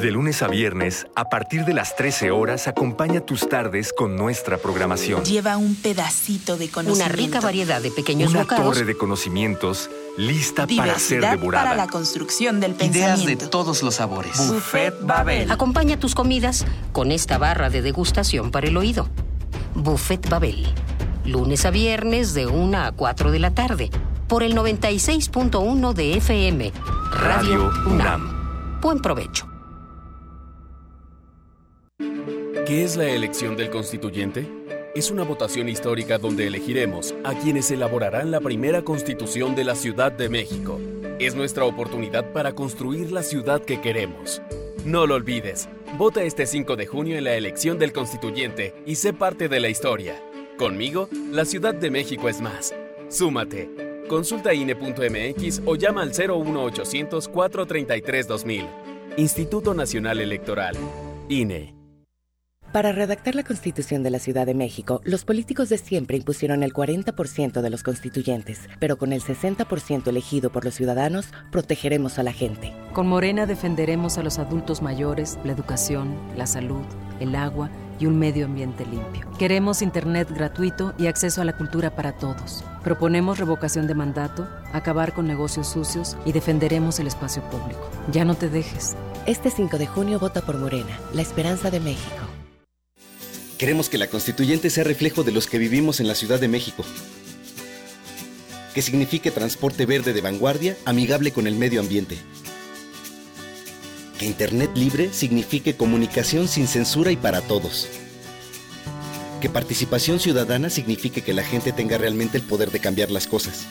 De lunes a viernes, a partir de las 13 horas, acompaña tus tardes con nuestra programación. Lleva un pedacito de Una conocimiento. rica variedad de pequeños Una bocados. torre de conocimientos lista para ser devorada. para la construcción del Ideas pensamiento. de todos los sabores. Buffet Babel. Acompaña tus comidas con esta barra de degustación para el oído. Buffet Babel. Lunes a viernes de 1 a 4 de la tarde. Por el 96.1 de FM. Radio, Radio UNAM. UNAM. Buen provecho. ¿Qué es la elección del constituyente? Es una votación histórica donde elegiremos a quienes elaborarán la primera constitución de la Ciudad de México. Es nuestra oportunidad para construir la ciudad que queremos. No lo olvides, vota este 5 de junio en la elección del constituyente y sé parte de la historia. Conmigo, la Ciudad de México es más. Súmate. Consulta INE.mx o llama al 01800 433 2000. Instituto Nacional Electoral. INE. Para redactar la Constitución de la Ciudad de México, los políticos de siempre impusieron el 40% de los constituyentes, pero con el 60% elegido por los ciudadanos, protegeremos a la gente. Con Morena defenderemos a los adultos mayores, la educación, la salud, el agua y un medio ambiente limpio. Queremos Internet gratuito y acceso a la cultura para todos. Proponemos revocación de mandato, acabar con negocios sucios y defenderemos el espacio público. Ya no te dejes. Este 5 de junio vota por Morena, la esperanza de México. Queremos que la constituyente sea reflejo de los que vivimos en la Ciudad de México. Que signifique transporte verde de vanguardia, amigable con el medio ambiente. Que Internet libre signifique comunicación sin censura y para todos. Que participación ciudadana signifique que la gente tenga realmente el poder de cambiar las cosas.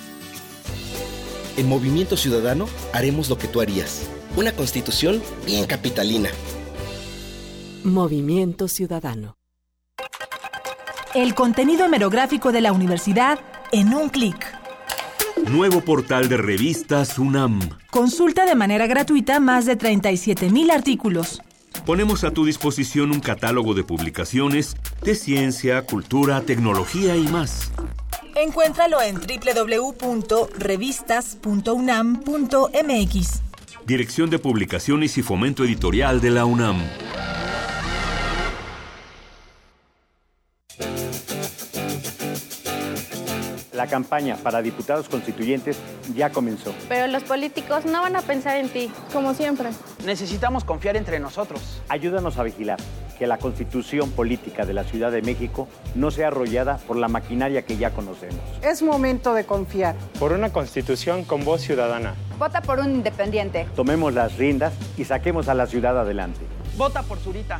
En Movimiento Ciudadano haremos lo que tú harías. Una constitución bien capitalina. Movimiento Ciudadano. El contenido hemerográfico de la universidad en un clic. Nuevo portal de revistas UNAM. Consulta de manera gratuita más de 37.000 artículos. Ponemos a tu disposición un catálogo de publicaciones de ciencia, cultura, tecnología y más. Encuéntralo en www.revistas.unam.mx. Dirección de Publicaciones y Fomento Editorial de la UNAM. La campaña para diputados constituyentes ya comenzó. Pero los políticos no van a pensar en ti, como siempre. Necesitamos confiar entre nosotros. Ayúdanos a vigilar que la constitución política de la Ciudad de México no sea arrollada por la maquinaria que ya conocemos. Es momento de confiar. Por una constitución con voz ciudadana. Vota por un independiente. Tomemos las riendas y saquemos a la ciudad adelante. Vota por Zurita.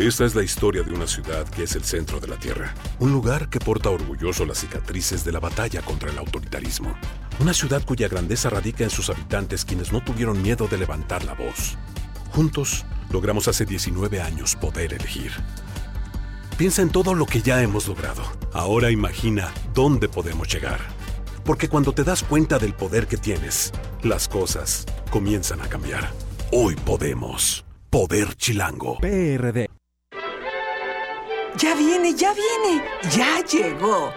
Esta es la historia de una ciudad que es el centro de la Tierra. Un lugar que porta orgulloso las cicatrices de la batalla contra el autoritarismo. Una ciudad cuya grandeza radica en sus habitantes quienes no tuvieron miedo de levantar la voz. Juntos, logramos hace 19 años poder elegir. Piensa en todo lo que ya hemos logrado. Ahora imagina dónde podemos llegar. Porque cuando te das cuenta del poder que tienes, las cosas comienzan a cambiar. Hoy podemos. Poder Chilango. PRD. Ya viene, ya viene, ya llegó.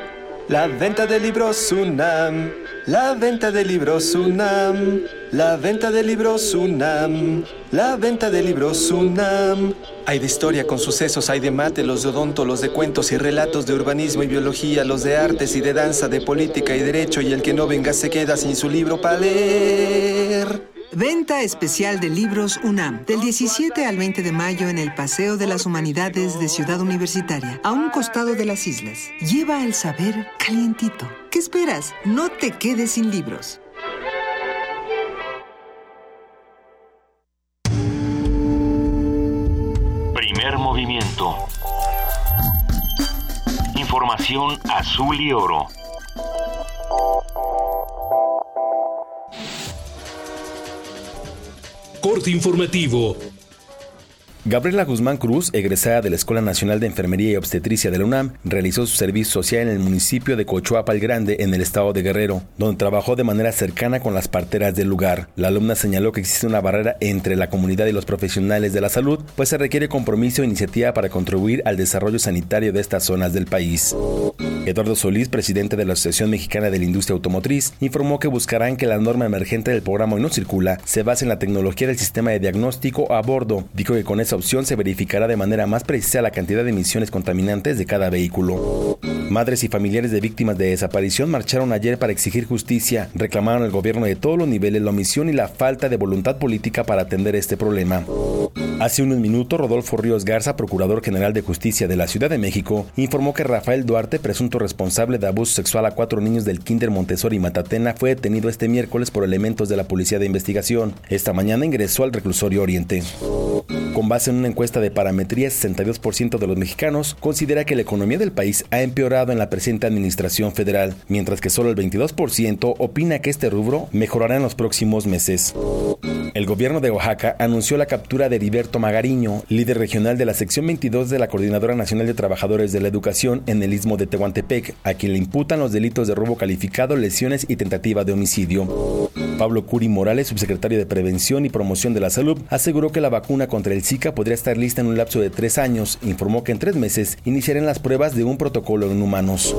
La venta de libros UNAM, la venta de libros UNAM, la venta de libros UNAM, la venta de libros UNAM. Hay de historia con sucesos, hay de mate, los de odonto, los de cuentos y relatos de urbanismo y biología, los de artes y de danza, de política y derecho, y el que no venga se queda sin su libro para leer. Venta especial de libros UNAM, del 17 al 20 de mayo en el Paseo de las Humanidades de Ciudad Universitaria, a un costado de las islas. Lleva el saber calientito. ¿Qué esperas? No te quedes sin libros. Primer movimiento. Información azul y oro. Corte informativo. Gabriela Guzmán Cruz, egresada de la Escuela Nacional de Enfermería y Obstetricia de la UNAM, realizó su servicio social en el municipio de Cochoapa el Grande, en el estado de Guerrero, donde trabajó de manera cercana con las parteras del lugar. La alumna señaló que existe una barrera entre la comunidad y los profesionales de la salud, pues se requiere compromiso e iniciativa para contribuir al desarrollo sanitario de estas zonas del país. Eduardo Solís, presidente de la Asociación Mexicana de la Industria Automotriz, informó que buscarán que la norma emergente del programa Hoy no circula se base en la tecnología del sistema de diagnóstico a bordo. Dijo que con opción se verificará de manera más precisa la cantidad de emisiones contaminantes de cada vehículo. Madres y familiares de víctimas de desaparición marcharon ayer para exigir justicia. Reclamaron al gobierno de todos los niveles la omisión y la falta de voluntad política para atender este problema. Hace unos minutos, Rodolfo Ríos Garza, Procurador General de Justicia de la Ciudad de México, informó que Rafael Duarte, presunto responsable de abuso sexual a cuatro niños del Kinder Montessori Matatena, fue detenido este miércoles por elementos de la Policía de Investigación. Esta mañana ingresó al reclusorio Oriente. Con base en una encuesta de parametría, 62% de los mexicanos considera que la economía del país ha empeorado en la presente administración federal, mientras que solo el 22% opina que este rubro mejorará en los próximos meses. El gobierno de Oaxaca anunció la captura de Heriberto Magariño, líder regional de la sección 22 de la Coordinadora Nacional de Trabajadores de la Educación en el istmo de Tehuantepec, a quien le imputan los delitos de robo calificado, lesiones y tentativa de homicidio. Pablo Curi Morales, subsecretario de Prevención y Promoción de la Salud, aseguró que la vacuna contra el Zika podría estar lista en un lapso de tres años. Informó que en tres meses iniciarán las pruebas de un protocolo en humanos.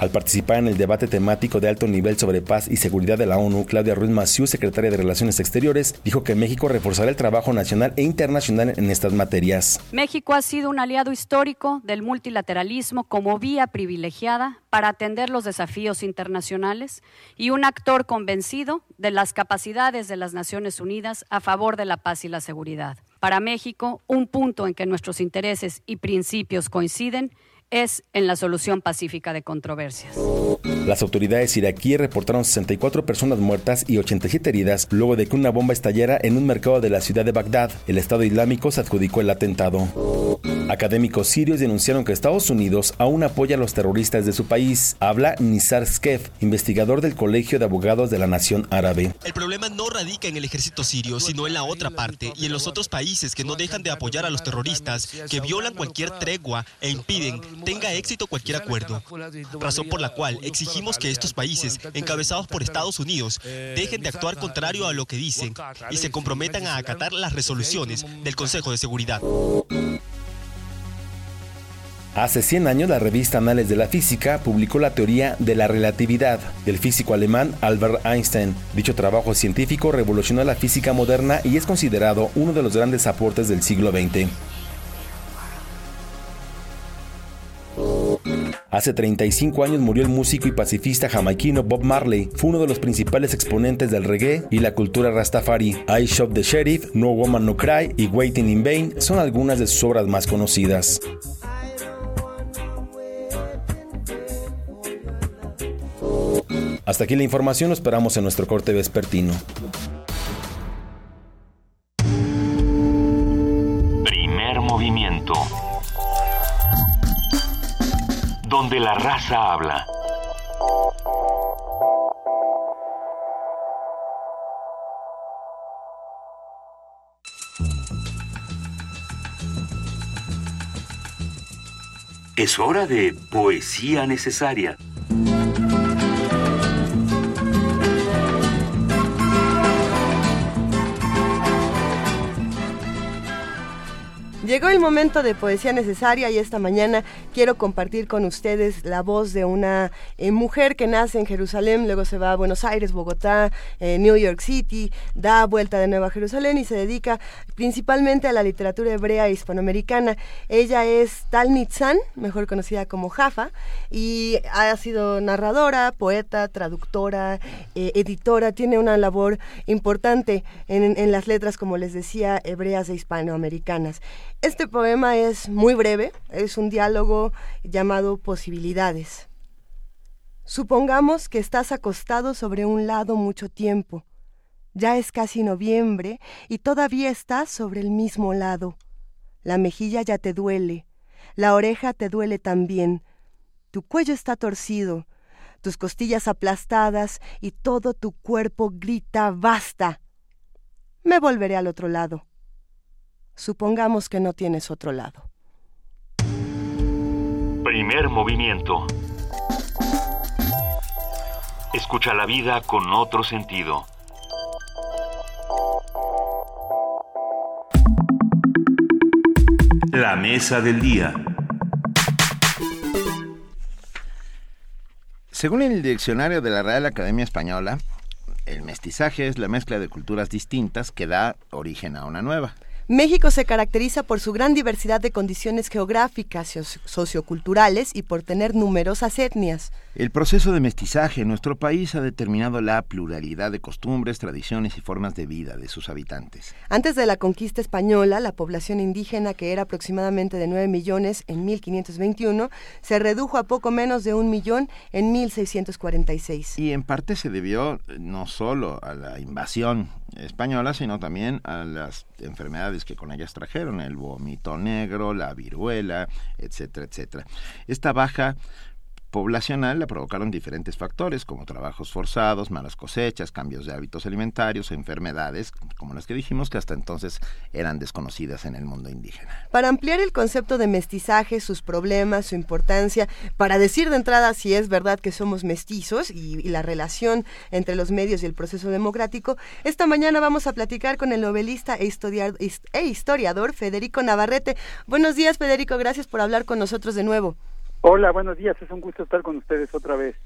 Al participar en el debate temático de alto nivel sobre paz y seguridad de la ONU, Claudia Ruiz Massieu, secretaria de Relaciones Exteriores, dijo que México reforzará el trabajo nacional e internacional en estas materias. México ha sido un aliado histórico del multilateralismo como vía privilegiada para atender los desafíos internacionales y un actor convencido de las capacidades de las Naciones Unidas a favor de la paz y la seguridad. Para México, un punto en que nuestros intereses y principios coinciden es en la solución pacífica de controversias. Las autoridades iraquíes reportaron 64 personas muertas y 87 heridas luego de que una bomba estallara en un mercado de la ciudad de Bagdad. El Estado Islámico se adjudicó el atentado. Académicos sirios denunciaron que Estados Unidos aún apoya a los terroristas de su país. Habla Nizar Skef, investigador del Colegio de Abogados de la Nación Árabe. El problema no radica en el ejército sirio, sino en la otra parte y en los otros países que no dejan de apoyar a los terroristas, que violan cualquier tregua e impiden tenga éxito cualquier acuerdo. Razón por la cual exigimos que estos países, encabezados por Estados Unidos, dejen de actuar contrario a lo que dicen y se comprometan a acatar las resoluciones del Consejo de Seguridad. Hace 100 años, la revista Anales de la Física publicó la teoría de la relatividad del físico alemán Albert Einstein. Dicho trabajo científico revolucionó la física moderna y es considerado uno de los grandes aportes del siglo XX. Hace 35 años murió el músico y pacifista jamaiquino Bob Marley. Fue uno de los principales exponentes del reggae y la cultura rastafari. I Shot the Sheriff, No Woman No Cry y Waiting in Vain son algunas de sus obras más conocidas. Hasta aquí la información, lo esperamos en nuestro corte vespertino. Primer movimiento. Donde la raza habla. Es hora de poesía necesaria. Llegó el momento de poesía necesaria y esta mañana quiero compartir con ustedes la voz de una eh, mujer que nace en Jerusalén, luego se va a Buenos Aires, Bogotá, eh, New York City, da vuelta de nuevo a Jerusalén y se dedica principalmente a la literatura hebrea e hispanoamericana. Ella es Tal Nitzan, mejor conocida como Jafa, y ha sido narradora, poeta, traductora, eh, editora, tiene una labor importante en, en las letras, como les decía, hebreas e hispanoamericanas. Este poema es muy breve, es un diálogo llamado Posibilidades. Supongamos que estás acostado sobre un lado mucho tiempo. Ya es casi noviembre y todavía estás sobre el mismo lado. La mejilla ya te duele, la oreja te duele también, tu cuello está torcido, tus costillas aplastadas y todo tu cuerpo grita basta. Me volveré al otro lado. Supongamos que no tienes otro lado. Primer movimiento. Escucha la vida con otro sentido. La mesa del día. Según el diccionario de la Real Academia Española, el mestizaje es la mezcla de culturas distintas que da origen a una nueva. México se caracteriza por su gran diversidad de condiciones geográficas, socioculturales y por tener numerosas etnias. El proceso de mestizaje en nuestro país ha determinado la pluralidad de costumbres, tradiciones y formas de vida de sus habitantes. Antes de la conquista española, la población indígena, que era aproximadamente de 9 millones en 1521, se redujo a poco menos de un millón en 1646. Y en parte se debió no solo a la invasión española, sino también a las enfermedades que con ellas trajeron, el vómito negro, la viruela, etcétera, etcétera. Esta baja poblacional la provocaron diferentes factores como trabajos forzados, malas cosechas, cambios de hábitos alimentarios, enfermedades, como las que dijimos que hasta entonces eran desconocidas en el mundo indígena. Para ampliar el concepto de mestizaje, sus problemas, su importancia, para decir de entrada si es verdad que somos mestizos y, la relación entre los medios y el proceso democrático, esta mañana vamos a platicar con el novelista e, e historiador Federico Navarrete. Buenos días Federico, gracias por hablar con nosotros de nuevo. Hola, buenos días. Es un gusto estar con ustedes otra vez.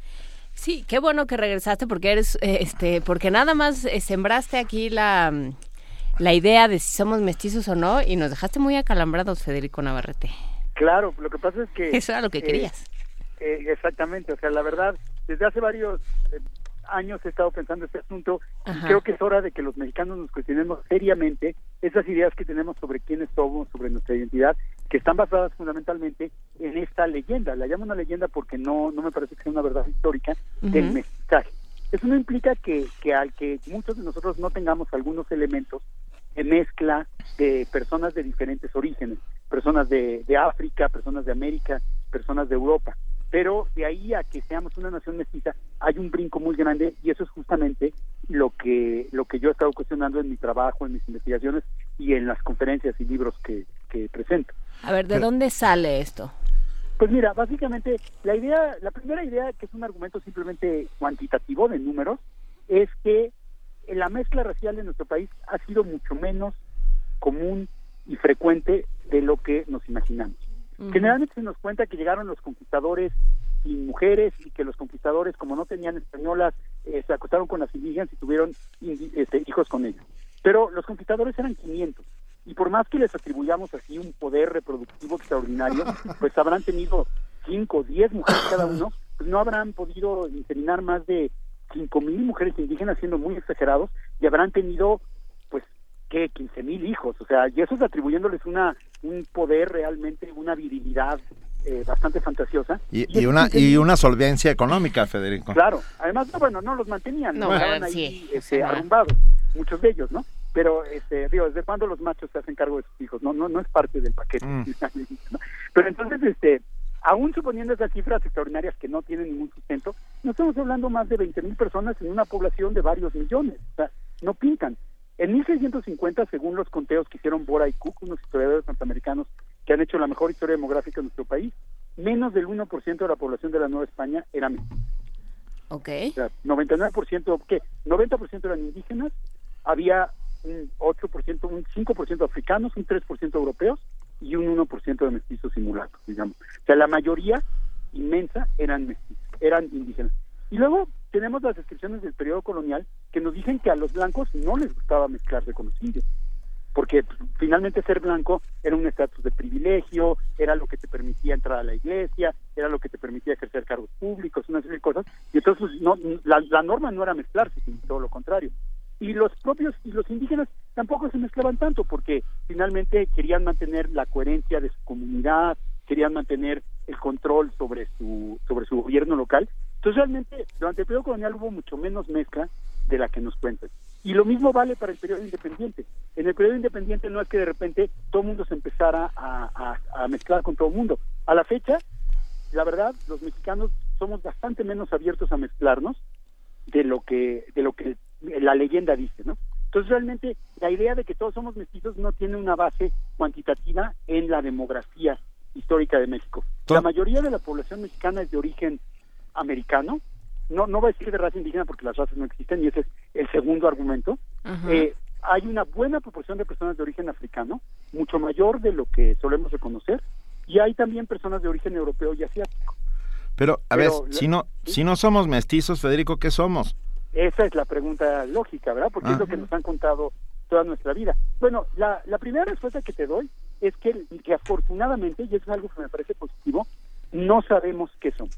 Sí, qué bueno que regresaste porque eres, eh, este, porque nada más eh, sembraste aquí la, la idea de si somos mestizos o no y nos dejaste muy acalambrados, Federico Navarrete. Claro, lo que pasa es que... Eso era lo que querías. Eh, exactamente, o sea, la verdad, desde hace varios años he estado pensando este asunto y creo que es hora de que los mexicanos nos cuestionemos seriamente esas ideas que tenemos sobre quiénes somos, sobre nuestra identidad, que están basadas fundamentalmente en esta leyenda. La llamo una leyenda porque no, no me parece que sea una verdad histórica del mestizaje. Eso no implica que, que al que muchos de nosotros no tengamos algunos elementos de mezcla de personas de diferentes orígenes, personas de, de África, personas de América, personas de Europa pero de ahí a que seamos una nación mestiza hay un brinco muy grande y eso es justamente lo que lo que yo he estado cuestionando en mi trabajo, en mis investigaciones y en las conferencias y libros que, que presento. A ver, ¿de dónde sale esto? Pues mira, básicamente la idea, la primera idea que es un argumento simplemente cuantitativo de números es que la mezcla racial en nuestro país ha sido mucho menos común y frecuente de lo que nos imaginamos. Generalmente se nos cuenta que llegaron los conquistadores sin mujeres y que los conquistadores, como no tenían españolas, eh, se acostaron con las indígenas y tuvieron este, hijos con ellos. Pero los conquistadores eran 500 y por más que les atribuyamos así un poder reproductivo extraordinario, (laughs) pues habrán tenido 5 o 10 mujeres cada uno, pues no habrán podido inserinar más de 5 mil mujeres indígenas, siendo muy exagerados, y habrán tenido que 15 mil hijos, o sea, y eso es atribuyéndoles una un poder realmente, una virilidad eh, bastante fantasiosa. Y, una y una solvencia económica, Federico. Claro, además, no, bueno, no los mantenían, no, estaban ahí este, arrumbados, muchos de ellos, ¿no? Pero, este, digo, ¿desde cuándo los machos se hacen cargo de sus hijos? No, no, no es parte del paquete. Mm. (laughs) Pero entonces, este, aún suponiendo esas cifras extraordinarias que no tienen ningún sustento, no estamos hablando más de 20 mil personas en una población de varios millones. O sea, no pintan. En 1650, según los conteos que hicieron Bora y Cook, unos historiadores norteamericanos que han hecho la mejor historia demográfica de nuestro país, menos del 1% de la población de la Nueva España era mestiza. Ok. O sea, 99%, ¿qué? 90% eran indígenas, había un 8%, un 5% africanos, un 3% europeos y un 1% de mestizos simulados, digamos. O sea, la mayoría inmensa eran mestizos, eran indígenas. Y luego tenemos las descripciones del periodo colonial que nos dicen que a los blancos no les gustaba mezclarse con los indios, porque finalmente ser blanco era un estatus de privilegio, era lo que te permitía entrar a la iglesia, era lo que te permitía ejercer cargos públicos, una serie de cosas, y entonces no, la, norma no era mezclarse, sino todo lo contrario. Y los propios y los indígenas tampoco se mezclaban tanto porque finalmente querían mantener la coherencia de su comunidad, querían mantener el control sobre su sobre su gobierno local entonces realmente durante el periodo colonial hubo mucho menos mezcla de la que nos cuentan. Y lo mismo vale para el periodo independiente. En el periodo independiente no es que de repente todo el mundo se empezara a, mezclar con todo el mundo. A la fecha, la verdad, los mexicanos somos bastante menos abiertos a mezclarnos de lo que de lo que la leyenda dice, ¿no? Entonces realmente la idea de que todos somos mestizos no tiene una base cuantitativa en la demografía histórica de México. La mayoría de la población mexicana es de origen americano, no, no voy a decir de raza indígena porque las razas no existen y ese es el segundo argumento. Eh, hay una buena proporción de personas de origen africano, mucho mayor de lo que solemos reconocer, y hay también personas de origen europeo y asiático. Pero, a ver, si no, si no somos mestizos, Federico, ¿qué somos? Esa es la pregunta lógica, ¿verdad? Porque es lo que nos han contado toda nuestra vida. Bueno, la, la primera respuesta que te doy es que, que afortunadamente, y eso es algo que me parece positivo, no sabemos qué somos.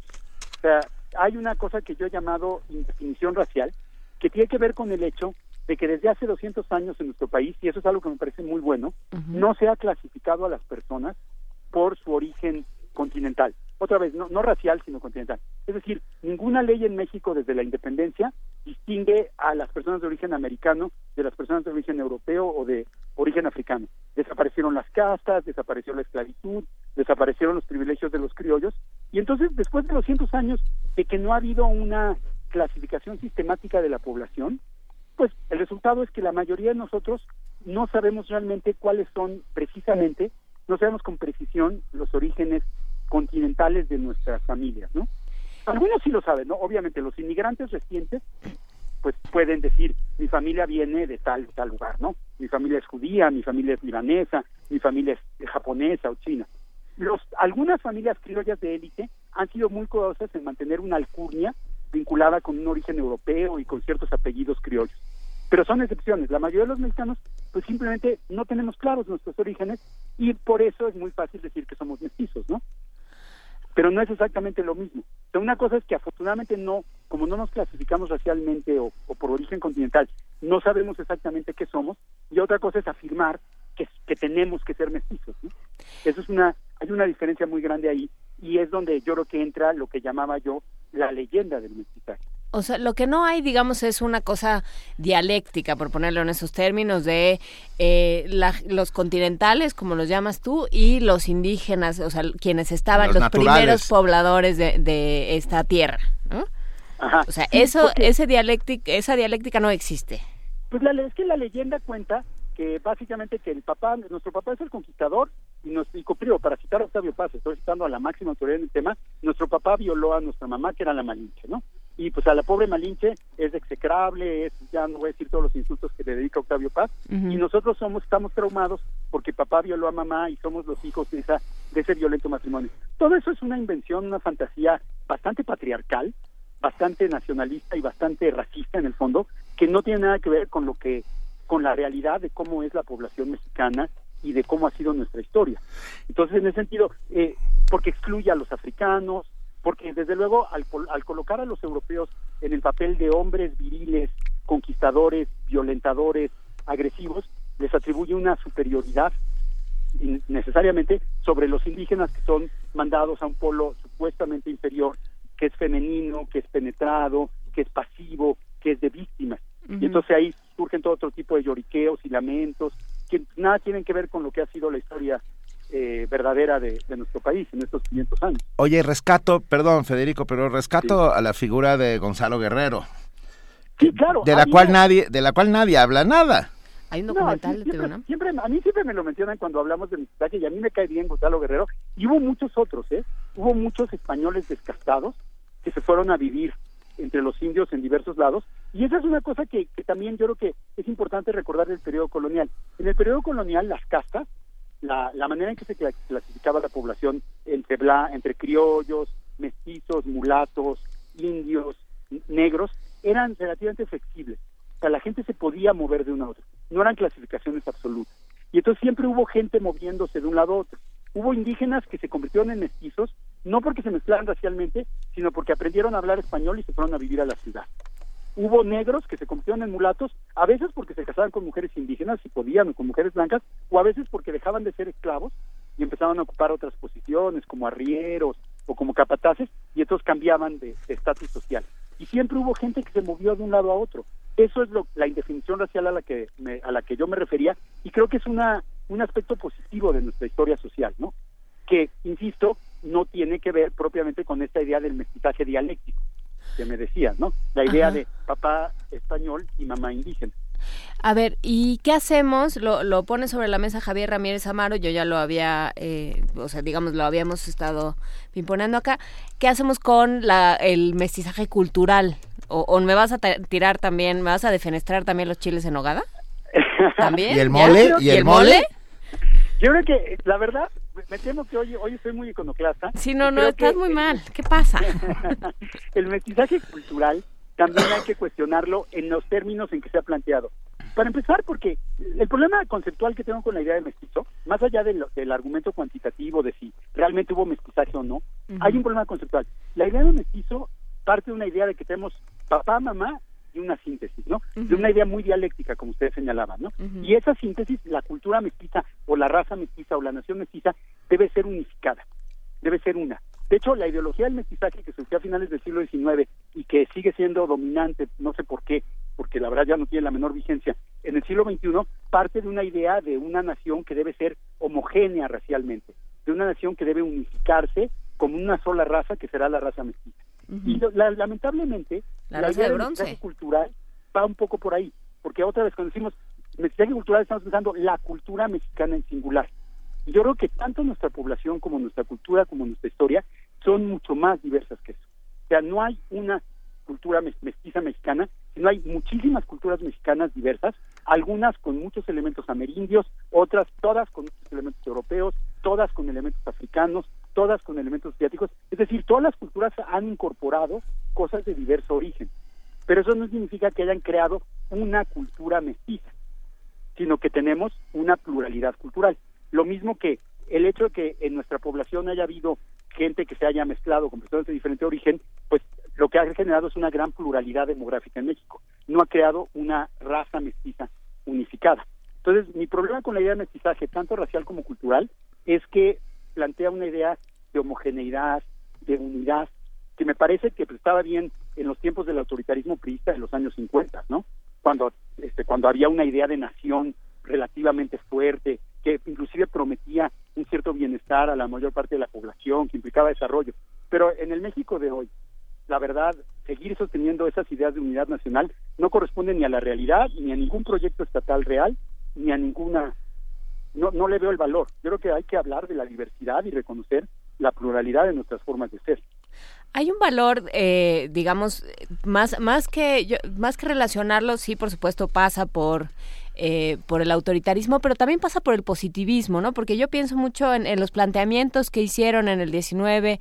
O sea, hay una cosa que yo he llamado indefinición racial, que tiene que ver con el hecho de que desde hace 200 años en nuestro país, y eso es algo que me parece muy bueno, no se ha clasificado a las personas por su origen continental. Otra vez, no, no racial, sino continental. Es decir, ninguna ley en México desde la independencia distingue a las personas de origen americano de las personas de origen europeo o de origen africano. Desaparecieron las castas, desapareció la esclavitud, desaparecieron los privilegios de los criollos, y entonces después de 200 años de que no ha habido una clasificación sistemática de la población, pues el resultado es que la mayoría de nosotros no sabemos realmente cuáles son precisamente, no sabemos con precisión los orígenes continentales de nuestras familias, ¿no? Algunos sí lo saben, ¿no? Obviamente los inmigrantes recientes pues pueden decir, mi familia viene de tal tal lugar, ¿no? Mi familia es judía, mi familia es libanesa, mi familia es japonesa o china. Los, algunas familias criollas de élite han sido muy cuidadosas en mantener una alcurnia vinculada con un origen europeo y con ciertos apellidos criollos. Pero son excepciones. La mayoría de los mexicanos, pues simplemente no tenemos claros nuestros orígenes y por eso es muy fácil decir que somos mestizos, ¿no? Pero no es exactamente lo mismo. una cosa es que afortunadamente no, como no nos clasificamos racialmente o, por origen continental, no sabemos exactamente qué somos, y otra cosa es afirmar que, que tenemos que ser mestizos. ¿no? Eso es una hay una diferencia muy grande ahí y es donde yo creo que entra lo que llamaba yo la leyenda del mestizaje. O sea, lo que no hay, digamos, es una cosa dialéctica, por ponerlo en esos términos, de eh, los continentales, como los llamas tú, y los indígenas, o sea, quienes estaban, los, primeros pobladores de, esta tierra, ¿no? Ajá. O sea, eso, ese dialéctica, esa dialéctica no existe. Pues la, es que la leyenda cuenta que básicamente que el papá, nuestro papá es el conquistador y, nos, y cumplió, para citar a Octavio Paz, estoy citando a la máxima autoridad en el tema, nuestro papá violó a nuestra mamá, que era la Malinche, ¿no? Y pues a la pobre Malinche es execrable, es, ya no voy a decir todos los insultos que le dedica Octavio Paz, y nosotros somos, estamos traumados porque papá violó a mamá y somos los hijos de, esa, de ese violento matrimonio. Todo eso es una invención, una fantasía bastante patriarcal, bastante nacionalista y bastante racista en el fondo, que no tiene nada que ver con lo que con la realidad de cómo es la población mexicana y de cómo ha sido nuestra historia. Entonces, en ese sentido, eh, porque excluye a los africanos, porque desde luego al, al colocar a los europeos en el papel de hombres viriles, conquistadores, violentadores, agresivos, les atribuye una superioridad necesariamente sobre los indígenas que son mandados a un polo supuestamente inferior, que es femenino, que es penetrado, que es pasivo, que es de víctimas. Y entonces ahí surgen todo otro tipo de lloriqueos y lamentos, que nada tienen que ver con lo que ha sido la historia eh, verdadera de, nuestro país en estos 500 años. Oye, rescato, perdón Federico, pero rescato a la figura de Gonzalo Guerrero. Sí, claro. De la cual nadie, de la cual nadie habla nada. Hay un documental siempre, A mí siempre me lo mencionan cuando hablamos de mestizaje y a mí me cae bien Gonzalo Guerrero. Y hubo muchos otros, ¿eh? Hubo muchos españoles descastados que se fueron a vivir entre los indios en diversos lados. Y esa es una cosa que, también yo creo que es importante recordar del periodo colonial. En el periodo colonial, las castas, la, la manera en que se clasificaba la población entre, bla, entre criollos, mestizos, mulatos, indios, negros, eran relativamente flexibles. O sea, la gente se podía mover de una a otra. No eran clasificaciones absolutas. Y entonces siempre hubo gente moviéndose de un lado a otro. Hubo indígenas que se convirtieron en mestizos no porque se mezclaran racialmente, sino porque aprendieron a hablar español y se fueron a vivir a la ciudad. Hubo negros que se convirtieron en mulatos, a veces porque se casaban con mujeres indígenas, si podían, o con mujeres blancas, o a veces porque dejaban de ser esclavos y empezaban a ocupar otras posiciones, como arrieros o como capataces, y entonces cambiaban de estatus social. Y siempre hubo gente que se movió de un lado a otro. Eso es lo, la indefinición racial a la que a la que yo me refería, y creo que es una un aspecto positivo de nuestra historia social, ¿no? Que, insisto, no tiene que ver propiamente con esta idea del mestizaje dialéctico que me decías, ¿no? La idea de papá español y mamá indígena. A ver, ¿y qué hacemos? Lo, lo pone sobre la mesa Javier Ramírez Amaro, yo ya lo había, eh, o sea, digamos, lo habíamos estado imponiendo acá. ¿Qué hacemos con la, el mestizaje cultural? O, me vas a tirar también, me vas a defenestrar también los chiles en hogada? (laughs) ¿También? ¿Y el mole? ¿Y, el, mole? Yo creo que, la verdad, me temo que hoy, hoy estoy muy iconoclasta. Sí, no, no, estás muy mal. ¿Qué pasa? (laughs) el mestizaje cultural también hay que cuestionarlo en los términos en que se ha planteado. Para empezar, porque el problema conceptual que tengo con la idea de mestizo, más allá del, argumento cuantitativo de si realmente hubo mestizaje o no, hay un problema conceptual. La idea de mestizo parte de una idea de que tenemos papá, mamá y una síntesis, ¿no? De una idea muy dialéctica, como ustedes señalaban, ¿no? Y esa síntesis, la cultura mestiza o la raza mestiza o la nación mestiza debe ser unificada, debe ser una. De hecho, la ideología del mestizaje que surgió a finales del siglo XIX y que sigue siendo dominante, no sé por qué, porque la verdad ya no tiene la menor vigencia, en el siglo XXI parte de una idea de una nación que debe ser homogénea racialmente, de una nación que debe unificarse como una sola raza que será la raza mestiza. Y lamentablemente, la, idea de bronce. cultural va un poco por ahí, porque otra vez cuando decimos mestizaje cultural estamos pensando la cultura mexicana en singular. Y yo creo que tanto nuestra población como nuestra cultura, como nuestra historia, son mucho más diversas que eso. O sea, no hay una cultura mestiza mexicana, sino hay muchísimas culturas mexicanas diversas, algunas con muchos elementos amerindios, otras todas con muchos elementos europeos, todas con elementos africanos, todas con elementos asiáticos, es decir, todas las culturas han incorporado cosas de diverso origen, pero eso no significa que hayan creado una cultura mestiza, sino que tenemos una pluralidad cultural. Lo mismo que el hecho de que en nuestra población haya habido gente que se haya mezclado con personas de diferente origen, pues lo que ha generado es una gran pluralidad demográfica en México. No ha creado una raza mestiza unificada. Entonces, mi problema con la idea de mestizaje, tanto racial como cultural, es que plantea una idea de homogeneidad, de unidad, que me parece que estaba bien en los tiempos del autoritarismo priista de los años 50, ¿no? Cuando, este, cuando había una idea de nación relativamente fuerte, que inclusive prometía un cierto bienestar a la mayor parte de la población, que implicaba desarrollo. Pero en el México de hoy, la verdad, seguir sosteniendo esas ideas de unidad nacional no corresponde ni a la realidad, ni a ningún proyecto estatal real, ni a ninguna... No, no le veo el valor. Yo creo que hay que hablar de la diversidad y reconocer la pluralidad de nuestras formas de ser. Hay un valor, eh, digamos, más, más, que, más que relacionarlo, sí, por supuesto, pasa por, eh, por el autoritarismo, pero también pasa por el positivismo, ¿no? Porque yo pienso mucho en, los planteamientos que hicieron en el 19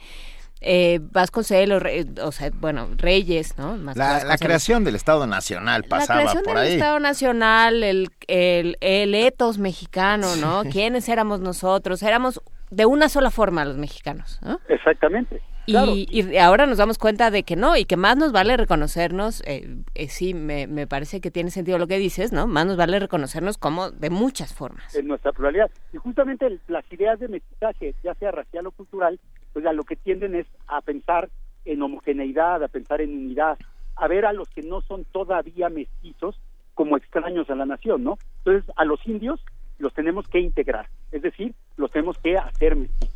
eh, Vasconcelos, o sea, bueno, Reyes, ¿no? la, creación del Estado Nacional pasaba la creación del Estado Nacional, el, el, el etos mexicano, ¿no? ¿Quiénes éramos nosotros? Éramos de una sola forma los mexicanos. ¿no? Exactamente. Y, ahora nos damos cuenta de que no, y que más nos vale reconocernos, eh, eh, sí, me, me, parece que tiene sentido lo que dices, ¿no? Más nos vale reconocernos como de muchas formas. En nuestra pluralidad. Y justamente las ideas de mestizaje, ya sea racial o cultural, pues a lo que tienden es a pensar en homogeneidad, a pensar en unidad, a ver a los que no son todavía mestizos como extraños a la nación, ¿no? Entonces, a los indios los tenemos que integrar, es decir, los tenemos que hacer mestizos.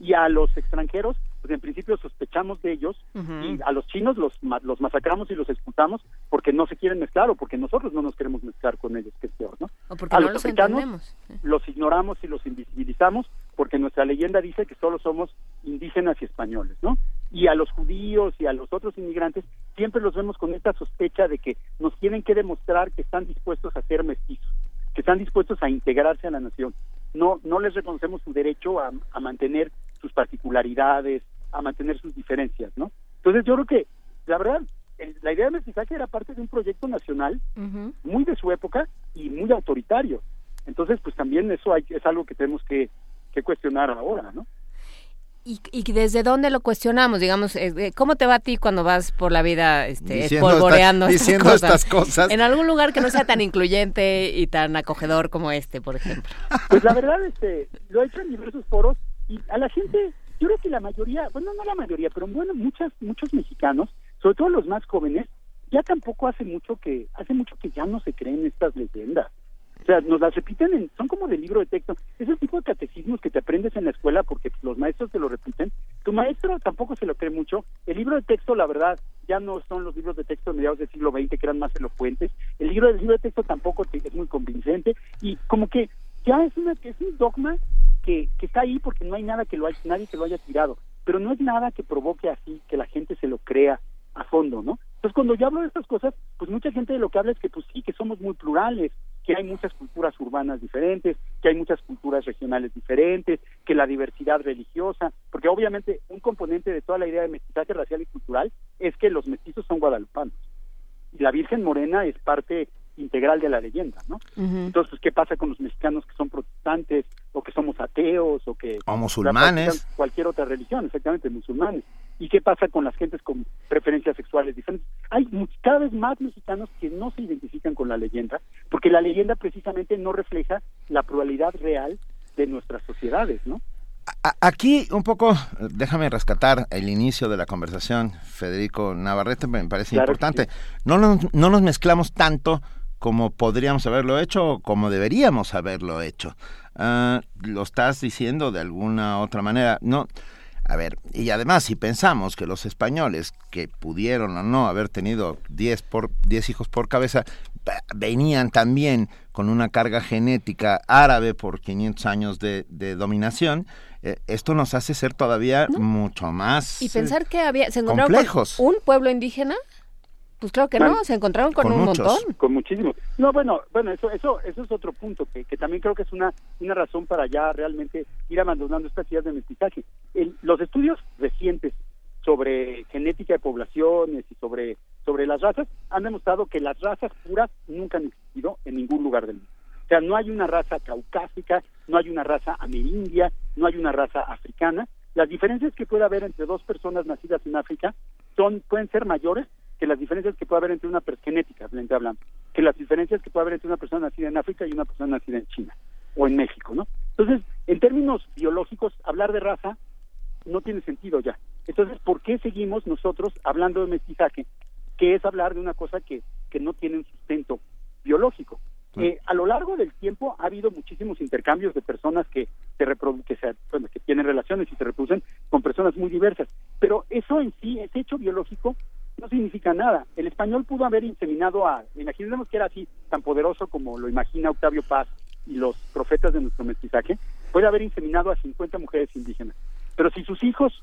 Y a los extranjeros, pues en principio sospechamos de ellos y a los chinos los, los masacramos y los expulsamos porque no se quieren mezclar o porque nosotros no nos queremos mezclar con ellos, que es peor, ¿no? a los, africanos los ignoramos y los invisibilizamos porque nuestra leyenda dice que solo somos indígenas y españoles, ¿no? Y a los judíos y a los otros inmigrantes siempre los vemos con esta sospecha de que nos tienen que demostrar que están dispuestos a ser mestizos que están dispuestos a integrarse a la nación. No, no les reconocemos su derecho a, mantener sus particularidades, a mantener sus diferencias, ¿no? Entonces yo creo que, la verdad, la idea de mestizaje era parte de un proyecto nacional muy de su época y muy autoritario. Entonces, pues también eso hay, es algo que tenemos que, que cuestionar ahora, ¿no? ¿Y, ¿Y, desde dónde lo cuestionamos? Digamos, eh, eh, ¿cómo te va a ti cuando vas por la vida este, diciendo espolvoreando diciendo estas cosas? En algún lugar que no sea tan incluyente y tan acogedor como este, por ejemplo. Pues la verdad, este, lo he hecho en diversos foros y a la gente, yo creo que la mayoría, bueno, no la mayoría, pero bueno, muchas, muchos mexicanos, sobre todo los más jóvenes, ya tampoco hace mucho que, hace mucho que ya no se creen estas leyendas. O sea, nos las repiten, en, son como de libro de texto. Es el tipo de catecismos que te aprendes en la escuela porque los maestros te lo repiten. Tu maestro tampoco se lo cree mucho. El libro de texto, la verdad, ya no son los libros de texto de mediados del siglo XX que eran más elocuentes. El libro, del libro de texto tampoco es muy convincente y como que ya es, una, es un dogma que, que está ahí porque no hay nada que lo haya, nadie que lo haya tirado. Pero no es nada que provoque así que la gente se lo crea a fondo, ¿no? Entonces, cuando yo hablo de estas cosas, pues mucha gente de lo que habla es que, pues sí, que somos muy plurales, que hay muchas culturas urbanas diferentes, que hay muchas culturas regionales diferentes, que la diversidad religiosa, porque obviamente un componente de toda la idea de mestizaje racial y cultural es que los mestizos son guadalupanos. Y la Virgen Morena es parte integral de la leyenda, ¿no? Entonces, pues, ¿qué pasa con los mexicanos que son protestantes o que somos ateos o que... O musulmanes. Cualquier otra religión, exactamente, musulmanes. ¿Y qué pasa con las gentes con preferencias sexuales diferentes? Hay cada vez más mexicanos que no se identifican con la leyenda, porque la leyenda precisamente no refleja la pluralidad real de nuestras sociedades, ¿no? Aquí un poco, déjame rescatar el inicio de la conversación, Federico Navarrete, me parece importante. No, nos, no nos mezclamos tanto como podríamos haberlo hecho o como deberíamos haberlo hecho. Ah, lo estás diciendo de alguna otra manera. No, a ver, y además si pensamos que los españoles que pudieron o no haber tenido 10 por 10 hijos por cabeza venían también con una carga genética árabe por 500 años de, dominación, eh, esto nos hace ser todavía mucho más y pensar que había se encontraron un pueblo indígena pues claro que no, se encontraron con, un montón. Con muchísimos. No, bueno, bueno, eso, eso, eso es otro punto que, que también creo que es una, una razón para ya realmente ir abandonando estas ideas de mestizaje. los estudios recientes sobre genética de poblaciones y sobre, sobre las razas han demostrado que las razas puras nunca han existido en ningún lugar del mundo. O sea, no hay una raza caucásica, no hay una raza amerindia, no hay una raza africana. Las diferencias que puede haber entre dos personas nacidas en África son pueden ser mayores que las diferencias que puede haber entre una persona genética, hablando, que las diferencias que puede haber entre una persona nacida en África y una persona nacida en China o en México, ¿no? Entonces, en términos biológicos, hablar de raza no tiene sentido ya. Entonces, ¿por qué seguimos nosotros hablando de mestizaje? Que es hablar de una cosa que, que no tiene un sustento biológico. Eh, a lo largo del tiempo ha habido muchísimos intercambios de personas que se que, se, que tienen relaciones y se reproducen con personas muy diversas, pero eso en sí, ese hecho biológico, no significa nada. El español pudo haber inseminado a, imaginemos que era así, tan poderoso como lo imagina Octavio Paz y los profetas de nuestro mestizaje, puede haber inseminado a 50 mujeres indígenas. Pero si sus hijos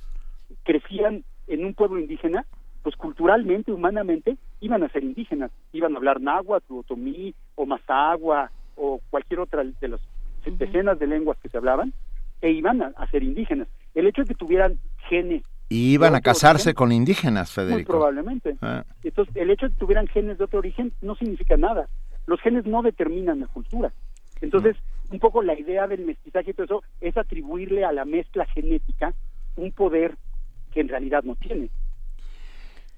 crecían en un pueblo indígena, pues culturalmente, humanamente, iban a ser indígenas, iban a hablar náhuatl, otomí, o mazagua, o cualquier otra de las decenas de lenguas que se hablaban, e iban a ser indígenas. El hecho de que tuvieran genes y iban a casarse con indígenas, Federico. Muy probablemente. Ah. Entonces, el hecho de que tuvieran genes de otro origen no significa nada. Los genes no determinan la cultura. Entonces, un poco la idea del mestizaje y todo eso es atribuirle a la mezcla genética un poder que en realidad no tiene.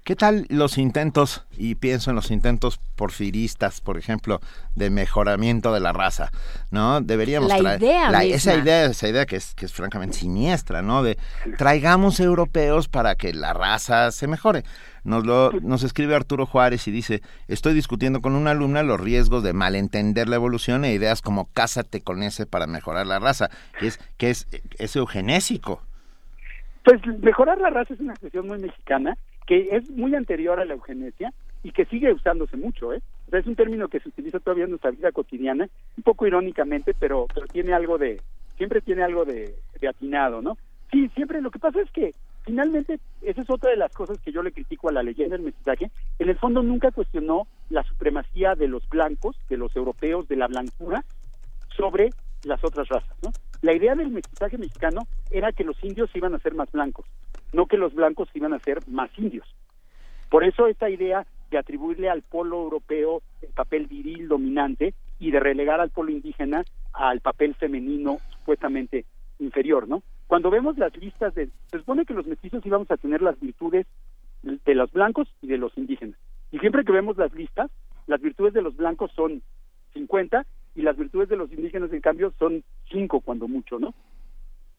¿Qué tal los intentos, y pienso en los intentos porfiristas, por ejemplo, de mejoramiento de la raza, ¿no? Deberíamos la traer idea esa idea, esa idea que es que es francamente siniestra, ¿no? De traigamos europeos para que la raza se mejore. Nos lo nos escribe Arturo Juárez y dice, "Estoy discutiendo con una alumna los riesgos de malentender la evolución e ideas como cásate con ese para mejorar la raza, que es que es es eugenésico." Pues mejorar la raza es una expresión muy mexicana que es muy anterior a la eugenesia y que sigue usándose mucho, ¿eh? es un término que se utiliza todavía en nuestra vida cotidiana, un poco irónicamente, pero, pero tiene algo de, siempre tiene algo de, de atinado, ¿no? Sí, siempre, lo que pasa es que finalmente, esa es otra de las cosas que yo le critico a la leyenda del mestizaje, en el fondo nunca cuestionó la supremacía de los blancos, de los europeos, de la blancura, sobre las otras razas, ¿no? La idea del mestizaje mexicano era que los indios iban a ser más blancos, no que los blancos iban a ser más indios. Por eso esta idea de atribuirle al polo europeo el papel viril dominante y de relegar al polo indígena al papel femenino supuestamente inferior, ¿no? Cuando vemos las listas de, se supone que los mestizos íbamos a tener las virtudes de los blancos y de los indígenas. Y siempre que vemos las listas, las virtudes de los blancos son 50 y las virtudes de los indígenas, en cambio, son 5 cuando mucho, ¿no?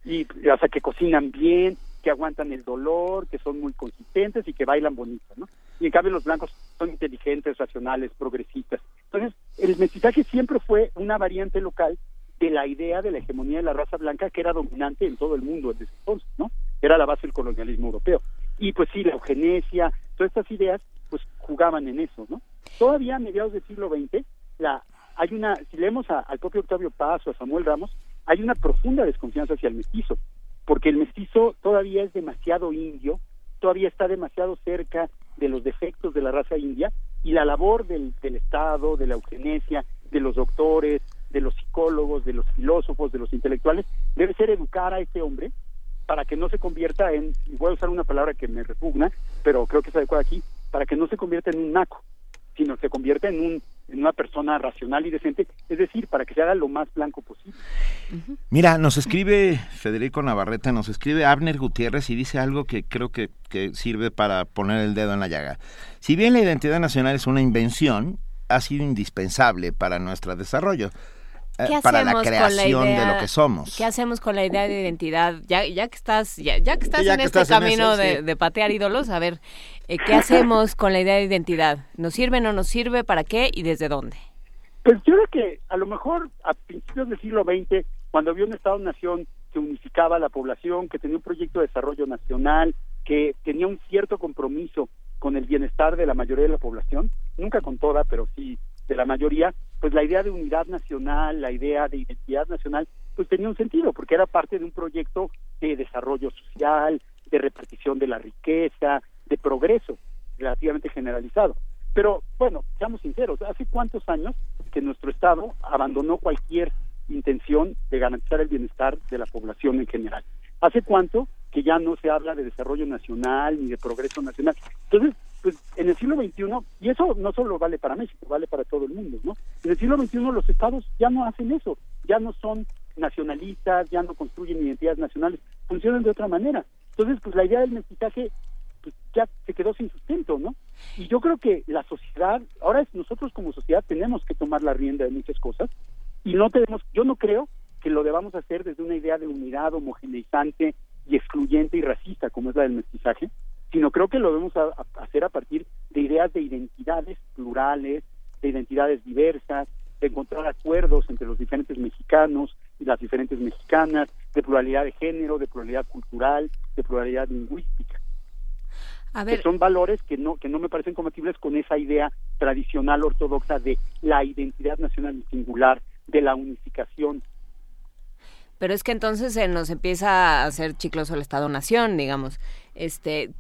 Y hasta que cocinan bien, que aguantan el dolor, que son muy consistentes y que bailan bonito, ¿no? Y en cambio los blancos son inteligentes, racionales, progresistas. Entonces, el mestizaje siempre fue una variante local de la idea de la hegemonía de la raza blanca que era dominante en todo el mundo desde entonces, ¿no? Era la base del colonialismo europeo. Y pues sí, la eugenesia, todas estas ideas, pues jugaban en eso, ¿no? Todavía a mediados del siglo XX, la, hay una, si leemos al propio Octavio Paz o a Samuel Ramos, hay una profunda desconfianza hacia el mestizo, porque el mestizo todavía es demasiado indio, todavía está demasiado cerca de los defectos de la raza india, y la labor del, del Estado, de la eugenesia, de los doctores, de los psicólogos, de los filósofos, de los intelectuales, debe ser educar a ese hombre para que no se convierta en, voy a usar una palabra que me repugna, pero creo que es adecuada aquí, para que no se convierta en un naco, sino se convierta en un en una persona racional y decente, es decir, para que se haga lo más blanco posible. Mira, nos escribe Federico Navarrete, nos escribe Abner Gutiérrez y dice algo que creo que, que sirve para poner el dedo en la llaga. Si bien la identidad nacional es una invención, ha sido indispensable para nuestro desarrollo. Eh, para la creación de lo que somos. ¿Qué hacemos con la idea de identidad? Ya, ya que estás, ya, ya que estás en este camino de, patear ídolos, a ver, eh, ¿qué hacemos con la idea de identidad? ¿Nos sirve, no nos sirve? ¿Para qué y desde dónde? Pues yo creo que a lo mejor a principios del siglo XX, cuando había un Estado-nación que unificaba a la población, que tenía un proyecto de desarrollo nacional, que tenía un cierto compromiso con el bienestar de la mayoría de la población, nunca con toda, pero sí de la mayoría, pues la idea de unidad nacional, la idea de identidad nacional, pues tenía un sentido, porque era parte de un proyecto de desarrollo social, de repartición de la riqueza, de progreso relativamente generalizado. Pero bueno, seamos sinceros, ¿hace cuántos años que nuestro Estado abandonó cualquier intención de garantizar el bienestar de la población en general? ¿Hace cuánto que ya no se habla de desarrollo nacional ni de progreso nacional? Entonces, pues en el siglo XXI, y eso no solo vale para México, vale para todo el mundo, ¿no? En el siglo XXI los estados ya no hacen eso, ya no son nacionalistas, ya no construyen identidades nacionales, funcionan de otra manera. Entonces, pues la idea del mestizaje pues, ya se quedó sin sustento, ¿no? Y yo creo que la sociedad, ahora es, nosotros como sociedad tenemos que tomar la rienda de muchas cosas y no tenemos, yo no creo que lo debamos hacer desde una idea de unidad homogeneizante y excluyente y racista como es la del mestizaje, sino creo que lo debemos hacer a partir de ideas de identidades plurales, de identidades diversas, de encontrar acuerdos entre los diferentes mexicanos y las diferentes mexicanas, de pluralidad de género, de pluralidad cultural, de pluralidad lingüística. A ver. Que son valores que no que no me parecen compatibles con esa idea tradicional ortodoxa de la identidad nacional singular, de la unificación pero es que entonces se nos empieza a hacer chicloso el Estado-Nación, digamos. Este,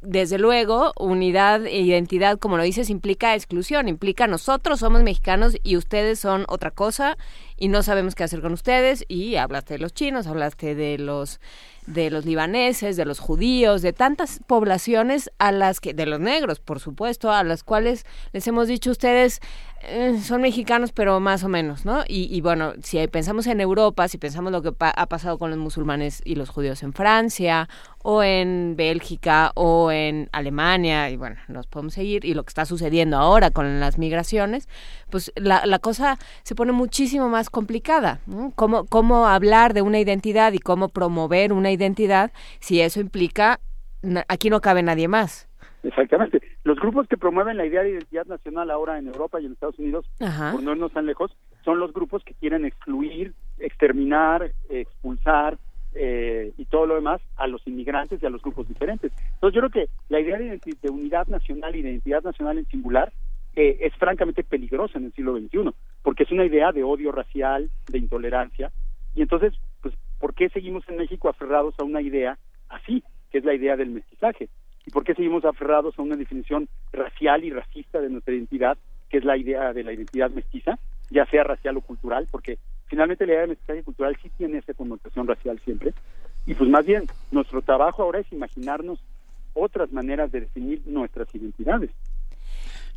desde luego, unidad e identidad, como lo dices, implica exclusión, implica nosotros somos mexicanos y ustedes son otra cosa y no sabemos qué hacer con ustedes y hablaste de los chinos, hablaste de los de los libaneses, de los judíos, de tantas poblaciones a las que, de los negros, por supuesto, a las cuales les hemos dicho ustedes eh, son mexicanos, pero más o menos, ¿no? Y, bueno, si pensamos en Europa, si pensamos lo que ha pasado con los musulmanes y los judíos en Francia, o en Bélgica, o en Alemania, y bueno, nos podemos seguir, y lo que está sucediendo ahora con las migraciones, pues la, la cosa se pone muchísimo más complicada. ¿no? ¿Cómo, ¿Cómo hablar de una identidad y cómo promover una identidad si eso implica, aquí no cabe nadie más? Exactamente. Los grupos que promueven la idea de identidad nacional ahora en Europa y en Estados Unidos, por no irnos tan lejos, son los grupos que quieren excluir, exterminar, expulsar eh, y todo lo demás a los inmigrantes y a los grupos diferentes. Entonces yo creo que la idea de, de unidad nacional y de identidad nacional en singular eh, es francamente peligrosa en el siglo XXI, porque es una idea de odio racial, de intolerancia, y entonces, pues, ¿por qué seguimos en México aferrados a una idea así, que es la idea del mestizaje? ¿Y por qué seguimos aferrados a una definición racial y racista de nuestra identidad, que es la idea de la identidad mestiza, ya sea racial o cultural? Porque finalmente la idea de mestizaje cultural sí tiene esa connotación racial siempre. Y pues más bien, nuestro trabajo ahora es imaginarnos otras maneras de definir nuestras identidades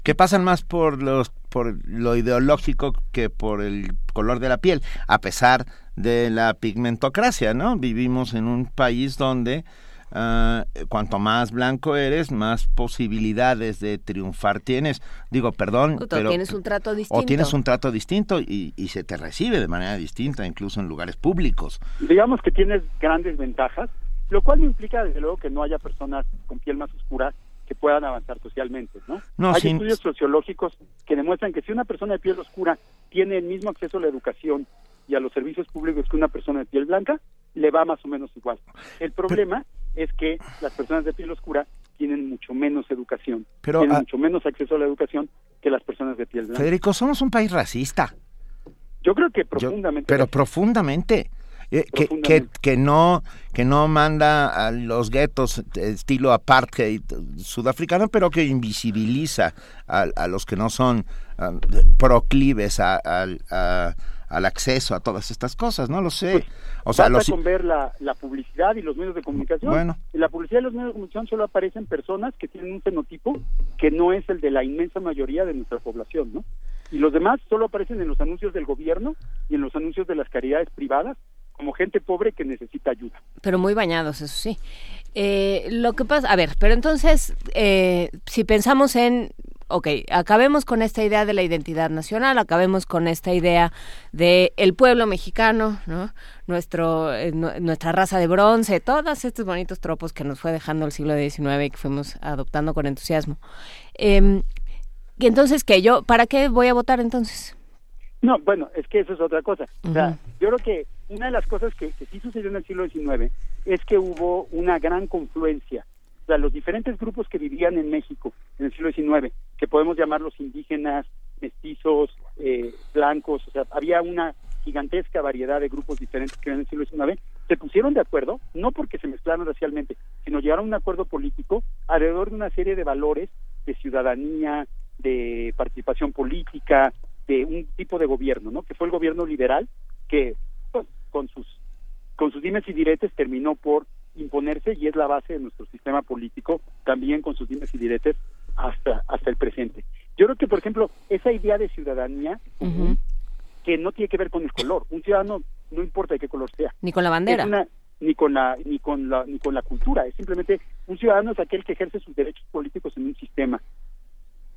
que pasan más por los por lo ideológico que por el color de la piel, a pesar de la pigmentocracia, ¿no? Vivimos en un país donde Ah, cuanto más blanco eres, más posibilidades de triunfar tienes. Digo, perdón, pero tienes un trato distinto. O tienes un trato distinto y, y se te recibe de manera distinta, incluso en lugares públicos. Digamos que tienes grandes ventajas, lo cual implica desde luego que no haya personas con piel más oscura que puedan avanzar socialmente, ¿no? No, Hay sin- estudios sociológicos que demuestran que si una persona de piel oscura tiene el mismo acceso a la educación y a los servicios públicos que una persona de piel blanca, le va más o menos igual. El problema es que las personas de piel oscura tienen mucho menos educación, Pero, tienen mucho menos acceso a la educación que las personas de piel blanca. Federico, somos un país racista. Yo creo que Yo- profundamente. pero profundamente. Eh, que, que, que no que no manda a los guetos eh, estilo apartheid sudafricano pero que invisibiliza a, a los que no son ah, proclives a- al- a- al acceso a todas estas cosas no lo sé o sea Basta los con ver la, la publicidad y los medios de comunicación. Bueno. En la publicidad y los medios de comunicación solo aparecen personas que tienen un fenotipo que no es el de la inmensa mayoría de nuestra población, ¿no? Y los demás solo aparecen en los anuncios del gobierno y en los anuncios de las caridades privadas como gente pobre que necesita ayuda. Pero muy bañados, eso sí. Eh, lo que pasa, a ver, pero entonces, eh, si pensamos en, ok, acabemos con esta idea de la identidad nacional, acabemos con esta idea de el pueblo mexicano, ¿no? Nuestro, eh, nu- nuestra raza de bronce, todos estos bonitos tropos que nos fue dejando el siglo XIX y que fuimos adoptando con entusiasmo. Eh, y entonces, ¿qué? Yo, ¿para qué voy a votar entonces? No, bueno, es que eso es otra cosa. O sea, yo creo que una de las cosas que, sí sucedió en el siglo XIX es que hubo una gran confluencia. O sea, los diferentes grupos que vivían en México en el siglo XIX, que podemos llamarlos indígenas, mestizos, eh, blancos, o sea, había una gigantesca variedad de grupos diferentes que vivían en el siglo XIX, se pusieron de acuerdo, no porque se mezclaron racialmente, sino llegaron a un acuerdo político alrededor de una serie de valores de ciudadanía, de participación política, de un tipo de gobierno, ¿no? Que fue el gobierno liberal que con sus con sus dimes y diretes terminó por imponerse y es la base de nuestro sistema político también con sus dimes y diretes hasta hasta el presente. Yo creo que por ejemplo esa idea de ciudadanía que no tiene que ver con el color, un ciudadano no importa de qué color sea, Ni con la bandera. una- ni con la ni con la ni con la cultura. Es simplemente un ciudadano es aquel que ejerce sus derechos políticos en un sistema.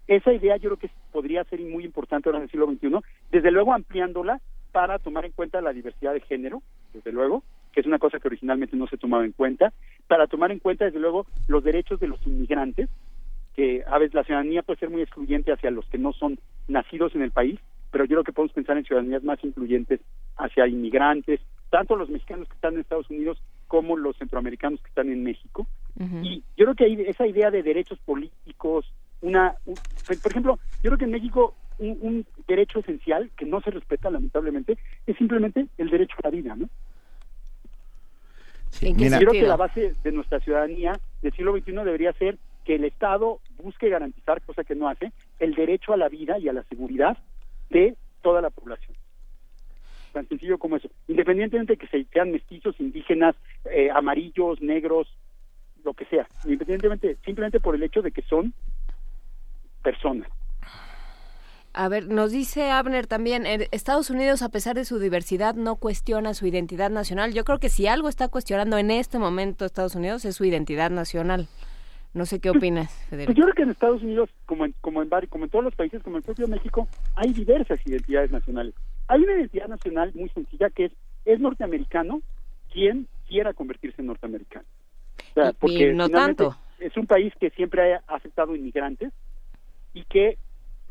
Esa idea yo creo que podría ser muy importante ahora en el siglo XXI desde luego ampliándola para tomar en cuenta la diversidad de género desde luego que es una cosa que originalmente no se tomaba en cuenta para tomar en cuenta desde luego los derechos de los inmigrantes que a veces la ciudadanía puede ser muy excluyente hacia los que no son nacidos en el país, pero yo creo que podemos pensar en ciudadanías más incluyentes hacia inmigrantes, tanto los mexicanos que están en Estados Unidos como los centroamericanos que están en México. Y yo creo que hay esa idea de derechos políticos, una, un- por ejemplo, yo creo que en México un, un derecho esencial que no se respeta lamentablemente es simplemente el derecho a la vida, ¿no? ¿En qué Yo creo que la base de nuestra ciudadanía del siglo XXI debería ser que el Estado busque garantizar, cosa que no hace, el derecho a la vida y a la seguridad de toda la población. Tan sencillo como eso. Independientemente de que se- sean mestizos, indígenas, eh, amarillos, negros, lo que sea. Independientemente, simplemente por el hecho de que son personas. A ver, nos dice Abner también, Estados Unidos, a pesar de su diversidad, no cuestiona su identidad nacional. Yo creo que si algo está cuestionando en este momento Estados Unidos es su identidad nacional. No sé qué opinas, Pues Federico. yo creo que en Estados Unidos, como en, como en como en todos los países, como en el propio México, hay diversas identidades nacionales. Hay una identidad nacional muy sencilla que es, es norteamericano quien quiera convertirse en norteamericano. O sea, Y- y porque no tanto. Es un país que siempre ha aceptado inmigrantes y que,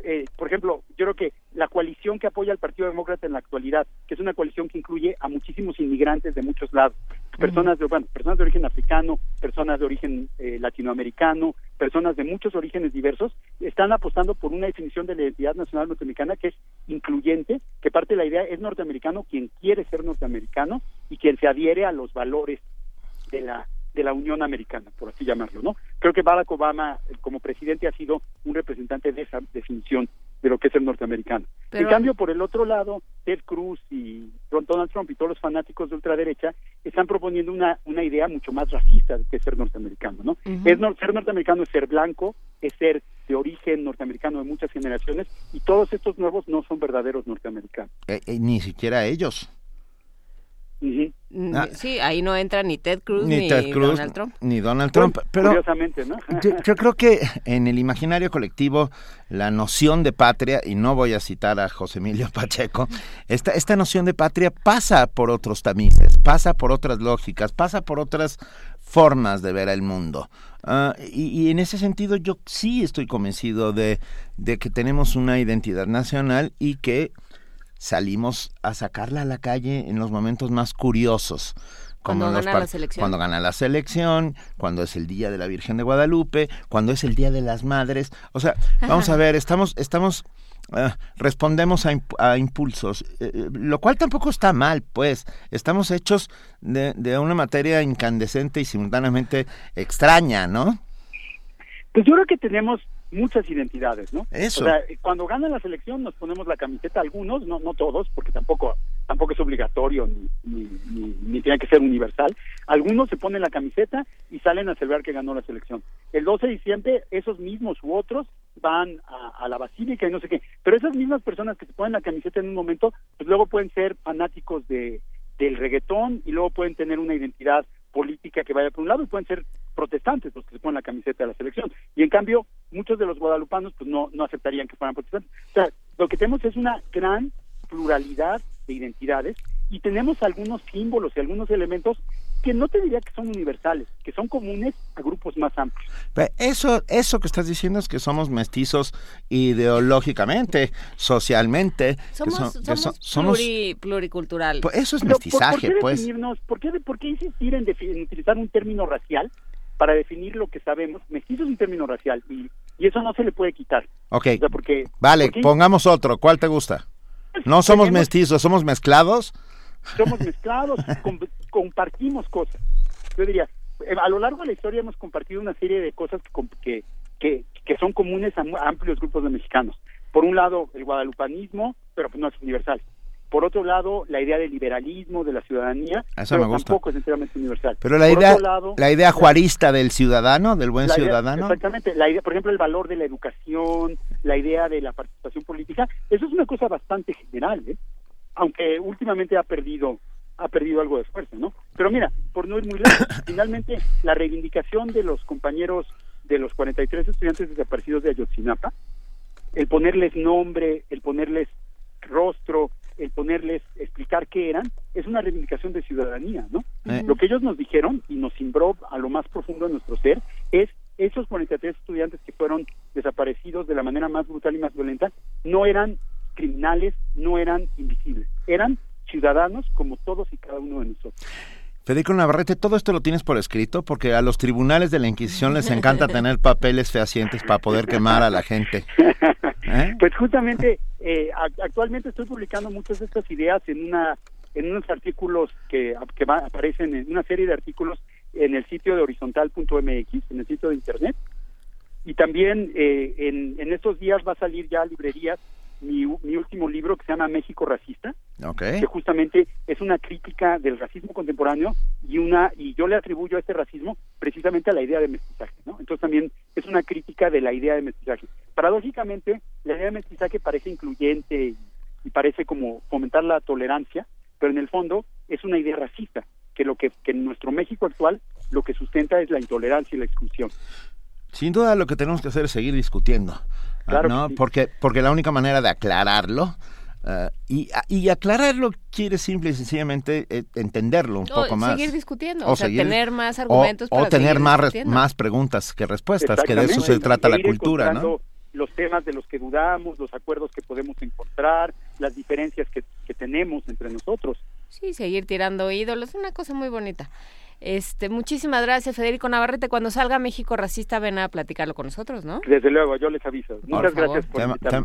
eh, por ejemplo, yo creo que la coalición que apoya al Partido Demócrata en la actualidad, que es una coalición que incluye a muchísimos inmigrantes de muchos lados, personas de, bueno, personas de origen africano, personas de origen eh, latinoamericano, personas de muchos orígenes diversos, están apostando por una definición de la identidad nacional norteamericana que es incluyente, que parte de la idea es norteamericano quien quiere ser norteamericano y quien se adhiere a los valores de la de la Unión Americana, por así llamarlo, ¿no? Creo que Barack Obama, eh, como presidente, ha sido un representante de esa definición de lo que es el norteamericano. Pero- en cambio, por el otro lado, Ted Cruz y Donald Trump y todos los fanáticos de ultraderecha están proponiendo una, una idea mucho más racista de que es ser norteamericano, ¿no? Es no- ser norteamericano es ser blanco, es ser de origen norteamericano de muchas generaciones y todos estos nuevos no son verdaderos norteamericanos. Eh, eh, ni siquiera ellos Ah. Sí, ahí no entra ni Ted Cruz ni, ni Ted Cruz, Donald Trump. ni Donald Trump. pero Curiosamente, ¿no? yo, yo creo que en el imaginario colectivo la noción de patria, y no voy a citar a José Emilio Pacheco, esta, esta noción de patria pasa por otros tamices, pasa por otras lógicas, pasa por otras formas de ver el mundo. Ah, y, y en ese sentido yo sí estoy convencido de, de que tenemos una identidad nacional y que salimos a sacarla a la calle en los momentos más curiosos. Cuando gana la selección. Cuando gana la selección, cuando es el Día de la Virgen de Guadalupe, cuando es el Día de las Madres. O sea, vamos a ver, estamos, estamos, ah, respondemos a, imp- a impulsos, eh, eh, lo cual tampoco está mal, pues. Estamos hechos de, de una materia incandescente y simultáneamente extraña, ¿no? Pues yo creo que tenemos muchas identidades, ¿no? Eso. O sea, cuando gana la selección nos ponemos la camiseta algunos, no no todos, porque tampoco tampoco es obligatorio ni, ni, ni, ni tiene que ser universal. Algunos se ponen la camiseta y salen a celebrar que ganó la selección. El 12 de diciembre esos mismos u otros van a, a la basílica y no sé qué. Pero esas mismas personas que se ponen la camiseta en un momento, pues luego pueden ser fanáticos de del reggaetón y luego pueden tener una identidad política que vaya por un lado y pueden ser protestantes los que se ponen la camiseta de la selección. Y en cambio, muchos de los guadalupanos pues no, no aceptarían que fueran protestantes. O sea, lo que tenemos es una gran pluralidad de identidades y tenemos algunos símbolos y algunos elementos que no te diría que son universales, que son comunes a grupos más amplios. Eso, eso que estás diciendo es que somos mestizos ideológicamente, socialmente. que Somos, son- que somos, son- somos- pluri- pluriculturales. Pues eso es Pero, ¿por- mestizaje, ¿por, qué pues. definirnos, ¿por, qué, ¿Por qué insistir en utilizar un término racial para definir lo que sabemos? Mestizo es un término racial y, y eso no se le puede quitar. Ok, O sea, porque, vale, porque pongamos otro. ¿Cuál te gusta? No somos tenemos- mestizos, somos mezclados. somos (laughs) mezclados, com- compartimos cosas. Yo diría, eh, a lo largo de la historia hemos compartido una serie de cosas que, que, que, que son comunes a mu- a amplios grupos de mexicanos. Por un lado, el guadalupanismo, pero pues no es universal. Por otro lado, la idea del liberalismo, de la ciudadanía, Eso pero me gusta. tampoco es enteramente universal. Pero la Por idea, lado, la idea juarista del ciudadano, del buen idea- ciudadano. exactamente, la idea, por ejemplo, el valor de la educación, la idea de la participación política, eso es una cosa bastante general, ¿eh? aunque últimamente ha perdido ha perdido algo de fuerza, ¿no? Pero mira, por no ir muy lejos, (coughs) finalmente la reivindicación de los compañeros de los 43 estudiantes desaparecidos de Ayotzinapa, el ponerles nombre, el ponerles rostro, el ponerles explicar qué eran, es una reivindicación de ciudadanía, ¿no? Eh. Lo que ellos nos dijeron y nos cimbró a lo más profundo de nuestro ser es esos 43 estudiantes que fueron desaparecidos de la manera más brutal y más violenta no eran criminales, no eran invisibles, eran ciudadanos como todos y cada uno de nosotros. Federico Navarrete, todo esto lo tienes por escrito porque a los tribunales de la Inquisición les encanta tener papeles fehacientes para poder quemar a la gente. (laughs) ¿Eh? Pues justamente eh, actualmente estoy publicando muchas de estas ideas en una en unos artículos que, que va- aparecen en una serie de artículos en el sitio de horizontal.mx, en el sitio de internet. Y también eh, en, en estos días va a salir ya librerías mi, mi último libro que se llama México Racista, que justamente es una crítica del racismo contemporáneo y una y yo le atribuyo a este racismo precisamente a la idea de mestizaje, ¿no? Entonces también es una crítica de la idea de mestizaje. Paradójicamente, la idea de mestizaje parece incluyente y, y parece como fomentar la tolerancia, pero en el fondo es una idea racista, que lo que, que en nuestro México actual lo que sustenta es la intolerancia y la exclusión. Sin duda lo que tenemos que hacer es seguir discutiendo, Claro ¿no? sí. Porque porque la única manera de aclararlo ah, y, y aclararlo quiere simple y sencillamente eh, entenderlo un O poco más. seguir discutiendo, o sea, seguir- tener más o- argumentos o, para tener seguir más más preguntas que respuestas, que de eso se trata la cultura, ¿no? Los temas de los que dudamos, los acuerdos que podemos encontrar, las diferencias que, que tenemos entre nosotros. Sí, seguir tirando ídolos, es una cosa muy bonita. Este, muchísimas gracias, Federico Navarrete. Cuando salga México Racista, ven a platicarlo con nosotros, ¿no? Desde luego, yo les aviso. Muchas favor. gracias por Te, te-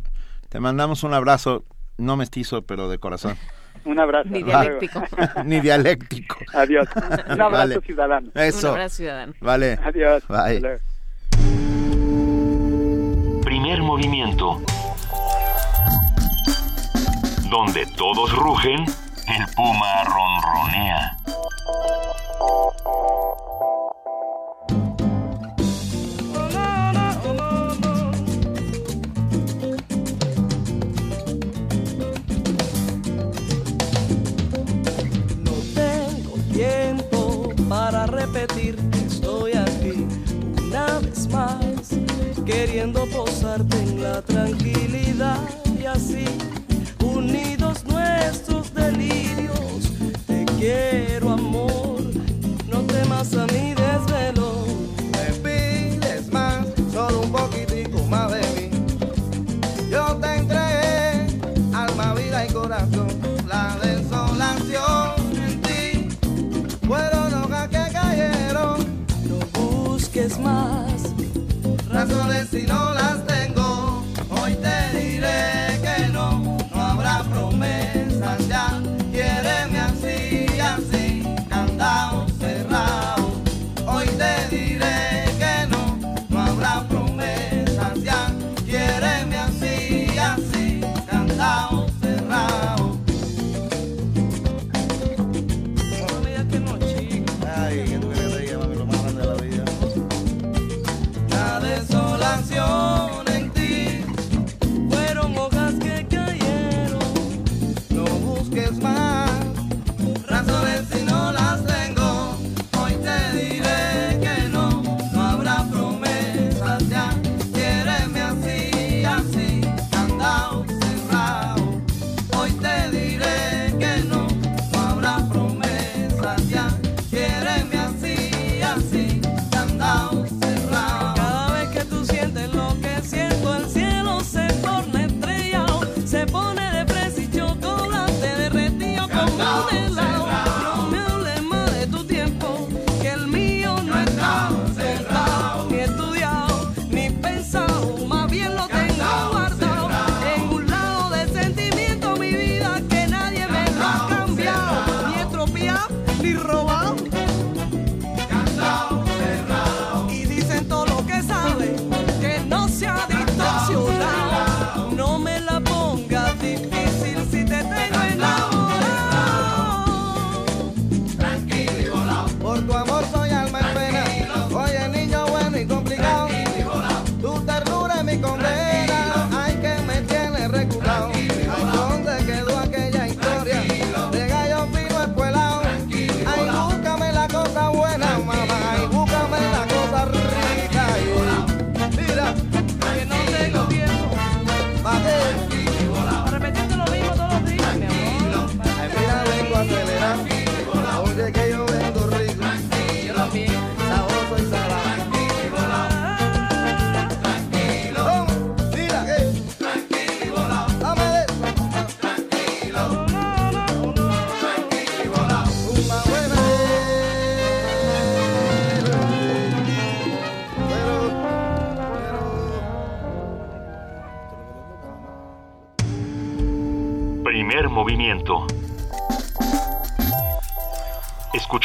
te mandamos un abrazo, no mestizo, pero de corazón. (laughs) Un abrazo. Ni dialéctico. (laughs) Ni dialéctico. Adiós. (laughs) Un abrazo Vale. ciudadano. Eso. Un abrazo ciudadano. Vale. Adiós. Bye. Primer movimiento. Donde todos rugen, el puma ronronea. No tengo tiempo para repetir que estoy aquí una vez más, queriendo posarte en la tranquilidad y así unidos nuestros delirios. Te quiero amor, no temas a mi desvelo. Me pides más, solo un poquitico más de mí. Yo te entregué alma, vida y corazón. La desolación en ti fueron hojas que cayeron. No busques más razones si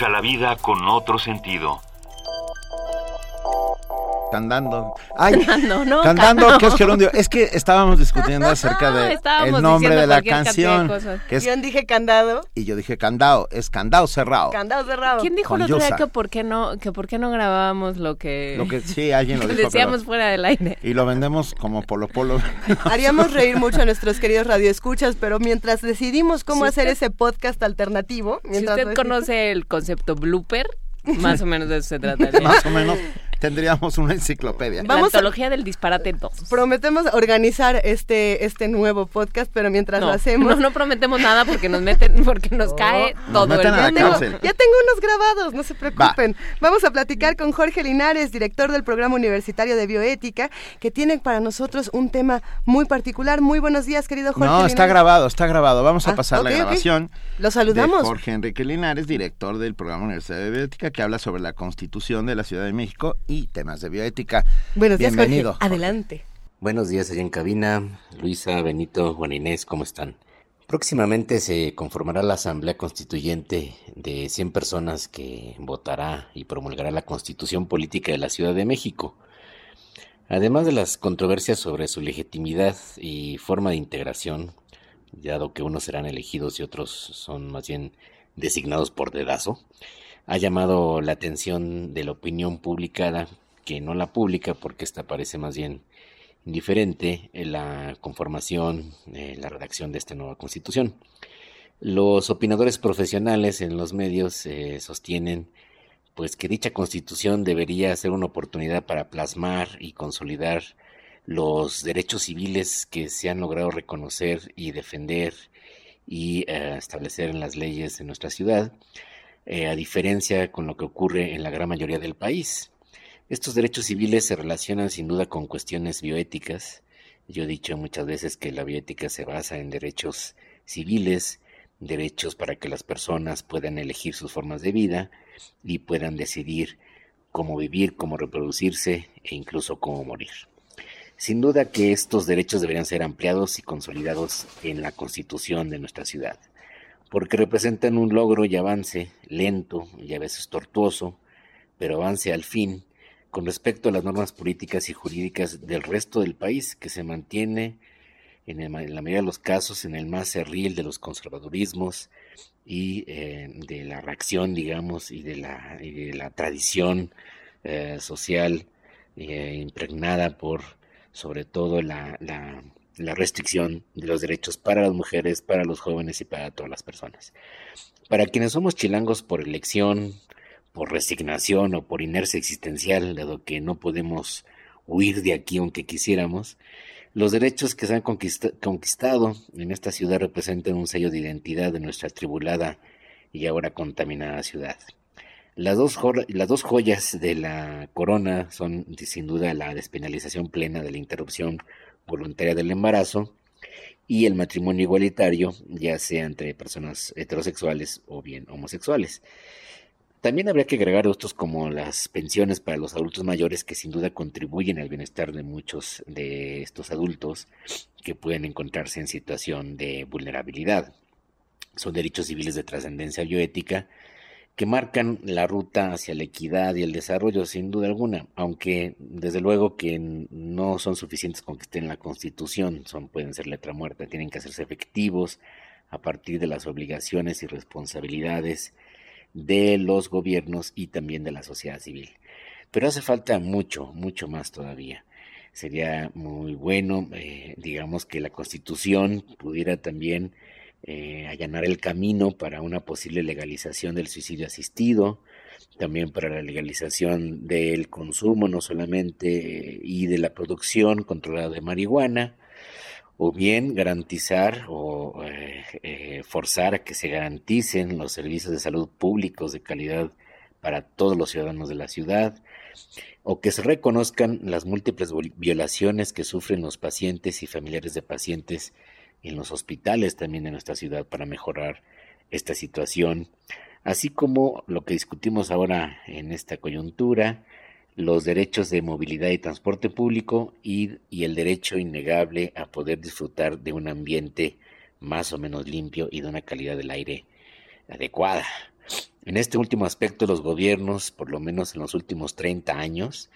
La vida con otro sentido. Cantando. (laughs) Ay, Cantando, no, cantando, cantando. que es gerundio. Es que estábamos discutiendo acerca de (laughs) estábamos el nombre de la de canción. que es- Yo dije candado, y yo dije candado, es candado cerrado. candado cerrado. ¿Quién dijo el otro día que por qué no, que por qué no grabábamos lo que, Lo que sí, alguien lo (laughs) dijo. decíamos pero- fuera del aire? y lo vendemos como polo polo. Haríamos reír mucho a nuestros queridos radioescuchas, pero mientras decidimos cómo Si hacer usted- ese podcast alternativo, Si usted conoce el concepto blooper, más o menos de eso se trata. Más o menos tendríamos una enciclopedia. La Vamos a- antología del disparate 2. prometemos organizar este este nuevo podcast, pero mientras No, lo hacemos, no, no prometemos nada porque nos meten, (laughs) porque nos cae nos todo meten el a la. Ya tengo unos grabados, no se preocupen. Vamos a platicar con Jorge Linares, director del Programa Universitario de Bioética, que tiene para nosotros un tema muy particular. Muy buenos días, querido Jorge. No, está Linares. grabado, está grabado. Vamos a Ah, pasar la grabación. Lo saludamos. De Jorge Enrique Linares, director del programa Universidad de Bioética, que habla sobre la constitución de la Ciudad de México y temas de bioética. Buenos días. Jorge. Adelante. Buenos días allá en cabina, Luisa, Benito, Juan Inés, ¿cómo están? Próximamente se conformará la Asamblea Constituyente de 100 personas que votará y promulgará la Constitución Política de la Ciudad de México. Además de las controversias sobre su legitimidad y forma de integración, dado que unos serán elegidos y otros son más bien designados por dedazo, ha llamado la atención de la opinión publicada, que no la pública porque esta parece más bien indiferente en la conformación, eh, la redacción de esta nueva constitución. Los opinadores profesionales en los medios eh, sostienen pues que dicha constitución debería ser una oportunidad para plasmar y consolidar los derechos civiles que se han logrado reconocer y defender y eh, establecer en las leyes de nuestra ciudad, eh, a diferencia con lo que ocurre en la gran mayoría del país. Estos derechos civiles se relacionan sin duda con cuestiones bioéticas. Yo he dicho muchas veces que la bioética se basa en derechos civiles, derechos para que las personas puedan elegir sus formas de vida y puedan decidir cómo vivir, cómo reproducirse e incluso cómo morir. Sin duda que estos derechos deberían ser ampliados y consolidados en la constitución de nuestra ciudad, porque representan un logro y avance lento y a veces tortuoso, pero avance al fin con respecto a las normas políticas y jurídicas del resto del país, que se mantiene en, la mayoría de los casos en el más cerril de los conservadurismos y eh, de la reacción, digamos, y de la, de la tradición eh, social eh, impregnada por sobre todo la, restricción de los derechos para las mujeres, para los jóvenes y para todas las personas. Para quienes somos chilangos por elección, por resignación o por inercia existencial, dado que no podemos huir de aquí aunque quisiéramos, los derechos que se han conquistado en esta ciudad representan un sello de identidad de nuestra tribulada y ahora contaminada ciudad. Las dos joyas de la corona son sin duda la despenalización plena de la interrupción voluntaria del embarazo y el matrimonio igualitario, ya sea entre personas heterosexuales o bien homosexuales. También habría que agregar otros como las pensiones para los adultos mayores que sin duda contribuyen al bienestar de muchos de estos adultos que pueden encontrarse en situación de vulnerabilidad. Son derechos civiles de trascendencia bioética que marcan la ruta hacia la equidad y el desarrollo, sin duda alguna, aunque desde luego que no son suficientes con que estén en la Constitución, son, pueden ser letra muerta, tienen que hacerse efectivos a partir de las obligaciones y responsabilidades de los gobiernos y también de la sociedad civil. Pero hace falta mucho, mucho más todavía. Sería muy bueno, eh, digamos, que la Constitución pudiera también eh, allanar el camino para una posible legalización del suicidio asistido, también para la legalización del consumo no solamente y de la producción controlada de marihuana, o bien garantizar o eh, eh, forzar a que se garanticen los servicios de salud públicos de calidad para todos los ciudadanos de la ciudad, o que se reconozcan las múltiples violaciones que sufren los pacientes y familiares de pacientes en los hospitales también de nuestra ciudad para mejorar esta situación, así como lo que discutimos ahora en esta coyuntura, los derechos de movilidad y transporte público y, y, el derecho innegable a poder disfrutar de un ambiente más o menos limpio y de una calidad del aire adecuada. En este último aspecto, los gobiernos, por lo menos en los últimos 30 años,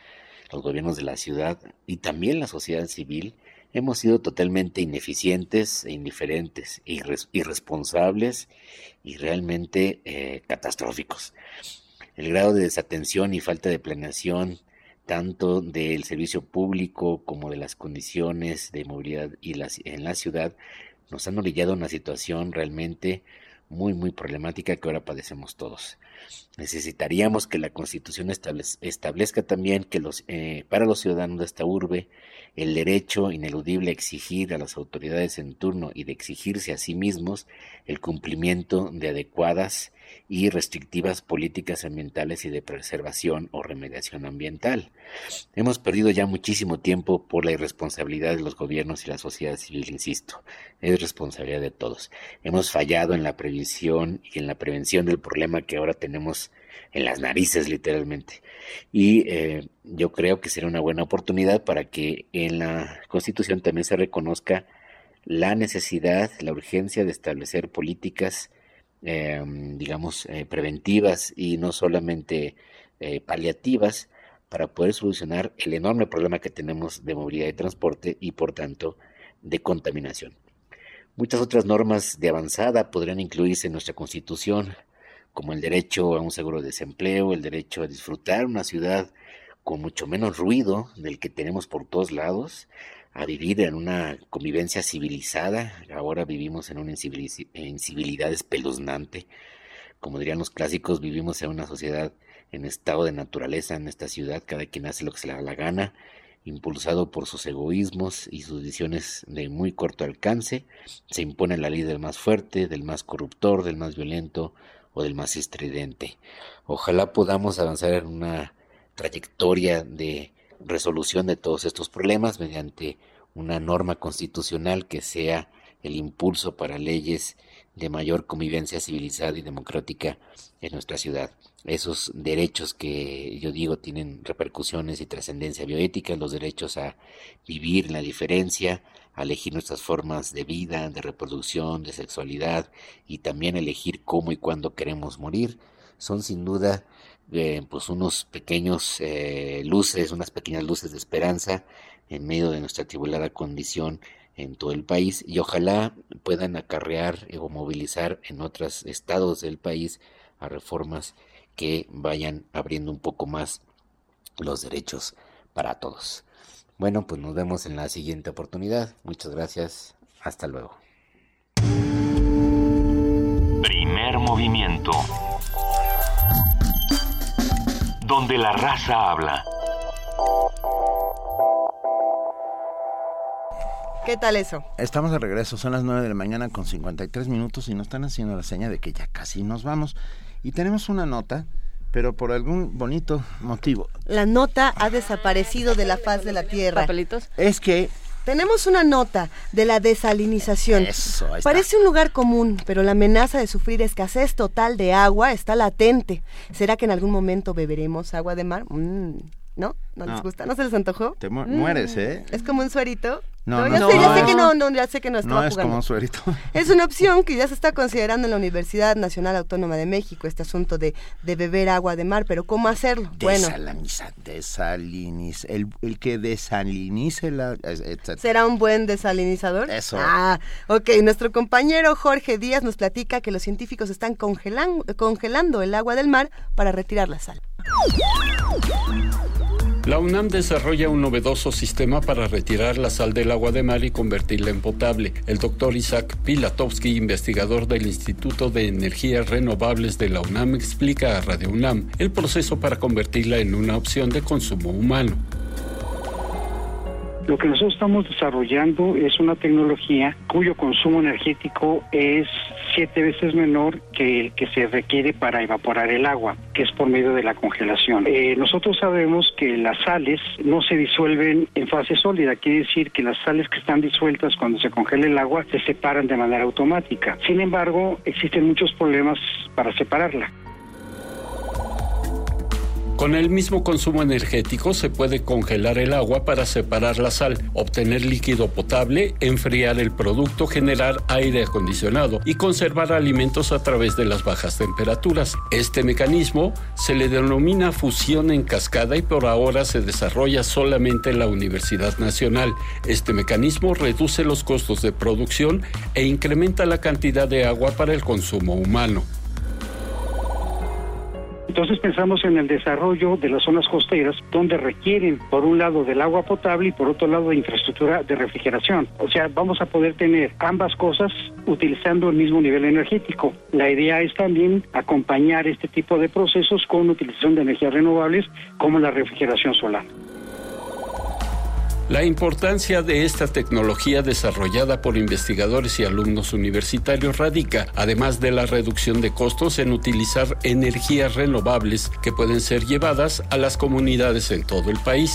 los gobiernos de la ciudad y también la sociedad civil, hemos sido totalmente ineficientes indiferentes, irresponsables y realmente eh, catastróficos. El grado de desatención y falta de planeación tanto del servicio público como de las condiciones de movilidad y en la ciudad nos han orillado a una situación realmente muy muy problemática que ahora padecemos todos. Necesitaríamos que la Constitución establezca también que los, eh, para los ciudadanos de esta urbe el derecho ineludible a exigir a las autoridades en turno y de exigirse a sí mismos el cumplimiento de adecuadas y restrictivas políticas ambientales y de preservación o remediación ambiental. Hemos perdido ya muchísimo tiempo por la irresponsabilidad de los gobiernos y la sociedad civil, insisto. Es responsabilidad de todos. Hemos fallado en la previsión y en la prevención del problema que ahora tenemos en las narices literalmente. Y eh, yo creo que será una buena oportunidad para que en la Constitución también se reconozca la necesidad, la urgencia de establecer políticas, eh, digamos, eh, preventivas y no solamente paliativas para poder solucionar el enorme problema que tenemos de movilidad y transporte y por tanto de contaminación. Muchas otras normas de avanzada podrían incluirse en nuestra Constitución, como el derecho a un seguro de desempleo, el derecho a disfrutar una ciudad con mucho menos ruido del que tenemos por todos lados, a vivir en una convivencia civilizada. Ahora vivimos en una incivilidad espeluznante. Como dirían los clásicos, vivimos en una sociedad en estado de naturaleza en esta ciudad, cada quien hace lo que se le da la gana impulsado por sus egoísmos y sus visiones de muy corto alcance, se impone la ley del más fuerte, del más corruptor, del más violento o del más estridente. Ojalá podamos avanzar en una trayectoria de resolución de todos estos problemas mediante una norma constitucional que sea el impulso para leyes de mayor convivencia civilizada y democrática en nuestra ciudad. Esos derechos que yo digo tienen repercusiones y trascendencia bioética, los derechos a vivir la diferencia, a elegir nuestras formas de vida, de reproducción, de sexualidad y también elegir cómo y cuándo queremos morir, son sin duda eh, pues unos pequeños eh, luces, unas pequeñas luces de esperanza en medio de nuestra tribulada condición en todo el país y ojalá puedan acarrear o movilizar en otros estados del país a reformas que vayan abriendo un poco más los derechos para todos. Bueno, pues nos vemos en la siguiente oportunidad. Muchas gracias. Hasta luego. Primer movimiento. Donde la raza habla. ¿Qué tal eso? Estamos de regreso, son las 9 de la mañana con 53 minutos y nos están haciendo la seña de que ya casi nos vamos. Y tenemos una nota, pero por algún bonito motivo. La nota ha desaparecido de la faz de la Tierra. ¿Papelitos? Es que Tenemos una nota de la desalinización. Eso. Parece un lugar común, pero la amenaza de sufrir escasez total de agua está latente. ¿Será que en algún momento beberemos agua de mar? Mm, ¿No? ¿No les No. gusta? ¿No se les antojó? te mu- Mm. mueres, ¿eh? Es como un suerito. No, ya, no, sé, ya no sé que no, no, ya sé que no No es jugando. como un suerito. (laughs) Es una opción que ya se está considerando en la Universidad Nacional Autónoma de México, este asunto de, de beber agua de mar, pero ¿cómo hacerlo? Bueno, desaliniza, el, el que desalinice la... etcétera. ¿será un buen desalinizador? Eso. Ah, ok. Nuestro compañero Jorge Díaz nos platica que los científicos están congelan- congelando el agua del mar para retirar la sal. La UNAM desarrolla un novedoso sistema para retirar la sal del agua de mar y convertirla en potable. El doctor Isaac Pilatowski, investigador del Instituto de Energías Renovables de la UNAM, explica a Radio UNAM el proceso para convertirla en una opción de consumo humano. Lo que nosotros estamos desarrollando es una tecnología cuyo consumo energético es siete veces menor que el que se requiere para evaporar el agua, que es por medio de la congelación. Eh, nosotros sabemos que las sales no se disuelven en fase sólida, quiere decir que las sales que están disueltas cuando se congela el agua se separan de manera automática. Sin embargo, existen muchos problemas para separarla. Con el mismo consumo energético se puede congelar el agua para separar la sal, obtener líquido potable, enfriar el producto, generar aire acondicionado y conservar alimentos a través de las bajas temperaturas. Este mecanismo se le denomina fusión en cascada y por ahora se desarrolla solamente en la Universidad Nacional. Este mecanismo reduce los costos de producción e incrementa la cantidad de agua para el consumo humano. Entonces pensamos en el desarrollo de las zonas costeras donde requieren por un lado del agua potable y por otro lado de infraestructura de refrigeración. O sea, vamos a poder tener ambas cosas utilizando el mismo nivel energético. La idea es también acompañar este tipo de procesos con utilización de energías renovables como la refrigeración solar. La importancia de esta tecnología desarrollada por investigadores y alumnos universitarios radica, además de la reducción de costos, en utilizar energías renovables que pueden ser llevadas a las comunidades en todo el país.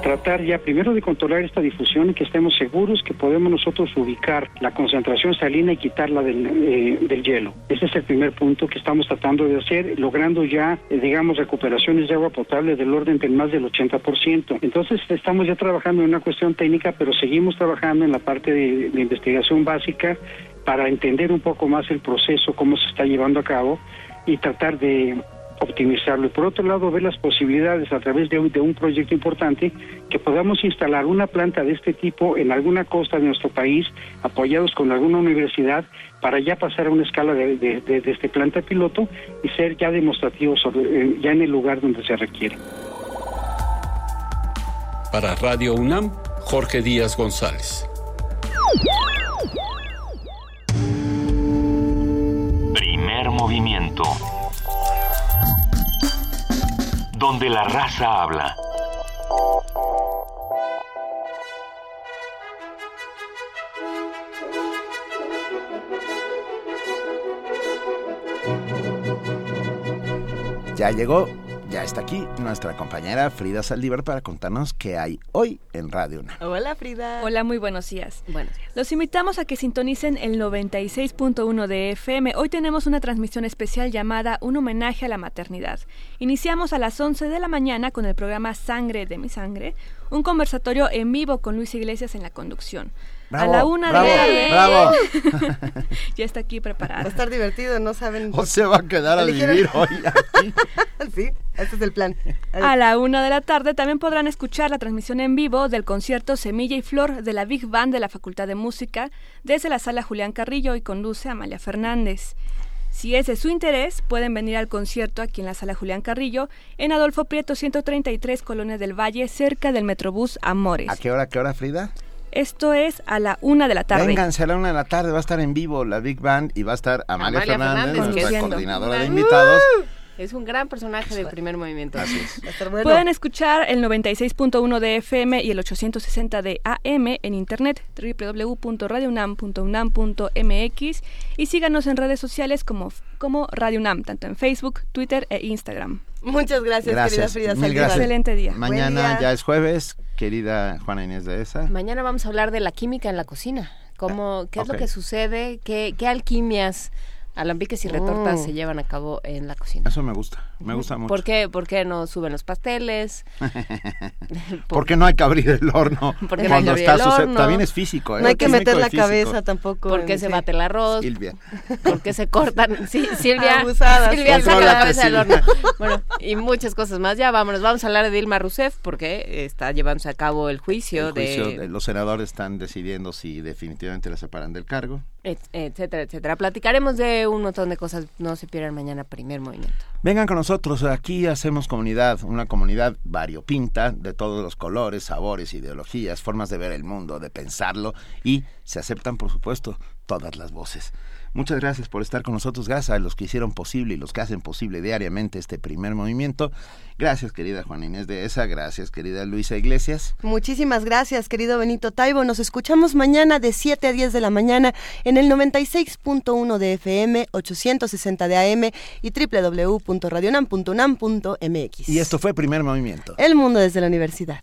Tratar ya primero de controlar esta difusión y que estemos seguros que podemos nosotros ubicar la concentración salina y quitarla del, eh, del hielo. Ese es el primer punto que estamos tratando de hacer, logrando ya, eh, digamos, recuperaciones de agua potable del orden del más del 80%. Entonces, estamos ya trabajando en una cuestión técnica, pero seguimos trabajando en la parte de, de investigación básica para entender un poco más el proceso, cómo se está llevando a cabo y tratar de optimizarlo. Y por otro lado, ver las posibilidades a través de un, de un proyecto importante que podamos instalar una planta de este tipo en alguna costa de nuestro país, apoyados con alguna universidad, para ya pasar a una escala de, de- de- de este planta piloto y ser ya demostrativo sobre, eh, ya en el lugar donde se requiere. Para Radio UNAM, Jorge Díaz González. Primer movimiento donde la raza habla. Ya llegó ya está aquí nuestra compañera Frida Saldívar para contarnos qué hay hoy en Radio UNAM. Hola Frida. Hola, muy buenos días. Buenos días. Los invitamos a que sintonicen el 96.1 de FM. Hoy tenemos una transmisión especial llamada Un homenaje a la maternidad. Iniciamos a las 11 de la mañana con el programa Sangre de mi sangre, un conversatorio en vivo con Luis Iglesias en la conducción. Bravo, a la una bravo, de la tarde. bravo. (laughs) ya está aquí preparada. Va a estar divertido, no saben. O se va a quedar a Eligieron- vivir (laughs) hoy aquí. sí, este es el plan. A la una de la tarde también podrán escuchar la transmisión en vivo del concierto Semilla y Flor de la Big Band de la Facultad de Música desde la sala Julián Carrillo y conduce Amalia Fernández. Si es de su interés, pueden venir al concierto aquí en la sala Julián Carrillo, en Adolfo Prieto 133, Colonia del Valle, cerca del Metrobús Amores. ¿A qué hora, qué hora, Frida? Esto es a la una de la tarde. Vénganse a la una de la tarde, va a estar en vivo la Big Band y va a estar Amalia, Amalia Fernández, Fernández, nuestra coordinadora de invitados. Es un gran personaje del primer movimiento. Así es. Pueden escuchar el 96.1 de FM y el 860 de AM en internet www.radiounam.unam.mx y síganos en redes sociales como, como Radio UNAM, tanto en Facebook, Twitter e Instagram. Muchas gracias, querida Gracias, Frida mil Saldívar. gracias. Excelente día. Mañana día. ya es jueves, querida Juana Inés de esa. Mañana vamos a hablar de la química en la cocina. Cómo, ¿Qué es lo que sucede? ¿Qué, qué alquimias, alambiques y retortas Mm. se llevan a cabo en la cocina? Eso me gusta, me gusta mucho. ¿Por qué, ¿Por qué no suben los pasteles? (laughs) ¿Por qué no hay que abrir el horno? (laughs) Porque no hay que cuando abrir está horno. También es físico, ¿eh? No hay que meter la cabeza tampoco. ¿Por qué en- se sí. bate el arroz? Silvia. ¿Por qué se cortan? Sí, Silvia. Abusada, Silvia sí. saca la cabeza del horno. Bueno, y muchas cosas más. Ya vámonos. Vamos a hablar de Dilma Rousseff porque está llevándose a cabo el juicio, El juicio de... de- los senadores están decidiendo si definitivamente la separan del cargo. et- etcétera, etcétera. Platicaremos de un montón de cosas. No se pierdan mañana primer movimiento. Vengan con nosotros, aquí hacemos comunidad, una comunidad variopinta de todos los colores, sabores, ideologías, formas de ver el mundo, de pensarlo y se aceptan, por supuesto, todas las voces. Muchas gracias por estar con nosotros, gracias a los que hicieron posible y los que hacen posible diariamente este primer movimiento. Gracias, querida Juana Inés de esa, gracias, querida Luisa Iglesias. Muchísimas gracias, querido Benito Taibo. Nos escuchamos mañana de 7 a 10 de la mañana en el 96.1 de FM, 860 de AM y www.radionam.unam.mx. Y esto fue Primer Movimiento. El mundo desde la universidad.